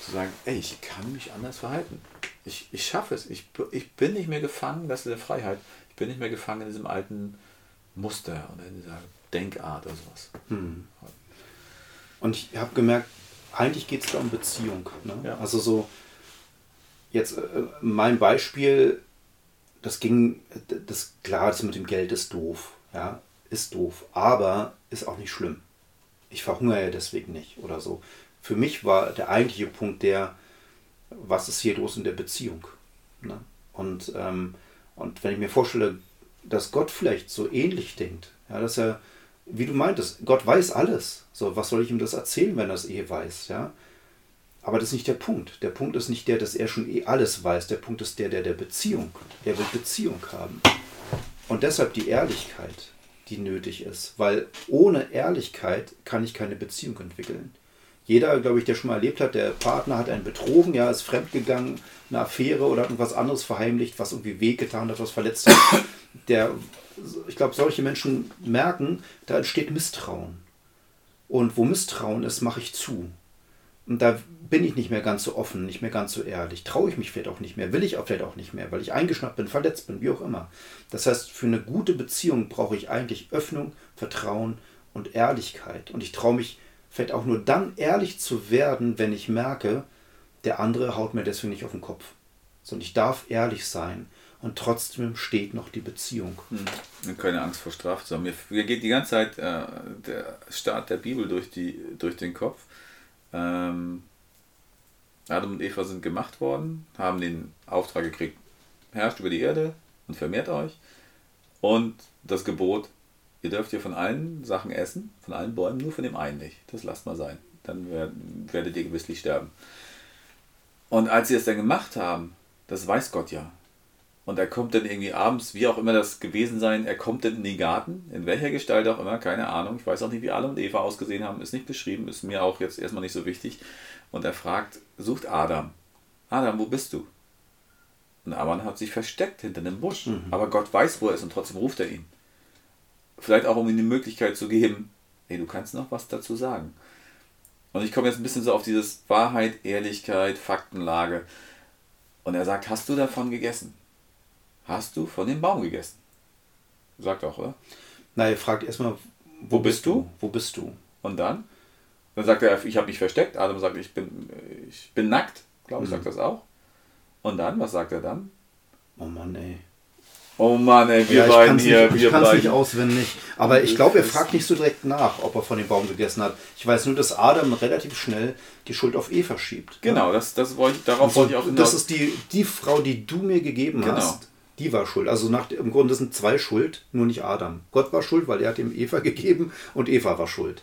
Zu sagen, ey, ich kann mich anders verhalten. Ich, ich schaffe es. Ich, ich bin nicht mehr gefangen, das ist eine Freiheit bin nicht mehr gefangen in diesem alten Muster oder in dieser Denkart oder sowas. Hm. Und ich habe gemerkt, eigentlich geht es da um Beziehung. Ne? Ja. Also so, jetzt äh, mein Beispiel, das ging, das klar, das mit dem Geld ist doof. Ja, ist doof, aber ist auch nicht schlimm. Ich verhungere ja deswegen nicht oder so. Für mich war der eigentliche Punkt der, was ist hier los in der Beziehung? Ne? Und ähm, und wenn ich mir vorstelle, dass Gott vielleicht so ähnlich denkt, ja, dass er, wie du meintest, Gott weiß alles. So, was soll ich ihm das erzählen, wenn er es eh weiß, ja? Aber das ist nicht der Punkt. Der Punkt ist nicht der, dass er schon eh alles weiß. Der Punkt ist der, der der Beziehung. Er will Beziehung haben. Und deshalb die Ehrlichkeit, die nötig ist. Weil ohne Ehrlichkeit kann ich keine Beziehung entwickeln. Jeder, glaube ich, der schon mal erlebt hat, der Partner hat einen betrogen, ja, ist fremdgegangen, eine Affäre oder irgendwas anderes verheimlicht, was irgendwie wehgetan hat, was verletzt hat. Der, ich glaube, solche Menschen merken, da entsteht Misstrauen. Und wo Misstrauen ist, mache ich zu. Und da bin ich nicht mehr ganz so offen, nicht mehr ganz so ehrlich. Traue ich mich vielleicht auch nicht mehr, will ich auch vielleicht auch nicht mehr, weil ich eingeschnappt bin, verletzt bin, wie auch immer. Das heißt, für eine gute Beziehung brauche ich eigentlich Öffnung, Vertrauen und Ehrlichkeit. Und ich traue mich vielleicht auch nur dann ehrlich zu werden, wenn ich merke, der andere haut mir deswegen nicht auf den Kopf. Sondern ich darf ehrlich sein und trotzdem steht noch die Beziehung. Hm. Keine Angst vor Strafe zu. Mir, mir geht die ganze Zeit äh, der Start der Bibel durch, die, durch den Kopf. Ähm, Adam und Eva sind gemacht worden, haben den Auftrag gekriegt, herrscht über die Erde und vermehrt euch. Und das Gebot, ihr dürft hier von allen Sachen essen, von allen Bäumen, nur von dem einen nicht. Das lasst mal sein. Dann werdet ihr gewisslich sterben. Und als sie es dann gemacht haben, das weiß Gott ja. Und er kommt dann irgendwie abends, wie auch immer das gewesen sein, er kommt dann in den Garten, in welcher Gestalt auch immer, keine Ahnung. Ich weiß auch nicht, wie Adam und Eva ausgesehen haben, ist nicht beschrieben, ist mir auch jetzt erstmal nicht so wichtig. Und er fragt, sucht Adam. Adam, wo bist du? Und Adam hat sich versteckt hinter einem Busch. Mhm. Aber Gott weiß, wo er ist und trotzdem ruft er ihn. Vielleicht auch, um ihm die Möglichkeit zu geben, hey, du kannst noch was dazu sagen. Und ich komme jetzt ein bisschen so auf dieses Wahrheit, Ehrlichkeit, Faktenlage. Und er sagt, hast du davon gegessen? Hast du von dem Baum gegessen? Sagt auch, oder? Na, er fragt erstmal, wo, wo bist du? du? Wo bist du? Und dann? Dann sagt er, ich habe mich versteckt. Adam sagt, ich bin, ich bin nackt. Glaube ich, sagt das auch. Und dann, was sagt er dann? Oh Mann, ey. Oh Mann, ey, wir Ja, ich beiden hier, nicht, ich wir kann's nicht auswendig. Aber ich glaube, er fragt nicht so direkt nach, ob er von dem Baum gegessen hat. Ich weiß nur, dass Adam relativ schnell die Schuld auf Eva schiebt. Genau, das, das wollte darauf So, wollte ich auch das hinaus. ist die, die Frau, die du mir gegeben Genau. hast. Die war schuld. Also nach, im Grunde sind zwei schuld, nur nicht Adam. Gott war schuld, weil er hat ihm Eva gegeben und Eva war schuld.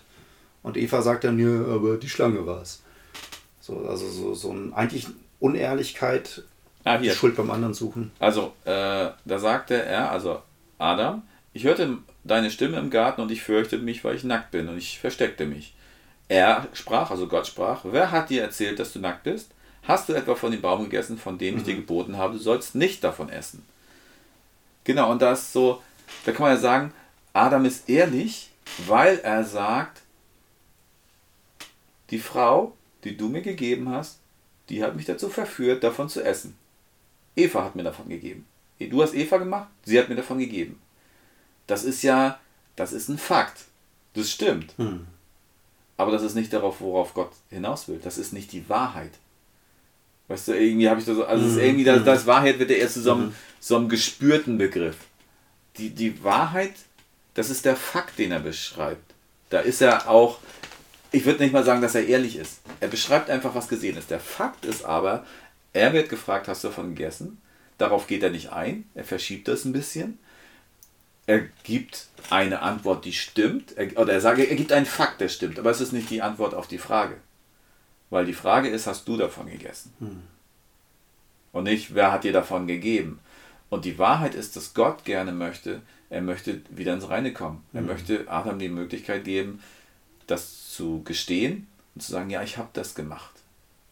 Und Eva sagt dann, ja, aber die Schlange war es. So, also so, so ein eigentlich Unehrlichkeit, Ah, die hier. Schuld beim anderen suchen. Also, äh, da sagte er, also Adam, ich hörte deine Stimme im Garten und ich fürchtete mich, weil ich nackt bin und ich versteckte mich. Er sprach, also Gott sprach, wer hat dir erzählt, dass du nackt bist? Hast du etwa von dem Baum gegessen, von dem ich dir geboten habe, du sollst nicht davon essen? Genau, und da ist so, da kann man ja sagen, Adam ist ehrlich, weil er sagt, die Frau, die du mir gegeben hast, die hat mich dazu verführt, davon zu essen. Eva hat mir davon gegeben. Du hast Eva gemacht, sie hat mir davon gegeben. Das ist ja, das ist ein Fakt. Das stimmt. Hm. Aber das ist nicht darauf, worauf Gott hinaus will. Das ist nicht die Wahrheit. Weißt du, irgendwie habe ich da so, also es ist irgendwie, das, das Wahrheit wird ja erst zu so einem, so einem gespürten Begriff. Die, die Wahrheit, das ist der Fakt, den er beschreibt. Da ist er auch, ich würde nicht mal sagen, dass er ehrlich ist. Er beschreibt einfach, was gesehen ist. Der Fakt ist aber, er wird gefragt, hast du davon gegessen? Darauf geht er nicht ein. Er verschiebt das ein bisschen. Er gibt eine Antwort, die stimmt. Er, oder er sagt, er gibt einen Fakt, der stimmt. Aber es ist nicht die Antwort auf die Frage. Weil die Frage ist, hast du davon gegessen? Und nicht, wer hat dir davon gegeben? Und die Wahrheit ist, dass Gott gerne möchte, er möchte wieder ins Reine kommen. Er möchte Adam die Möglichkeit geben, das zu gestehen und zu sagen, ja, ich habe das gemacht.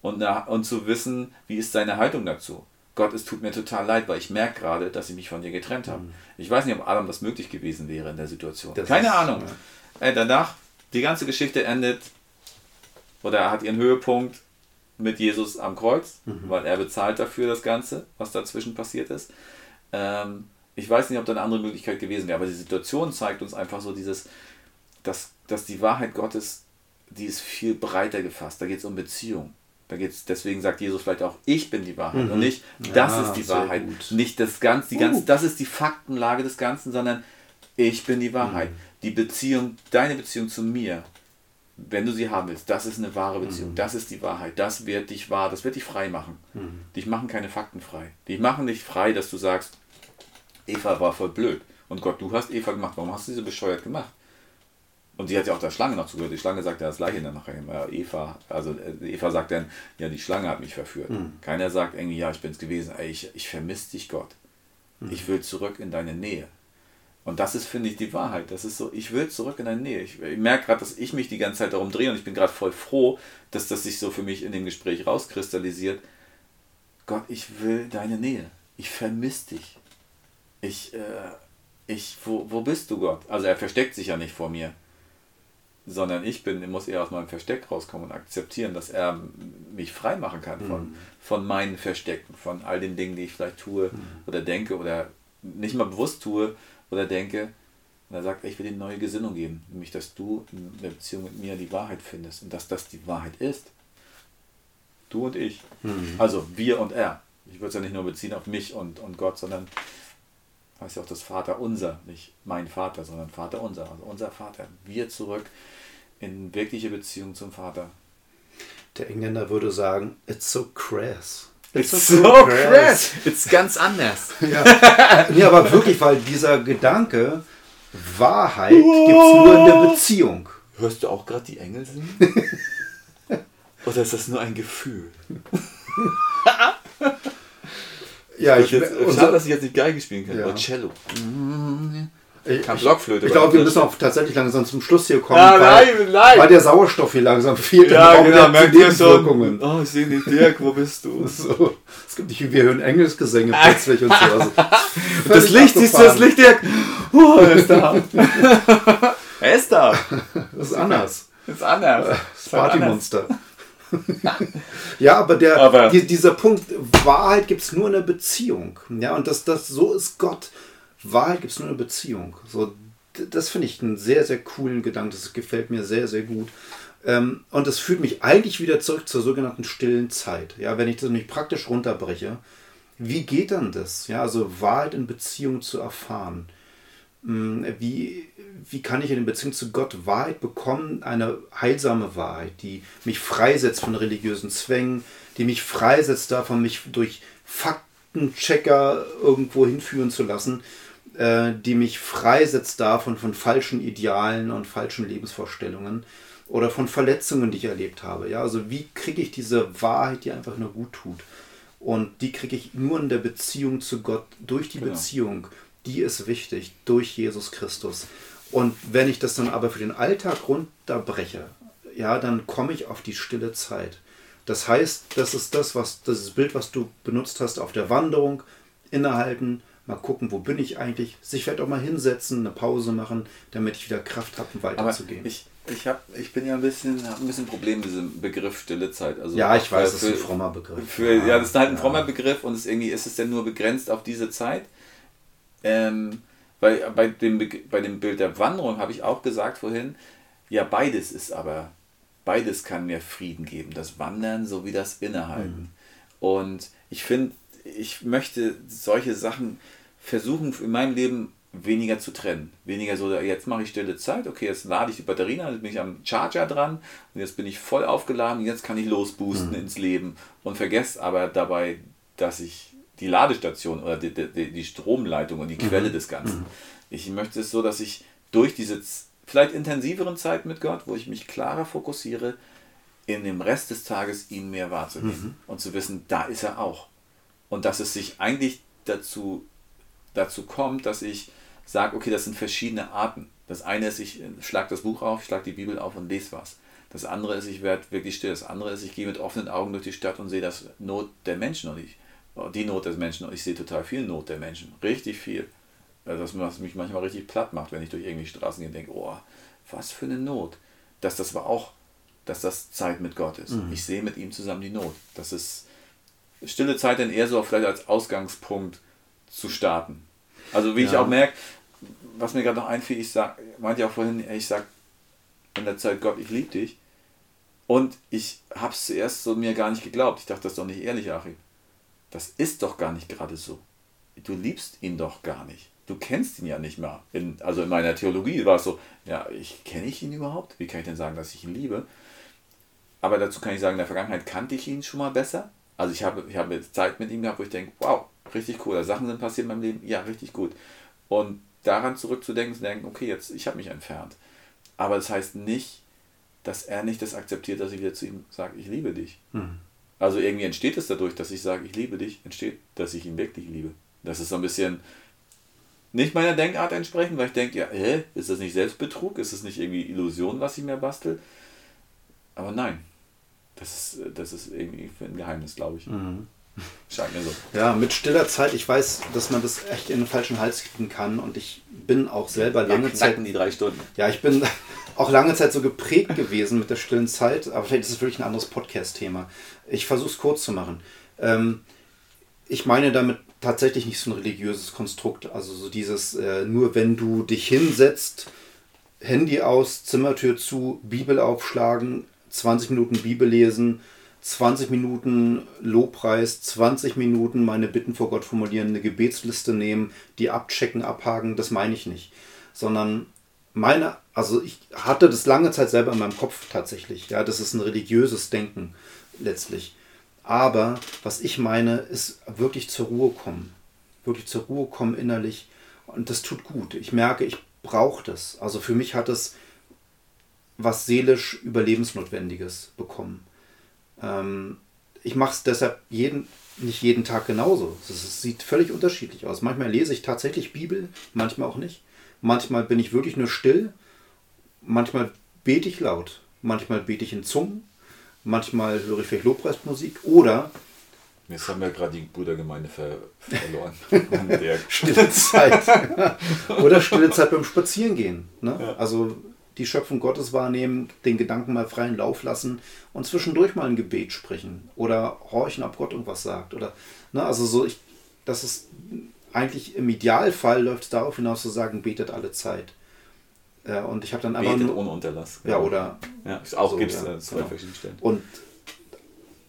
Und, na, und zu wissen, wie ist seine Haltung dazu. Gott, es tut mir total leid, weil ich merke gerade, dass ich mich von dir getrennt habe. Ich weiß nicht, ob Adam das möglich gewesen wäre in der Situation. Das Keine ist- Ahnung. ja. Äh, danach, die ganze Geschichte endet, oder er hat ihren Höhepunkt mit Jesus am Kreuz, weil er bezahlt dafür das Ganze, was dazwischen passiert ist. Ähm, ich weiß nicht, ob da eine andere Möglichkeit gewesen wäre, aber die Situation zeigt uns einfach so dieses, dass, dass die Wahrheit Gottes, die ist viel breiter gefasst. Da geht es um Beziehung. Da geht's, deswegen sagt Jesus vielleicht auch, ich bin die Wahrheit und nicht, das Ja, ist die sehr Wahrheit. gut. Nicht das Ganze, die ganz, das ist die Faktenlage des Ganzen, sondern ich bin die Wahrheit. Die Beziehung, deine Beziehung zu mir, wenn du sie haben willst, das ist eine wahre Beziehung. Das ist die Wahrheit. Das wird dich wahr, das wird dich frei machen. Dich machen keine Fakten frei. Die machen dich frei, dass du sagst, Eva war voll blöd. Und Gott, du hast Eva gemacht. Warum hast du sie so bescheuert gemacht? Und sie hat ja auch der Schlange noch zugehört. Die Schlange sagt ja das gleiche dann nachher. Ja, Eva, also äh, Eva sagt dann, ja, die Schlange hat mich verführt. Keiner sagt irgendwie, ja, ich bin's gewesen. Ey, ich, ich vermisse dich, Gott. Ich will zurück in deine Nähe. Und das ist, finde ich, die Wahrheit. Das ist so, ich will zurück in deine Nähe. Ich, ich merke gerade, dass ich mich die ganze Zeit darum drehe und ich bin gerade voll froh, dass das sich so für mich in dem Gespräch rauskristallisiert. Gott, ich will deine Nähe. Ich vermisse dich. Ich, äh, ich, wo, wo bist du, Gott? Also er versteckt sich ja nicht vor mir, sondern ich bin, muss eher aus meinem Versteck rauskommen und akzeptieren, dass er mich frei machen kann von, von meinen Verstecken, von all den Dingen, die ich vielleicht tue oder denke oder nicht mal bewusst tue oder denke. Und er sagt, ich will dir eine neue Gesinnung geben, nämlich, dass du in der Beziehung mit mir die Wahrheit findest und dass das die Wahrheit ist. Du und ich. Also wir und er. Ich würde es ja nicht nur beziehen auf mich und, und Gott, sondern heißt ja auch das Vater unser, nicht mein Vater, sondern Vater unser, also unser Vater. Wir zurück in wirkliche Beziehung zum Vater. Der Engländer würde sagen, it's so crass. It's so crass. It's ganz anders. Ja. nee, aber wirklich, weil dieser Gedanke, Wahrheit gibt es nur in der Beziehung. Hörst du auch gerade die Engel singen? Oder ist das nur ein Gefühl? Ja, Ich ich, jetzt, unser- schade, dass ich jetzt nicht Geige spielen kann, Ja. oder Cello. Ich, Blockflöte. ich glaube, wir müssen auch tatsächlich langsam zum Schluss hier kommen, Ja, weil, nein, nein. weil der Sauerstoff hier langsam fehlt. ja, genau, merkt ihr schon. Oh, ich sehe nicht, Dirk, wo bist du? So, es gibt nicht, wir hören Engelsgesänge plötzlich und so. Also, Das Licht, siehst du das. Licht, Dirk? Oh, er ist da. er ist da. Das ist anders. Ist anders. Das Ist halt. Partymonster. ja, aber, der, Aber- die, dieser Punkt, Wahrheit gibt es nur in der Beziehung. Ja, und das, das, so ist Gott. Wahrheit gibt es nur in der Beziehung. So, das finde ich einen sehr, sehr coolen Gedanken. Das gefällt mir sehr, sehr gut. Ähm, und es führt mich eigentlich wieder zurück zur sogenannten stillen Zeit. Ja, wenn ich das nicht praktisch runterbreche, wie geht dann das? Ja, also Wahrheit in Beziehung zu erfahren. Hm, wie, wie kann ich in Beziehung zu Gott Wahrheit bekommen? Eine heilsame Wahrheit, die mich freisetzt von religiösen Zwängen, die mich freisetzt davon, mich durch Faktenchecker irgendwo hinführen zu lassen, äh, die mich freisetzt davon von falschen Idealen und falschen Lebensvorstellungen oder von Verletzungen, die ich erlebt habe. Ja, also wie kriege ich diese Wahrheit, die einfach nur gut tut? Und die kriege ich nur in der Beziehung zu Gott, durch die genau. Beziehung. Die ist wichtig, durch Jesus Christus. Und wenn ich das dann aber für den Alltag runterbreche, ja, dann komme ich auf die stille Zeit. Das heißt, das ist das, was, das Bild, was du benutzt hast auf der Wanderung, innehalten, mal gucken, wo bin ich eigentlich, sich vielleicht auch mal hinsetzen, eine Pause machen, damit ich wieder Kraft habe, um weiterzugehen. Ich, ich, hab, ich bin ja ein bisschen, habe ein bisschen Problem mit diesem Begriff stille Zeit. Also ja, ich weiß, das ist ein frommer Begriff. Für, ja, ja, das ist halt ein ja. frommer Begriff und ist irgendwie, ist es denn nur begrenzt auf diese Zeit? Ähm, bei, bei, dem, bei dem Bild der Wanderung habe ich auch gesagt vorhin, ja, beides ist aber Beides kann mir Frieden geben, das Wandern sowie das Innehalten. Mhm. Und ich finde, ich möchte solche Sachen versuchen in meinem Leben weniger zu trennen. Weniger so, jetzt mache ich stille Zeit, okay, jetzt lade ich die Batterien an, jetzt bin ich am Charger dran und jetzt bin ich voll aufgeladen, jetzt kann ich losboosten mhm. ins Leben und vergesse aber dabei, dass ich die Ladestation oder die, die, die Stromleitung und die Quelle mhm. des Ganzen. Mhm. Ich möchte es so, dass ich durch diese vielleicht intensiveren Zeit mit Gott, wo ich mich klarer fokussiere, in dem Rest des Tages ihn mehr wahrzunehmen mhm. und zu wissen, da ist er auch. Und dass es sich eigentlich dazu, dazu kommt, dass ich sage, okay, das sind verschiedene Arten. Das eine ist, ich schlage das Buch auf, ich schlage die Bibel auf und lese was. Das andere ist, ich werde wirklich still. Das andere ist, ich gehe mit offenen Augen durch die Stadt und sehe das Not der Menschen und ich, die Not des Menschen und ich sehe total viel Not der Menschen. Richtig viel. Äh, das was mich manchmal richtig platt macht, wenn ich durch irgendwelche Straßen gehe und denke, oh, was für eine Not. Dass das aber auch, dass das Zeit mit Gott ist. Mhm. Ich sehe mit ihm zusammen die Not. Das ist stille Zeit dann eher so vielleicht als Ausgangspunkt zu starten. Also wie ja. ich auch merke, was mir gerade noch einfiel, ich sag, meinte ja auch vorhin, ich sag in der Zeit, Gott, ich liebe dich. Und ich habe es zuerst so mir gar nicht geglaubt. Ich dachte, das ist doch nicht ehrlich, Achim. Das ist doch gar nicht gerade so. Du liebst ihn doch gar nicht du kennst ihn ja nicht mehr. In, also in meiner Theologie war es so, ja, ich kenne ich ihn überhaupt? Wie kann ich denn sagen, dass ich ihn liebe? Aber dazu kann ich sagen, in der Vergangenheit kannte ich ihn schon mal besser. Also ich habe, ich habe Zeit mit ihm gehabt, wo ich denke, wow, richtig cool, Sachen sind passiert in meinem Leben, ja, richtig gut. Und daran zurückzudenken, zu denken, okay, jetzt, ich habe mich entfernt. Aber das heißt nicht, dass er nicht das akzeptiert, dass ich wieder zu ihm sage, ich liebe dich. Mhm. Also irgendwie entsteht es dadurch, dass ich sage, ich liebe dich, entsteht, dass ich ihn wirklich liebe. Das ist so ein bisschen, nicht meiner Denkart entsprechen, weil ich denke, ja, hä, ist das nicht Selbstbetrug? Ist das nicht irgendwie Illusion, was ich mir bastel? Aber nein, das ist, das ist irgendwie ein Geheimnis, glaube ich. Mhm. Scheint mir so. Ja, mit stiller Zeit, ich weiß, dass man das echt in den falschen Hals kriegen kann und ich bin auch selber lange Zeit. die drei Stunden. Ja, ich bin auch lange Zeit so geprägt gewesen mit der stillen Zeit, aber vielleicht ist es wirklich ein anderes Podcast-Thema. Ich versuche es kurz zu machen. Ähm, ich meine damit tatsächlich nicht so ein religiöses Konstrukt. Also so dieses, äh, nur wenn du dich hinsetzt, Handy aus, Zimmertür zu, Bibel aufschlagen, 20 Minuten Bibel lesen, 20 Minuten Lobpreis, 20 Minuten meine Bitten vor Gott formulieren, eine Gebetsliste nehmen, die abchecken, abhaken, das meine ich nicht. Sondern meine, also ich hatte das lange Zeit selber in meinem Kopf tatsächlich. Ja, das ist ein religiöses Denken letztlich. Aber was ich meine, ist wirklich zur Ruhe kommen. Wirklich zur Ruhe kommen innerlich. Und das tut gut. Ich merke, ich brauche das. Also für mich hat es was seelisch Überlebensnotwendiges bekommen. Ähm, ich mache es deshalb jeden, nicht jeden Tag genauso. Es sieht völlig unterschiedlich aus. Manchmal lese ich tatsächlich Bibel, manchmal auch nicht. Manchmal bin ich wirklich nur still. Manchmal bete ich laut. Manchmal bete ich in Zungen manchmal höre ich vielleicht Lobpreismusik oder Jetzt haben wir gerade die Brudergemeinde ver verloren. stille Zeit. Oder stille Zeit beim Spazierengehen. Ne? Ja. Also die Schöpfung Gottes wahrnehmen, den Gedanken mal freien Lauf lassen und zwischendurch mal ein Gebet sprechen. Oder horchen, ob Gott irgendwas sagt. Oder, ne? Also so, ich, das ist eigentlich im Idealfall läuft es darauf hinaus zu sagen, betet alle Zeit. Äh, und ich habe dann einfach Betet nur, ohne Unterlass. Ja, oder. Ja, auch so, gibt es ja, zwei genau. verschiedene Stellen. Und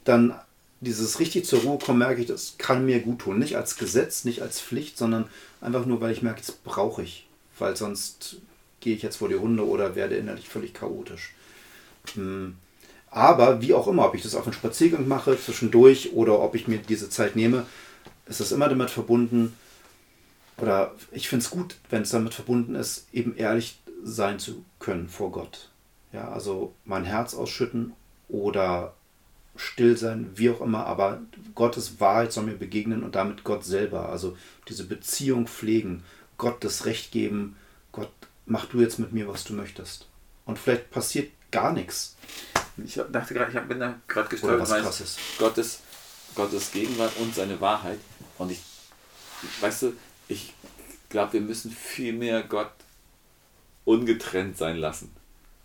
dann dieses richtig zur Ruhe kommen, merke ich, das kann mir gut tun. Nicht als Gesetz, nicht als Pflicht, sondern einfach nur, weil ich merke, das brauche ich. Weil sonst gehe ich jetzt vor die Hunde oder werde innerlich völlig chaotisch. Hm. Aber wie auch immer, ob ich das auf einen Spaziergang mache zwischendurch oder ob ich mir diese Zeit nehme, ist es immer damit verbunden, oder ich finde es gut, wenn es damit verbunden ist, eben ehrlich sein zu können vor Gott. Ja, also mein Herz ausschütten oder still sein, wie auch immer, aber Gottes Wahrheit soll mir begegnen und damit Gott selber. Also diese Beziehung pflegen, Gott das Recht geben, mach du jetzt mit mir, was du möchtest. Und vielleicht passiert gar nichts. Ich dachte gerade, ich bin da gerade gestolpert, was krasses. Gottes, Gottes Gegenwart und seine Wahrheit. Und ich, weißt du, ich glaube, wir müssen viel mehr Gott ungetrennt sein lassen.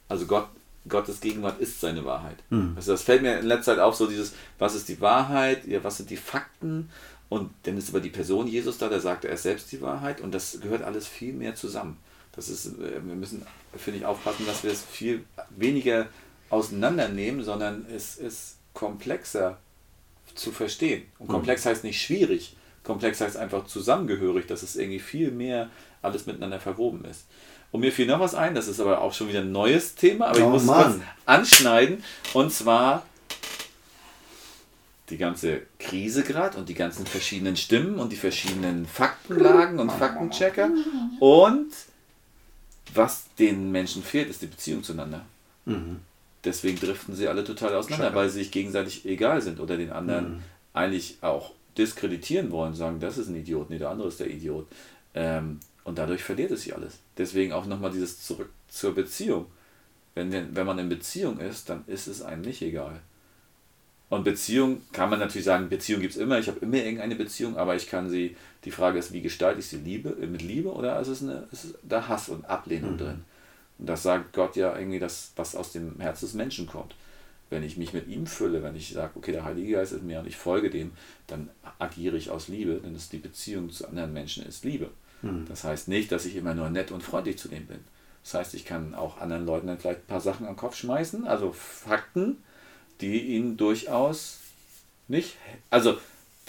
Also Gott, Gottes Gegenwart ist seine Wahrheit. Mhm. Also das fällt mir in letzter Zeit auf, so dieses, was ist die Wahrheit, ja, was sind die Fakten und dann ist aber die Person Jesus da, der sagt, er ist selbst die Wahrheit und das gehört alles viel mehr zusammen. Das ist, äh, wir müssen, finde ich, aufpassen, dass wir es viel weniger auseinandernehmen, sondern es ist komplexer zu verstehen. Und hm. komplex heißt nicht schwierig, komplex heißt einfach zusammengehörig, dass es irgendwie viel mehr alles miteinander verwoben ist. Und mir fiel noch was ein, das ist aber auch schon wieder ein neues Thema, aber oh, ich muss Mann. es anschneiden. Und zwar die ganze Krise gerade und die ganzen verschiedenen Stimmen und die verschiedenen Faktenlagen und Faktenchecker. Und was den Menschen fehlt, ist die Beziehung zueinander. Mhm. Deswegen driften sie alle total auseinander, Checker. weil sie sich gegenseitig egal sind oder den anderen mhm. eigentlich auch diskreditieren wollen, sagen, das ist ein Idiot, nee, der andere ist der Idiot. Ähm, und dadurch verliert es sich alles. Deswegen auch nochmal dieses zurück zur Beziehung. Wenn, wenn man in Beziehung ist, dann ist es einem nicht egal. Und Beziehung kann man natürlich sagen, Beziehung gibt es immer, ich habe immer irgendeine Beziehung, aber ich kann sie, die Frage ist, wie gestalte ich sie Liebe, mit Liebe oder ist es, eine, ist da Hass und Ablehnung mhm. drin? Und das sagt Gott ja irgendwie, das, was aus dem Herz des Menschen kommt wenn ich mich mit ihm fülle, wenn ich sage, okay, der Heilige Geist ist mir und ich folge dem, dann agiere ich aus Liebe, denn es die Beziehung zu anderen Menschen ist Liebe. Mhm. Das heißt nicht, dass ich immer nur nett und freundlich zu dem bin. Das heißt, ich kann auch anderen Leuten dann vielleicht ein paar Sachen am Kopf schmeißen, also Fakten, die ihnen durchaus nicht, also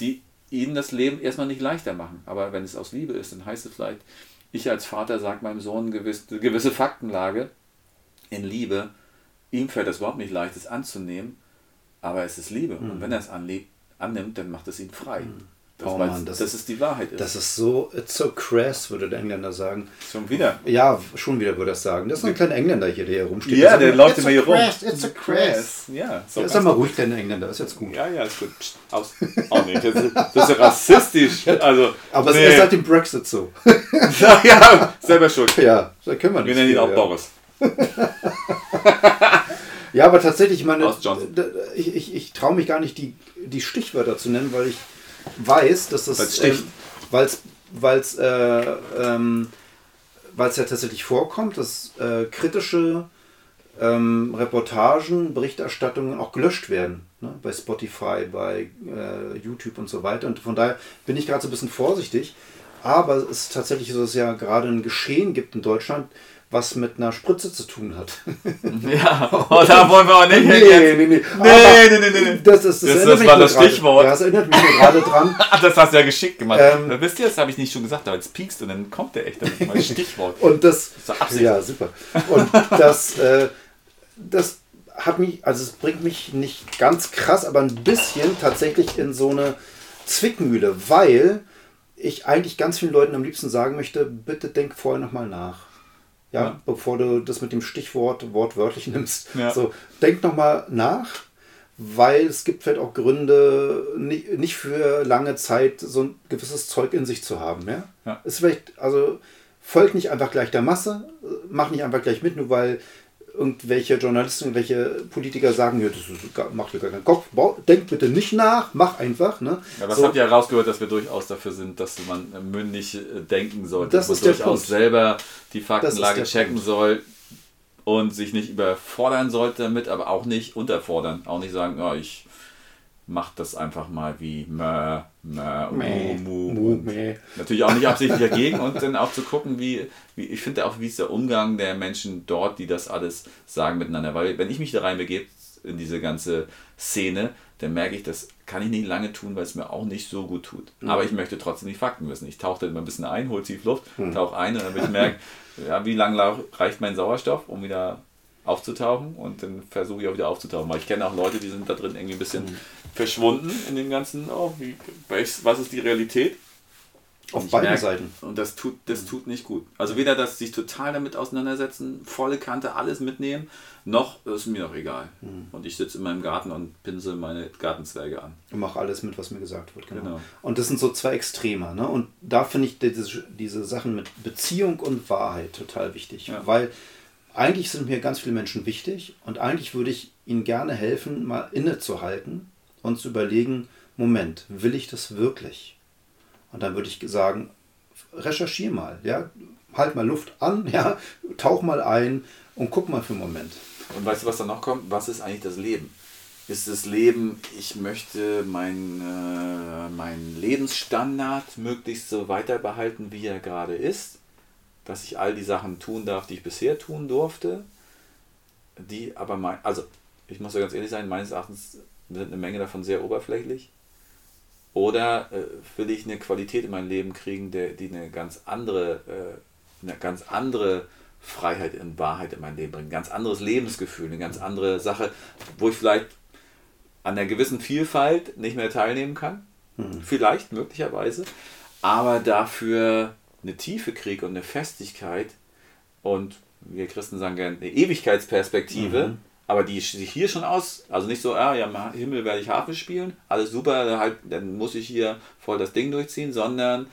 die ihnen das Leben erstmal nicht leichter machen. Aber wenn es aus Liebe ist, dann heißt es vielleicht, ich als Vater sage meinem Sohn eine gewisse, gewisse Faktenlage in Liebe, ihm fällt das überhaupt nicht leicht, es anzunehmen, aber es ist Liebe. Mhm. Und wenn er es annimmt, dann macht es ihn frei. Mhm. Das, oh Mann, das, das, ist die Wahrheit. Ist. Das ist so, it's so crass, würde der Engländer sagen. Schon wieder? Ja, schon wieder würde er sagen. Das ist ein kleiner Engländer hier, der hier rumsteht. Ja, der läuft immer hier rum. It's a crass. Ja, so ja, sag mal ruhig, kleiner Engländer, ist jetzt gut. Ja, ja, ist gut. Psst, aus. Oh nee, das ist, das ist rassistisch. Also, Aber nee. es ist seit dem Brexit so. ja, selber schuld. Ja, da können wir nicht. Wir nennen ihn auch ja. Boris. Ja, aber tatsächlich, ich meine, ich, ich, ich traue mich gar nicht, die, die Stichwörter zu nennen, weil ich weiß, dass das. Weil es weil's, äh, ähm, ja tatsächlich vorkommt, dass äh, kritische ähm, Reportagen, Berichterstattungen auch gelöscht werden. Ne? Bei Spotify, bei äh, YouTube und so weiter. Und von daher bin ich gerade so ein bisschen vorsichtig. Aber es ist tatsächlich so, dass es ja gerade ein Geschehen gibt in Deutschland, was mit einer Spritze zu tun hat. ja, oh, da wollen wir auch nicht nee, nee, nee, nee. Nee, nee, nee, nee. Das, das, das, das, das war das Stichwort. Ja, das erinnert mich gerade dran. das hast du ja geschickt gemacht. Ähm, Wisst ihr, das habe ich nicht schon gesagt, aber jetzt piekst und dann kommt der echt mal Stichwort. und das, das ja, super. Und das, äh, das hat mich, also es bringt mich nicht ganz krass, aber ein bisschen tatsächlich in so eine Zwickmühle, weil ich eigentlich ganz vielen Leuten am liebsten sagen möchte, bitte denk vorher nochmal nach. Ja, ja, bevor du das mit dem Stichwort wortwörtlich nimmst. Ja. So, denk nochmal nach, weil es gibt vielleicht auch Gründe, nicht, nicht für lange Zeit so ein gewisses Zeug in sich zu haben. Ja? ja. Ist vielleicht, also folgt nicht einfach gleich der Masse, mach nicht einfach gleich mit, nur weil irgendwelche Journalisten, irgendwelche Politiker sagen, ja, das macht dir gar keinen Kopf, denk bitte nicht nach, mach einfach. Ne? Ja, was so. habt ihr herausgehört, dass wir durchaus dafür sind, dass man mündig äh, denken sollte, das dass man durchaus selber die Faktenlage checken Punkt. soll und sich nicht überfordern sollte damit, aber auch nicht unterfordern. Auch nicht sagen, ja, ich macht das einfach mal wie mö, mö, Mäh, mu, mu. und mäh. Natürlich auch nicht absichtlich dagegen und dann auch zu gucken, wie, wie ich finde auch, wie ist der Umgang der Menschen dort, die das alles sagen miteinander. Weil wenn ich mich da reinbegebe in diese ganze Szene, dann merke ich, das kann ich nicht lange tun, weil es mir auch nicht so gut tut. Aber ich möchte trotzdem die Fakten wissen. Ich tauche dann immer ein bisschen ein, hole tief Luft, tauche ein und dann ich merken, ja, wie lange reicht mein Sauerstoff, um wieder aufzutauchen und dann versuche ich auch wieder aufzutauchen. Weil ich kenne auch Leute, die sind da drin irgendwie ein bisschen verschwunden in dem ganzen, oh, wie, was ist die Realität? Auf beiden merke- Seiten. Und das tut, das tut nicht gut. Also weder das sich total damit auseinandersetzen, volle Kante, alles mitnehmen, noch ist mir doch egal. Und ich sitze in meinem Garten und pinsel meine Gartenzwerge an. Und mach alles mit, was mir gesagt wird. Genau. Genau. Und das sind so zwei Extreme. Ne? Und da finde ich diese, diese Sachen mit Beziehung und Wahrheit total wichtig. Ja. Weil eigentlich sind mir ganz viele Menschen wichtig und eigentlich würde ich ihnen gerne helfen, mal innezuhalten und zu überlegen, Moment, will ich das wirklich? Und dann würde ich sagen, recherchier mal, ja, halt mal Luft an, ja, tauch mal ein und guck mal für einen Moment. Und weißt du, was dann noch kommt? Was ist eigentlich das Leben? Ist das Leben, ich möchte mein, äh, meinen Lebensstandard möglichst so weiter behalten, wie er gerade ist? Dass ich all die Sachen tun darf, die ich bisher tun durfte? Die aber mein, also ich muss ja ganz ehrlich sein, meines Erachtens sind eine Menge davon sehr oberflächlich. Oder äh, will ich eine Qualität in mein Leben kriegen, der, die eine ganz andere, äh, eine ganz andere Freiheit und Wahrheit in mein Leben bringt, ein ganz anderes Lebensgefühl, eine ganz andere Sache, wo ich vielleicht an einer gewissen Vielfalt nicht mehr teilnehmen kann, vielleicht möglicherweise, aber dafür eine Tiefe kriege und eine Festigkeit und wir Christen sagen gerne eine Ewigkeitsperspektive, aber die sich hier schon aus, also nicht so, ah, ja, im Himmel werde ich Harfe spielen, alles super, dann halt, dann muss ich hier voll das Ding durchziehen, sondern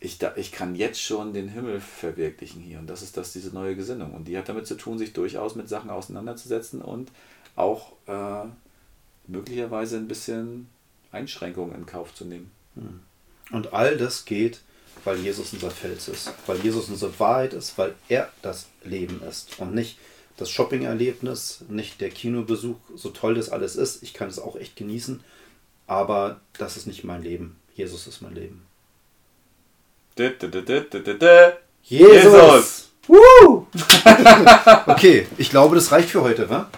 ich, da, ich kann jetzt schon den Himmel verwirklichen hier. Und das ist das, diese neue Gesinnung. Und die hat damit zu tun, sich durchaus mit Sachen auseinanderzusetzen und auch äh, möglicherweise ein bisschen Einschränkungen in Kauf zu nehmen. Und all das geht, weil Jesus unser Fels ist, weil Jesus unsere Wahrheit ist, weil er das Leben ist und nicht das Shopping-Erlebnis, nicht der Kinobesuch, so toll das alles ist. Ich kann es auch echt genießen, aber das ist nicht mein Leben. Jesus ist mein Leben. Jesus! Woo! okay, ich glaube, das reicht für heute, wa?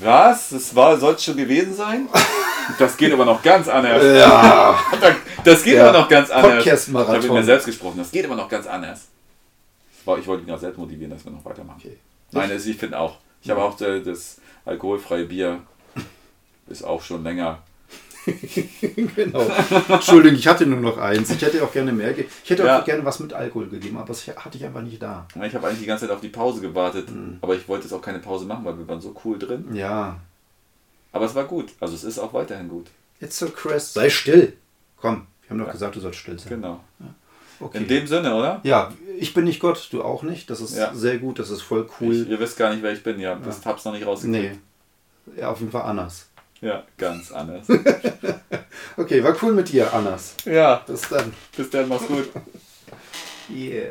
Was? Das war, soll es schon gewesen sein? Das geht aber noch ganz anders. Ja. Das geht aber noch ganz anders. Podcast-Marathon. Ich habe mit mir selbst gesprochen. Das geht aber noch ganz anders. Ich wollte- Ich wollte ihn auch selbst motivieren, dass wir noch weitermachen. Okay. Nein, also ich finde auch. Ich habe auch äh, das alkoholfreie Bier ist auch schon länger. genau. Entschuldigung, ich hatte nur noch eins. Ich hätte auch gerne mehr. Ich hätte auch Ja. gerne was mit Alkohol gegeben, aber das hatte ich einfach nicht da. Ich habe eigentlich die ganze Zeit auf die Pause gewartet, Mhm. aber ich wollte jetzt auch keine Pause machen, weil wir waren so cool drin. Ja. Aber es war gut. Also es ist auch weiterhin gut. It's so Chris. Sei still. Komm, haben doch Ja. gesagt, du sollst still sein. Genau. Okay. In dem Sinne, oder? ja, ich bin nicht Gott, du auch nicht. Das ist Ja. sehr gut, das ist voll Ich, cool. ihr wisst gar nicht, wer ich bin. Ja, das hab's noch nicht rausgekriegt. nee. Ja, auf jeden Fall Annas. Ja, ganz anders. Okay, war cool mit dir, Annas. ja, Bis dann. bis dann, mach's gut. Yeah.